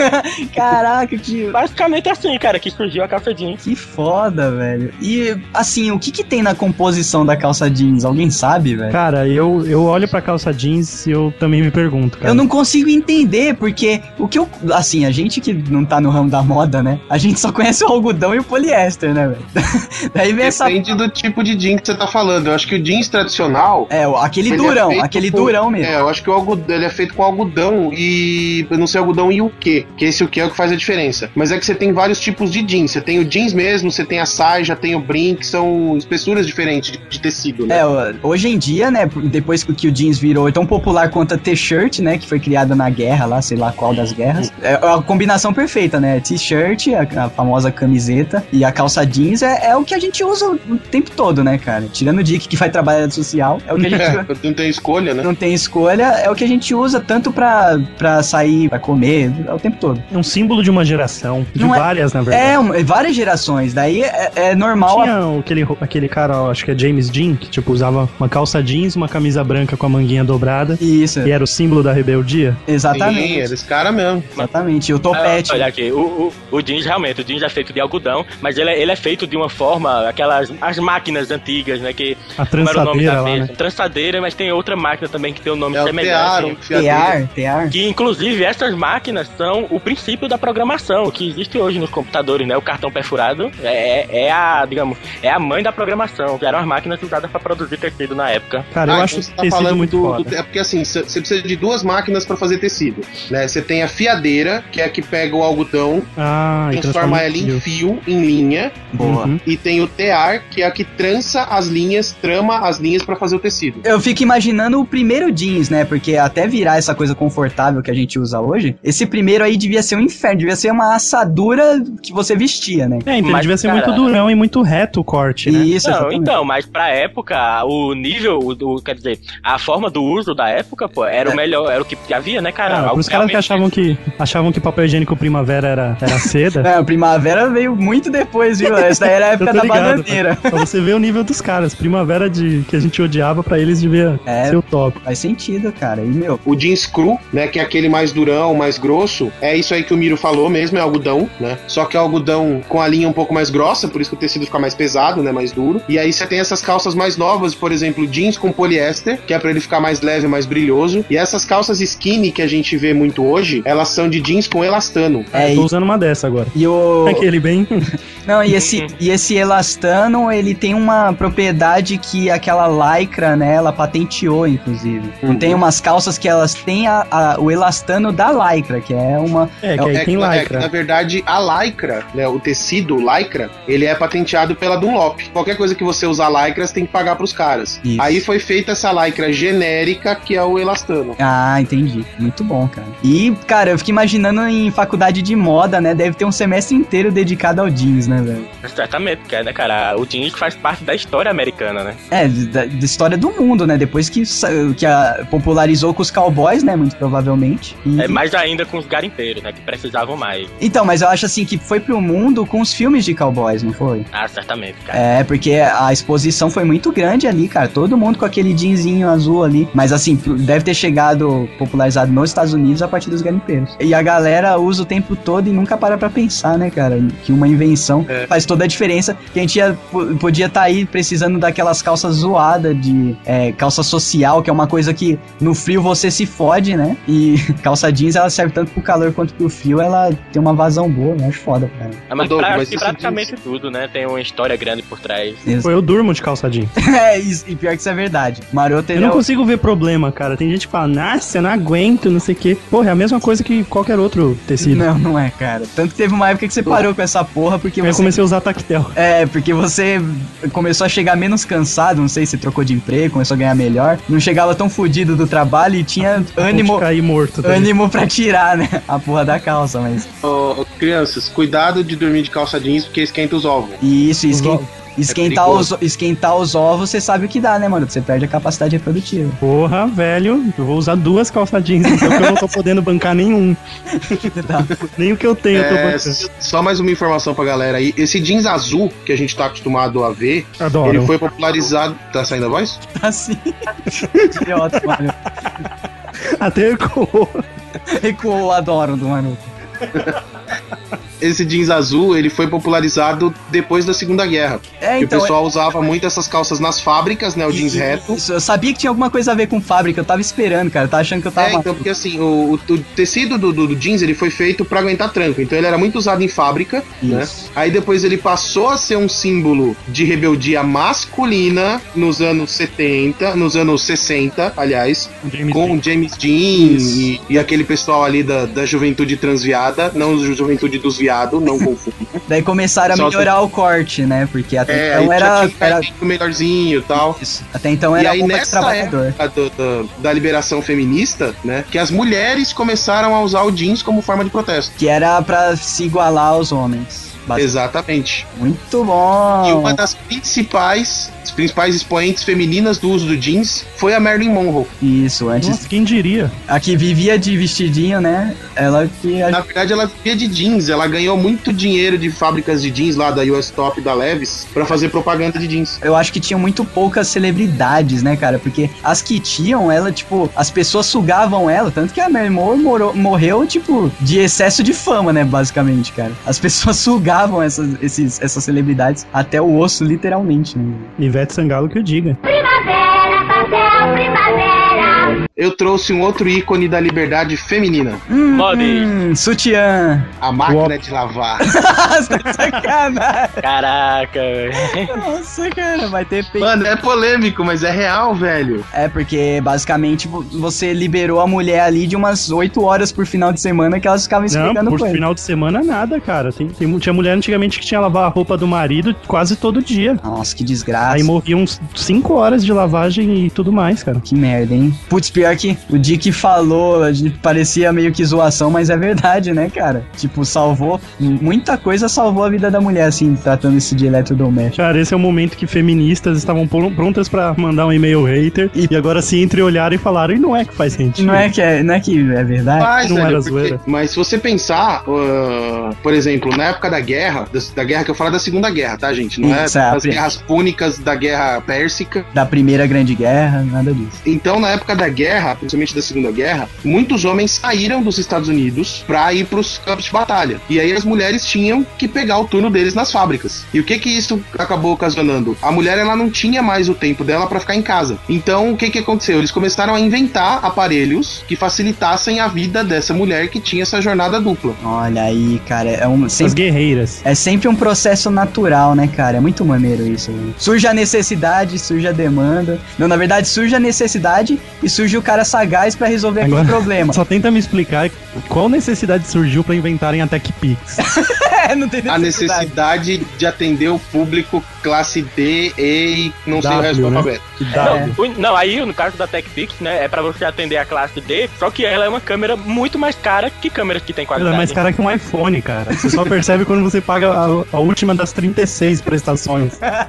[laughs] Caraca, que. Basicamente assim, cara, que surgiu a calça jeans. Que foda, velho. E, assim, o que que tem na composição da calça jeans? Alguém sabe, velho? Cara, eu, eu olho pra calça jeans e eu também me pergunto, cara. Eu não consigo entender, porque o que eu. Assim, a gente que não tá no ramo da moda, né? A gente só conhece o algodão e o poliéster, né, velho? [laughs] Daí vem essa. Depende do tipo de jeans que você tá falando. Eu acho que o jeans tradicional. É, o- aquele ele é durão, feito aquele com- durão mesmo. É, eu acho que o algodão, ele é feito com algodão e. Eu não sei algodão e o que. Que esse o que é o que faz a diferença. Mas é que você tem vários tipos de jeans. Você tem o jeans mesmo, você tem a saia, tem o brim, que são espessuras diferentes de, de tecido, né? É, hoje em dia, né, depois que o jeans virou tão popular quanto a t-shirt, né, que foi criada na guerra lá, sei lá qual das guerras, é a combinação perfeita, né, t-shirt, a, a famosa camiseta e a calça jeans é, é o que a gente usa o tempo todo, né, cara? Tirando o Dick que vai trabalhar social, é o que a gente É, não tem escolha, né? não tem escolha, é o que a gente usa tanto pra, pra sair, pra comer, é o tempo todo. É um símbolo de uma geração, de Não é- várias, na verdade. É, um- várias gerações, daí é, é normal... a- Tinha aquele, ro- aquele cara, ó, acho que é James Dean, que tipo usava uma calça jeans, uma camisa branca com a manguinha dobrada, Isso, e era o símbolo da rebeldia. exatamente. Sim, era esse cara mesmo. Exatamente, o Ah, topete. olha aqui, o, o, o jeans realmente, o jeans é feito de algodão, mas ele é, ele é feito de uma forma, aquelas as máquinas antigas, né? Que A como era o nome trançadeira da lá, né? Trançadeira, mas tem outra máquina também que tem o nome É o semelhante. tear, um fiadeiro. Tear, tear. Que inclusive essas máquinas são o princípio da programação que existe hoje nos computadores, né? O cartão perfurado é, é a, digamos, é a mãe da programação, que eram as máquinas usadas para produzir tecido na época. Cara, eu Ah, acho então você esse muito do- do- É porque assim, você precisa de duas máquinas pra fazer tecido. Né? Você tem a fiadeira, que é a que pega o algodão, Ah, transforma ela em fio. em linha. Boa. Uhum. E tem o tear, que é a que trança as linhas, trama as linhas pra fazer o tecido. Eu fico imaginando o primeiro jeans, né? Porque até virar essa coisa confortável que a gente usa hoje, esse primeiro aí devia ser um inferno, devia ser uma assadura que você vestia, né? É, então Mas, devia ser cara- muito durão e muito reto o corte, né? Isso, Não, então, mas pra época, o nível, o, do- quer dizer, a forma do uso da época, pô, era o melhor, era o que havia, né, cara? Ah, Algo pros caras que achavam que achavam que papel higiênico primavera era, era seda. [laughs] É, a primavera veio muito depois, viu? Essa daí era a época da ligado, bananeira. Pra você ver o nível dos caras. Primavera de que a gente odiava, pra eles devia É. ser o top. Faz sentido, cara. E, meu, O jeans cru, né, que é aquele mais durão, mais grosso, é isso aí que o Miro falou mesmo, é algodão, né? Só que é algodão com a linha um pouco mais grossa, por isso que o tecido fica mais pesado, né, mais duro. E aí você tem essas calças mais novas, por exemplo, jeans com poliéster, que é pra ele ficar mais leve, mais brilhoso. E essas calças skinny que a gente vê muito hoje, elas são de jeans com elastano. é, Eu tô e, usando uma dessa agora. e o... [laughs] Aquele bem. [laughs] Não, e esse, e esse elastano, ele tem uma propriedade que aquela lycra, né, ela patenteou, inclusive. Uhum. Tem umas calças que elas têm a- a- o elastano da lycra, que é uma... É, que aí É, tem é lycra. na verdade, a lycra, né, o tecido lycra, ele é patenteado pela Dunlop. Qualquer coisa que você usar lycra, você tem que pagar pros caras. Isso. Aí foi feita essa lycra genérica, que é o elastano. Ah, entendi. Muito bom, cara. E, cara, eu fico imaginando em faculdade de moda, né, deve ter um semestre inteiro dedicado ao jeans, né, velho? Certamente, que é, né, cara? O jeans faz parte da história americana, né? É, da, da história do mundo, né, depois que, que a, popularizou com os cowboys, né, muito provavelmente. E- É mais ainda com os garimpeiros, né? Que precisavam mais. Então, mas eu acho assim que foi pro mundo com os filmes de cowboys, não foi? Ah, certamente, cara. É, porque a exposição foi muito grande ali, cara. Todo mundo com aquele jeanzinho azul ali. Mas assim, deve ter chegado popularizado nos Estados Unidos a partir dos garimpeiros. E a galera usa o tempo todo e nunca para pra pensar, né, cara? Que uma invenção Então faz toda a diferença que a gente ia, po- podia estar aí precisando daquelas calças zoadas de é, calça social, que é uma coisa que no frio você se fode, né? E [laughs] calça jeans ela serve tanto pro calor quanto pro frio, ela tem uma vazão boa, eu acho foda, cara. Ah, mas Doug, pra- mas praticamente tudo, né? Tem uma história grande por trás. Pô, eu durmo de calça jeans. [laughs] é, isso, e pior que isso é verdade. Maroto, ele não consigo ver problema, cara. Tem gente que fala, nossa, eu não aguento, não sei o quê. Porra, é a mesma coisa que qualquer outro tecido. Não, não é, cara. Tanto que teve uma época que você parou com essa porra porque Aí eu você. comecei a usar tactel. É, porque você começou a chegar menos cansado, não sei se trocou de emprego, começou a ganhar melhor. Não chegava tão fudido do trabalho e tinha ânimo, Vou cair morto. tá ligado? ânimo pra tirar, né? A porra da calça, mas. Ô, ô, crianças, cuidado de dormir de calça jeans porque esquenta os ovos. E isso, Os esquentar, os, perigoso. esquentar os ovos, você sabe o que dá, né, mano? Você perde a capacidade reprodutiva. Porra, velho, eu vou usar duas calça jeans, então que eu não tô podendo bancar nenhum. Tá. Nem o que eu tenho eu tô É, bancando. só mais uma informação pra galera aí. Esse jeans azul que a gente tá acostumado a ver, Adoro. ele foi popularizado. Tá saindo a voz? Assim. Idiota, mano. Até ecoou. Recuou, adoro do Maroto. [laughs] Esse jeans azul, ele foi popularizado depois da Segunda Guerra. É, que então. o pessoal usava muito essas calças nas fábricas, né? O jeans Isso, reto. Isso, eu sabia que tinha alguma coisa a ver com fábrica, eu tava esperando, cara. Eu tava achando que eu tava. É, então, porque assim, o, o- o tecido do, do- do jeans ele foi feito pra aguentar tranco. Então ele era muito usado em fábrica, né? Isso. Aí depois ele passou a ser um símbolo de rebeldia masculina nos anos 70, nos anos 60, aliás, James com Dean. o James Dean e, e aquele pessoal ali da, da juventude transviada, não ju- juventude dos viados, não confundo. [laughs] Daí começaram a melhorar o corte, né? Porque até É, aí então era. um era melhorzinho e tal. isso. Até então E era aí roupa de nessa trabalhador. época do- do- da liberação feminista, né, que as mulheres começaram a usar o jeans como forma de protesto. Que era pra se igualar aos homens. Exatamente. Muito bom. E uma das principais, as principais expoentes femininas do uso do jeans foi a Marilyn Monroe. Isso, antes. Nossa, quem diria? A que vivia de vestidinho, né? Ela que. Na verdade, ela vivia de jeans. Ela ganhou muito dinheiro de fábricas de jeans lá da US Top, da Levis, pra fazer propaganda de jeans. Eu acho que tinham muito poucas celebridades, né, cara? Porque as que tinham, ela, tipo, as pessoas sugavam ela. Tanto que a Moore morou- morreu, tipo, de excesso de fama, né, basicamente, cara. As pessoas [laughs] sugavam essas, esses, essas celebridades até o osso, literalmente, né? Ivete Sangalo que eu diga. Primavera, papel, primavera. Eu trouxe um outro ícone da liberdade feminina. Hum, Mob. hum, sutiã. A máquina de lavar. [laughs] Nossa, sacanagem. Caraca, velho. Nossa, cara, vai ter peito. Mano, é polêmico, mas é real, velho. É, porque basicamente vo- você liberou a mulher ali de umas 8 horas por final de semana que elas ficavam Não, explicando por com ele. final de semana nada, cara. Tem, tem- tinha mulher antigamente que tinha lavar a roupa do marido quase todo dia. Nossa, que desgraça. Aí morria uns 5 horas de lavagem e tudo mais, cara. Que merda, hein? Putz, pior que o Dick falou, a gente parecia meio que zoação, mas é verdade, né, cara? Tipo, salvou, muita coisa salvou a vida da mulher, assim, tratando isso de eletrodoméstico. Cara, esse é o momento que feministas estavam pron- prontas pra mandar um e-mail hater e agora se entreolharam e falaram, e não é que faz sentido. Não é que é, não é, que é verdade? Mas, Não velho, era porque- zoeira. mas se você pensar, uh, por exemplo, na época da guerra, da, guerra que eu falo é da Segunda Guerra, tá, gente? Não é Isso, é a das pri- guerras púnicas da Guerra Pérsica. Da Primeira Grande Guerra, nada disso. Então, na época da guerra, principalmente da Segunda Guerra, muitos homens saíram dos Estados Unidos pra ir pros campos de batalha. E aí as mulheres tinham que pegar o turno deles nas fábricas. E o que que isso acabou ocasionando? A mulher ela não tinha mais o tempo dela pra ficar em casa. Então, o que que aconteceu? Eles começaram a inventar aparelhos que facilitassem a vida dessa mulher que tinha essa jornada dupla. Olha aí, cara, é um As sempre, guerreiras. é sempre um processo natural, né, cara? É muito maneiro isso. velho. Surge a necessidade, surge a demanda. Não, na verdade, surge a necessidade e surge o cara sagaz pra resolver Agora- aquele problema. Só tenta me explicar qual necessidade surgiu pra inventarem a TechPix. [laughs] É, [laughs] não tem A necessidade. necessidade de atender o público classe D, E e não sei o resto do W, né? alfabeto. Que É. Não, não, aí no caso da TechPix, né, é pra você atender a classe D, só que ela é uma câmera muito mais cara que câmeras que tem Ela qualidade. é mais cara que um iPhone, cara. Você só percebe quando você paga a, a última das 36 prestações. É.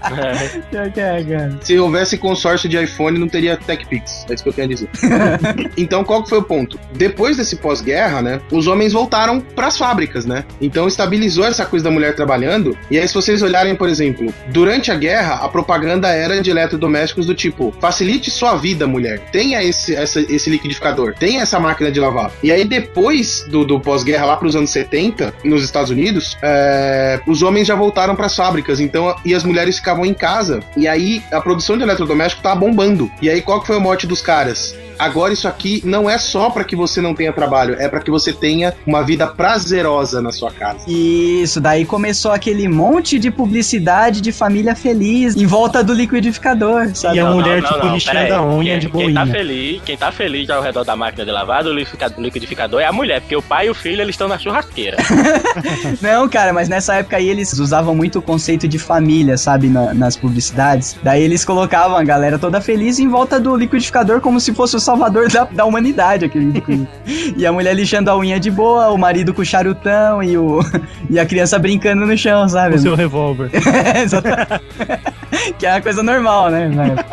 [laughs] É. Se houvesse consórcio de iPhone, não teria TechPix. É isso que eu quero dizer. [laughs] então, qual que foi o ponto? Depois desse pós-guerra, né, os homens voltaram pras fábricas, né? Então estabilizou essa coisa da mulher trabalhando. E aí, se vocês olharem, por exemplo, durante a guerra, a propaganda era de eletrodomésticos do tipo: facilite sua vida, mulher. Tenha esse, essa- esse liquidificador, tenha essa máquina de lavar. E aí, depois do, do pós-guerra, lá pros anos 70, nos Estados Unidos, é, os homens já voltaram pras fábricas, então, e as mulheres ficavam em casa. E aí, a produção de eletrodoméstico tava bombando. E aí, qual que foi o mote dos caras? Agora isso aqui não é só pra que você não tenha trabalho, é pra que você tenha uma vida prazerosa na sua casa. Isso, daí começou aquele monte de publicidade de família feliz em volta do liquidificador, sabe? E a Não, mulher, não, tipo, lixando a unha quem, de Quem tá boinha. feliz, quem tá feliz ao redor da máquina de lavar, do liquidificador, é a mulher, porque o pai e o filho, eles estão na churrasqueira. [laughs] Não, cara, mas nessa época aí eles usavam muito o conceito de família, sabe, na- nas publicidades. Daí eles colocavam a galera toda feliz em volta do liquidificador como se fosse o salvador da, da humanidade, aquele. [laughs] E a mulher lixando a unha de boa, o marido com o charutão e, o, [laughs] e a criança brincando no chão, sabe? Com seu revólver. [laughs] Exatamente. [laughs] que é uma coisa normal, né?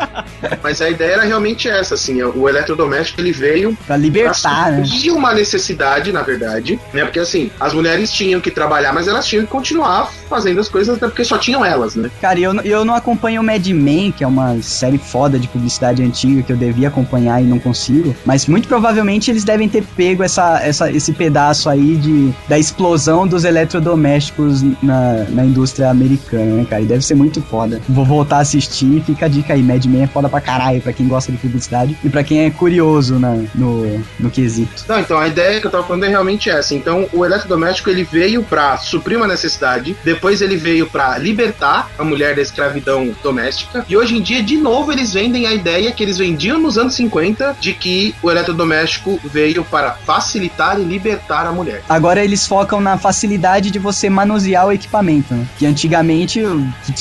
[laughs] Mas a ideia era realmente essa, assim, o eletrodoméstico ele veio Pra libertar, né? suprir uma necessidade, na verdade, né? Porque assim, as mulheres tinham que trabalhar, mas elas tinham que continuar fazendo as coisas até porque só tinham elas, né? Cara, eu, eu não acompanho o Mad Men, que é uma série foda de publicidade antiga que eu devia acompanhar e não consigo. Mas muito provavelmente eles devem ter pego essa, essa, esse pedaço aí de, da explosão dos eletrodomésticos na, na indústria americana, né, cara? E deve ser muito foda. Vou voltar a assistir. Fica a dica aí: Mad Men é foda pra caralho, pra quem gosta de publicidade e pra quem é curioso na, no, no quesito. Não, então a ideia que eu tava falando é realmente essa. Então, o eletrodoméstico ele veio pra suprir uma necessidade, depois ele veio pra libertar a mulher da escravidão doméstica, e hoje em dia, de novo, eles vendem a ideia que eles vendiam nos anos 50 de que o eletrodoméstico veio para facilitar e libertar a mulher. Agora eles focam na facilidade de você manusear o equipamento, né? Que antigamente,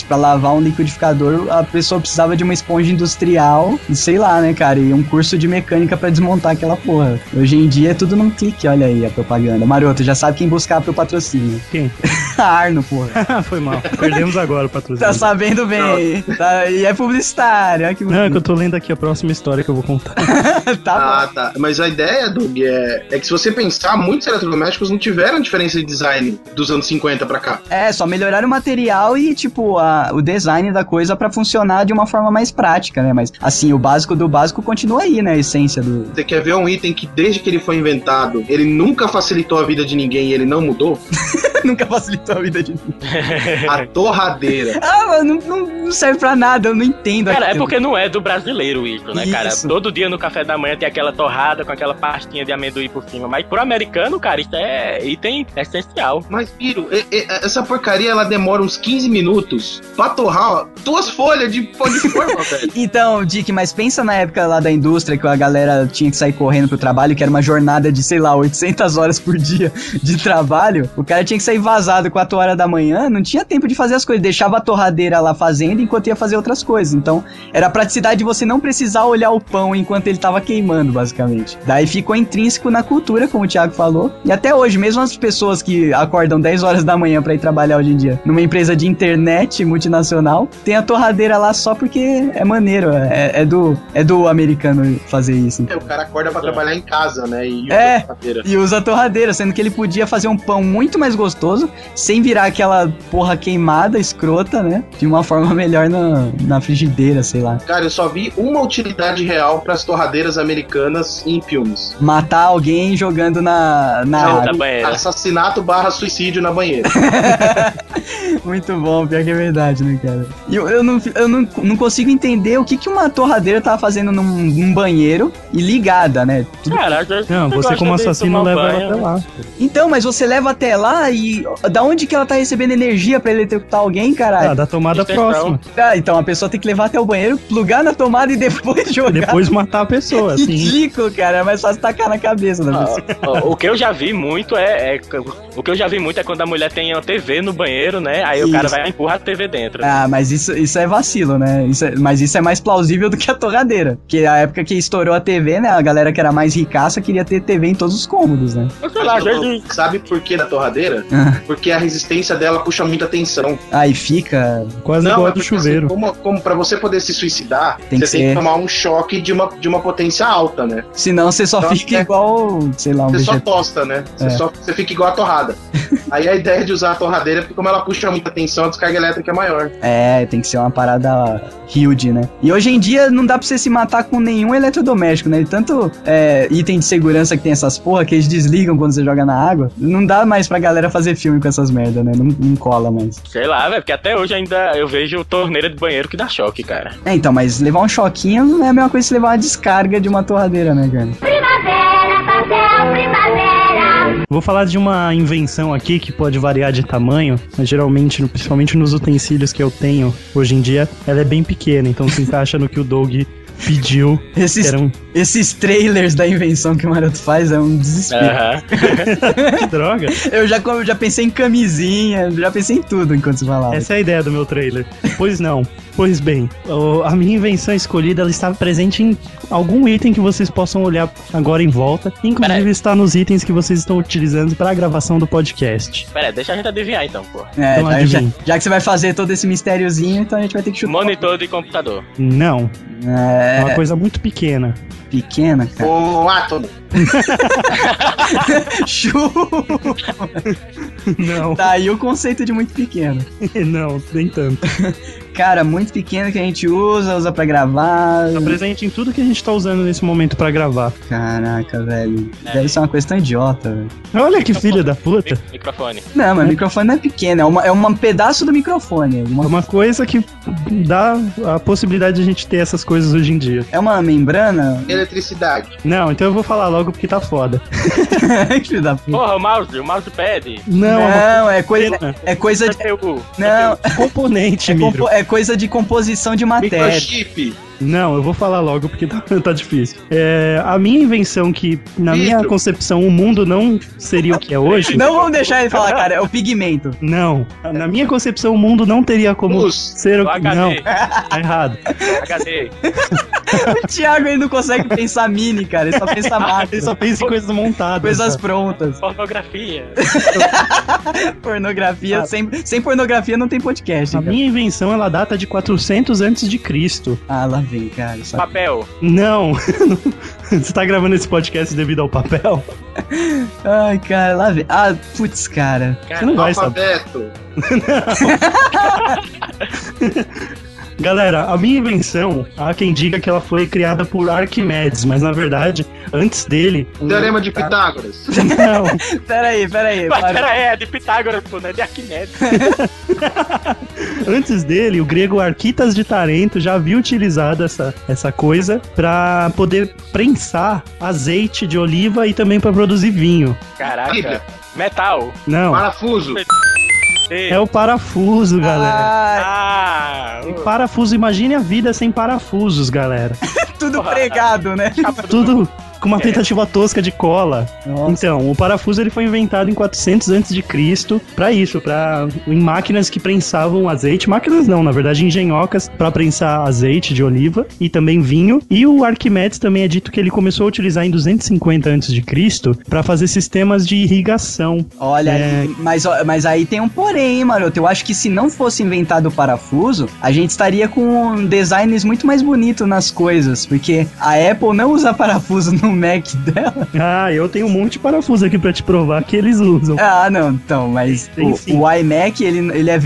pra lavar um liquidificador, a pessoa precisava de uma esponja industrial, e sei lá, né, cara? E um curso de mecânica pra desmontar aquela porra. Hoje em dia é tudo num clique, olha aí a propaganda. Maroto, já sabe quem buscar pro patrocínio. Quem? a [laughs] Arno, porra. [laughs] Foi mal. Perdemos agora o patrocínio. Tá sabendo bem. Tá, e é publicitário, olha que Não, é que eu tô lendo aqui a próxima história que eu vou contar. [laughs] tá Ah, tá. Mas a ideia, Doug, é, é que se você pensar, muitos eletrodomésticos não tiveram diferença de design dos anos 50 pra cá. bom. É, só melhorar o material e, tipo, a- o design da coisa pra funcionar de uma forma mais prática, né? Mas, assim, o básico do básico continua aí, né? A essência do, Você quer ver um item que desde que ele foi inventado, ele nunca facilitou a vida de ninguém e ele não mudou? [laughs] Nunca facilitou a vida de ninguém. [laughs] A torradeira. Ah, mano, não, não- serve pra nada, eu não entendo. Cara, é aquilo. porque não é do brasileiro isso, né, cara? Isso. Todo dia no café da manhã tem aquela torrada com aquela pastinha de amendoim por cima. Mas pro americano, cara, isso é item essencial. Mas, Piro, essa porcaria ela demora uns 15 minutos pra torrar ó, duas folhas de pão de forma, [laughs] velho. Então, Dick, mas pensa na época lá da indústria que a galera tinha que sair correndo pro trabalho, que era uma jornada de, sei lá, 800 horas por dia de trabalho. O cara tinha que sair vazado 4 horas da manhã, não tinha tempo de fazer as coisas. Deixava a torradeira lá fazendo enquanto ia fazer outras coisas. Então, era a praticidade de você não precisar olhar o pão enquanto ele tava queimando, basicamente. Daí ficou intrínseco na cultura, como o Thiago falou. E até hoje, mesmo as pessoas que acordam 10 horas da manhã pra ir trabalhar hoje em dia numa empresa de internet multinacional, tem a torradeira lá só porque é maneiro. É, é do, é do americano fazer isso. É, o cara acorda pra trabalhar em casa, né? E É. usa a torradeira. E usa a torradeira, sendo que ele podia fazer um pão muito mais gostoso, sem virar aquela porra queimada, escrota, né? De uma forma [laughs] melhor na, na frigideira, sei lá. Cara, eu só vi uma utilidade real pras torradeiras americanas em filmes. Matar alguém jogando na, na Não, água. da banheira. Assassinato barra suicídio na banheira. [laughs] Muito bom, pior que é verdade, né, cara? E eu, eu, não, eu não, não consigo entender o que, que uma torradeira tava fazendo num, num banheiro e ligada, né? Tudo- Cara, às vezes Não, você como assassino leva banho, ela até lá. Então, mas você leva até lá e da onde que ela tá recebendo energia pra eletrocutar alguém, Ah, caralho? da tomada Extensão. próxima. Ah, então a pessoa tem que levar até o banheiro, plugar na tomada e [laughs] depois jogar. Depois matar a pessoa, assim. Ridículo, cara. É mais fácil tacar na cabeça da pessoa. Ah, o que eu já vi muito é, é- O que eu já vi muito é quando a mulher tem uma TV no banheiro, né? Aí o cara Isso. vai e empurra a TV dentro. Ah, mas isso, isso é vacilo, né? Isso é- mas isso é mais plausível do que a torradeira. Porque a época que estourou a TV, né? A galera que era mais ricaça queria ter TV em todos os cômodos, né? Mas sei lá, vezes. Sabe por que da torradeira? Ah. Porque a resistência dela puxa muita tensão. Aí fica. Quase Não, igual é a do chuveiro. Assim, como, como pra você poder se suicidar, Tem que você tem ser- que tomar um choque de uma, de uma potência alta, né? Senão você só Então, fica é- igual, sei lá, um Você só vegetal. tosta, né? Você, É. só, você fica igual a torrada. [laughs] Aí a ideia de usar a torradeira é porque como ela puxa muita tensão, a descarga elétrica é maior. É, tem que ser uma parada huge, né? E hoje em dia não dá pra você se matar com nenhum eletrodoméstico, né? E tanto é, item de segurança que tem essas porra que eles desligam quando você joga na água. Não dá mais pra galera fazer filme com essas merda, né? Não, não cola mais. Sei lá, velho, porque até hoje ainda eu vejo torneira de banheiro que dá choque, cara. É, então, mas levar um choquinho não é a mesma coisa que levar uma descarga de uma torradeira, né, cara? Primavera, papel, primavera. Vou falar de uma invenção aqui que pode variar de tamanho, mas geralmente, principalmente nos utensílios que eu tenho hoje em dia, ela é bem pequena, então se encaixa no que o Doug pediu. Esses, Era um... esses trailers da invenção que o Maroto faz é um desespero. [laughs] Que droga! Eu já, eu já pensei em camisinha, já pensei em tudo enquanto você falava. Essa é a ideia do meu trailer. Pois não. Pois bem, a minha invenção escolhida ela está presente em algum item que vocês possam olhar agora em volta. Inclusive está nos itens que vocês estão utilizando para a gravação do podcast. Pera aí, deixa a gente adivinhar então, pô. É, Então, já, já, que você vai fazer todo esse mistériozinho, então a gente vai ter que chutar. Monitor de computador. Não, é É, uma coisa muito pequena. pequena, cara. O átomo. [laughs] Chupa! Não, Tá aí o conceito de muito pequeno. [laughs] não, nem tanto. [laughs] Cara, muito pequeno que a gente usa, usa pra gravar. Tá presente em tudo que a gente tá usando nesse momento pra gravar. Caraca, velho. É. Deve ser uma coisa tão idiota, velho. Olha que filho da puta. Mi- Microfone. Não, mas o microfone não é pequeno, é, uma, é um pedaço do microfone. É Uma, uma coisa que dá a possibilidade de a gente ter essas coisas hoje em dia. é uma membrana? Eletricidade. Não, então eu vou falar logo porque tá foda. que [laughs] filho da puta. Porra, o mouse, o mousepad. Não, é Não, é coisa, é coisa de. Não, uma componente, é, compo- é coisa de composição de matéria. Microchip. Não, eu vou falar logo porque [laughs] tá, tá difícil. É, a minha invenção que, na minha concepção, o mundo não seria o que é hoje. Não vamos deixar ele falar, cara, é o pigmento. Não. Na minha concepção, o mundo não teria como Luz. ser o que. Não, tá errado. HD. [laughs] O Thiago ele não consegue pensar mini, cara, ele só pensa [laughs] macro. Ele só pensa em coisas montadas. Coisas cara. prontas. Pornografia. Pornografia, Ah. sem, sem pornografia não tem podcast. A cara. minha invenção, ela data de 400 antes de Cristo. Ah, lá cara. Só... Papel. Não. [laughs] Você tá gravando esse podcast devido ao papel? [laughs] Ai, cara, lá vem. Ah, putz, cara. Você não vai saber. Alfabeto. [laughs] Galera, a minha invenção, há quem diga que ela foi criada por Arquimedes, mas na verdade, antes dele. Teorema de Pitágoras. [laughs] Não, [laughs] Pera aí, pera aí. Mas para. pera aí, é de Pitágoras, pô, não é de Arquimedes. [laughs] antes dele, o grego Arquitas de Tarento já havia utilizado essa, essa coisa para poder prensar azeite de oliva e também para produzir vinho. Caraca. Metal. Não, Parafuso. É o parafuso, galera. Ah, Ah, o- Parafuso, imagine a vida sem parafusos, galera. [laughs] tudo pregado, né? Tudo com uma tentativa tosca de cola. Nossa. Então, o parafuso ele foi inventado em 400 antes de Cristo para isso, para em máquinas que prensavam azeite, máquinas não, na verdade engenhocas para prensar azeite de oliva e também vinho. E o Arquimedes também é dito que ele começou a utilizar em 250 antes de Cristo para fazer sistemas de irrigação. Olha, É. mas, mas aí tem um porém, hein, maroto. Eu acho que se não fosse inventado o parafuso, a gente estaria com designs muito mais bonitos nas coisas. Porque a Apple não usa [laughs] parafuso no Mac dela. Ah, eu tenho um monte de parafuso aqui para te provar que eles usam. Ah, não, então, mas o, o iMac, ele, ele é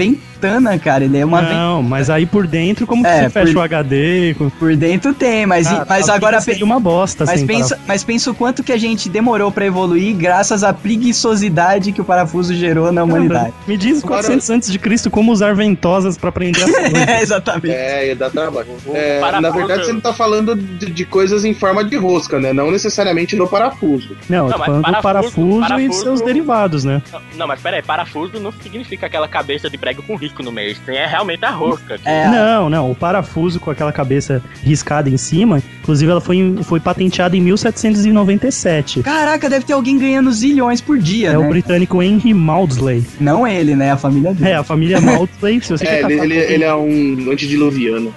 cara. Ele é uma. Não, mas aí por dentro, como que É, você fecha por- o HD? com- Por dentro tem, mas, Ah, mas a agora. seria uma bosta Mas sem pensa, mas pensa o quanto que a gente demorou pra evoluir graças à preguiçosidade que o parafuso gerou na humanidade. Me diz 400 antes de Cristo como usar ventosas pra prender as [laughs] coisas. é, exatamente. É, ia dar trabalho. É, na parafuso- verdade, você não tá falando de, de coisas em forma de rosca, né? Não necessariamente no parafuso. Não, Não, mas falando do parafuso- parafuso, e parafuso- seus derivados, né? Não, mas pera aí, parafuso não significa aquela cabeça de prego com risco no meio. Tem é realmente a rosca. É, Não, não, o parafuso com aquela cabeça riscada em cima, inclusive ela foi, foi patenteada em 1797. Caraca, deve ter alguém ganhando zilhões por dia, É né? o britânico Henry Maudsley. Não ele, né? A família dele. É, a família Maudsley, se você É, quer ele, ele, ele é um antediluviano.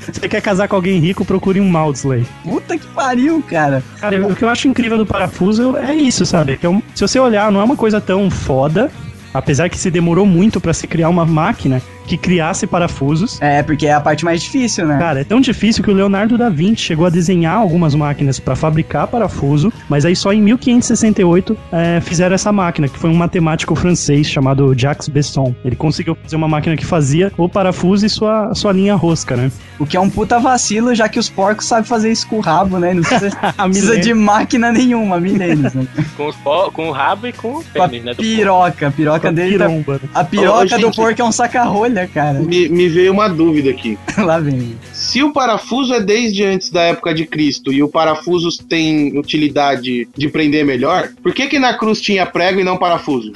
se você quer casar com alguém rico, procure um Maudsley. Puta que pariu, cara. Cara, o que eu acho incrível do parafuso é isso, sabe? Que é um- se você olhar, não é uma coisa tão foda, apesar que se demorou muito pra se criar uma máquina que criasse parafusos. É, porque é a parte mais difícil, né? Cara, é tão difícil que o Leonardo da Vinci chegou a desenhar algumas máquinas pra fabricar parafuso, mas aí só em 1568 é, fizeram essa máquina, que foi um matemático francês chamado Jacques Besson. Ele conseguiu fazer uma máquina que fazia o parafuso e sua, sua linha rosca, né? O que é um puta vacilo, já que os porcos sabem fazer isso com o rabo, né? Não precisa, [laughs] A precisa de máquina nenhuma, milênios, né? Com, os com o rabo e com o pênis, né? do piroca. A piroca dele tá... Piromba, né? A piroca Ô, gente. do porco é um saca-rolha, cara. Me, me veio uma dúvida aqui. [laughs] Lá vem. Se o parafuso é desde antes da época de Cristo e o parafuso tem utilidade de prender melhor, por que que na cruz tinha prego e não parafuso?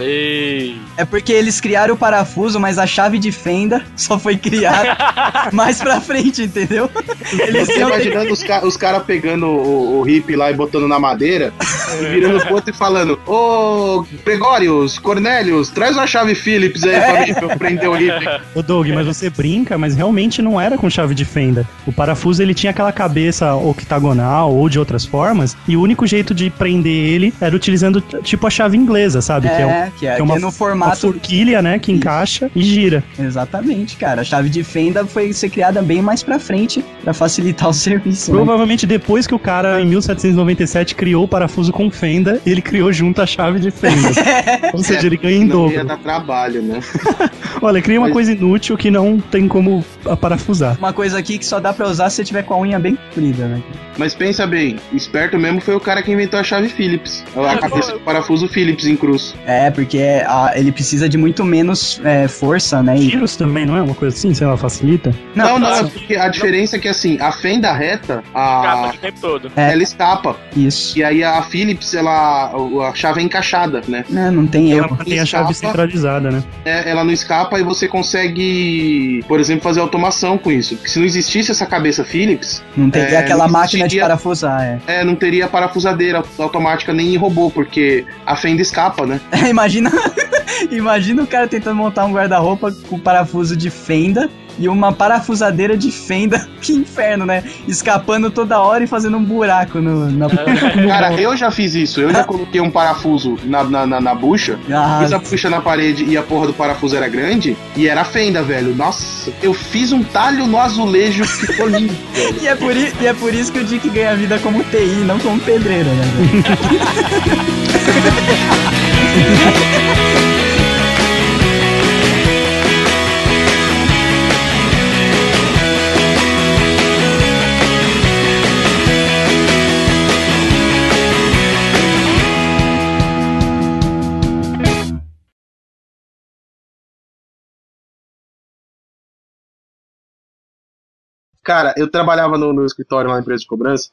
Ei. É porque eles criaram o parafuso, mas a chave de fenda [laughs] só foi criada [laughs] mais pra frente, entendeu? Eles Você iam ter... imaginando os, ca os caras pegando o, o hippie lá e botando na madeira, e virando pro outro e falando: Ô Gregórios, Cornélios, traz uma chave Phillips aí pra mim pra eu prender o hippie. Ô Doug, mas você brinca, mas realmente não era com chave de fenda. O parafuso ele tinha aquela cabeça octagonal ou de outras formas, e o único jeito de prender ele era utilizando tipo a chave inglesa, sabe? que é, um- É, que é, que que é uma- é no uma formato. forquilha, né, que encaixa e gira. Exatamente, cara. A chave de fenda foi ser criada bem mais pra frente pra facilitar [laughs] o serviço. né? Provavelmente depois que o cara, em 1797, criou o parafuso com fenda, ele criou junto a chave de fenda. [laughs] Ou seja, ele ganha em Não ia dobro. dar trabalho, né? [laughs] [laughs] Olha, cria uma Mas- coisa inútil que não tem como a parafusar. Uma coisa aqui que só dá pra usar se você tiver com a unha bem comprida, né? Mas pensa bem, esperto mesmo foi o cara que inventou a chave Phillips. A [laughs] cabeça do parafuso Phillips em cruz. É, porque a- ele precisa de muito menos é, força, né? E- Giros também, não é uma coisa assim? Sei lá, facilita? Não, não, não, é porque a diferença é que assim, a fenda reta, Capa a, o tempo todo. É. ela escapa. Isso. E aí a Philips, ela. A chave é encaixada, né? Não, não tem Ela erro. mantém a chave Escapa. centralizada, né? É, ela não escapa e você consegue, por exemplo, fazer automação com isso. Porque se não existisse essa cabeça Philips, Não tem É, aquela não máquina de parafusar, é. é, não teria parafusadeira automática nem em robô, porque a fenda escapa, né? [laughs] imagina, [laughs] imagina o cara tentando montar um guarda-roupa com parafuso de fenda e uma parafusadeira de fenda. [laughs] Que inferno, né? Escapando toda hora e fazendo um buraco no, na. Cara, eu já fiz isso. Eu já [laughs] coloquei um parafuso na, na, na, na bucha, Ah, pus a bucha na parede e a porra do parafuso era grande, e era fenda, velho. Nossa, eu fiz um talho no azulejo que ficou lindo, [laughs] e, é por, e é por isso que o Dick ganha vida como TI, não como pedreiro, né? Cara, eu trabalhava no, no escritório lá na empresa de cobrança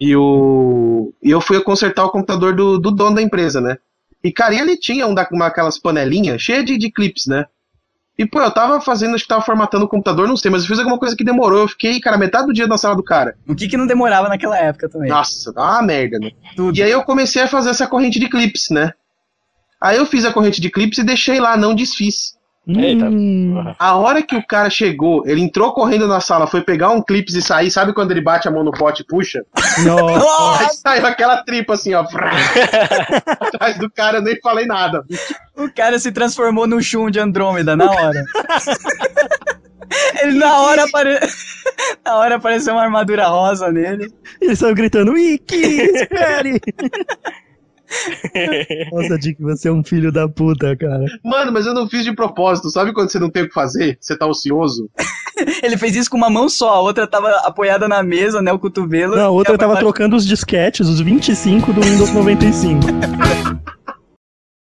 e, o, e eu fui consertar o computador do, do dono da empresa, né? E, cara, e ele tinha um da, uma, aquelas panelinhas cheias de, de clips, né? E, pô, eu tava fazendo, acho que tava formatando o computador, não sei, mas eu fiz alguma coisa que demorou. Eu fiquei, cara, metade do dia na sala do cara. O que que não demorava naquela época também? Nossa, dá uma merda, né? Tudo. E aí eu comecei a fazer essa corrente de clips, né? Aí eu fiz a corrente de clips e deixei lá, não desfiz. Eita, Hum. A hora que o cara chegou, ele entrou correndo na sala, foi pegar um clips e sair, sabe quando ele bate a mão no pote e puxa? nossa. Aí saiu aquela tripa assim, ó. [laughs] Atrás do cara, eu nem falei nada. O cara se transformou no Shun de Andrômeda na hora. Ele na hora apare... [laughs] na hora apareceu uma armadura rosa nele. Ele saiu gritando, Wiki, [laughs] espere! [laughs] Nossa, Dick, você é um filho da puta, cara. Mano, mas eu não fiz de propósito. Sabe quando você não tem o que fazer? Você tá ocioso? [laughs] Ele fez isso com uma mão só, a outra tava apoiada na mesa, né, o cotovelo. Não, a outra tava trocando os disquetes, os 25 do Windows 95. [laughs]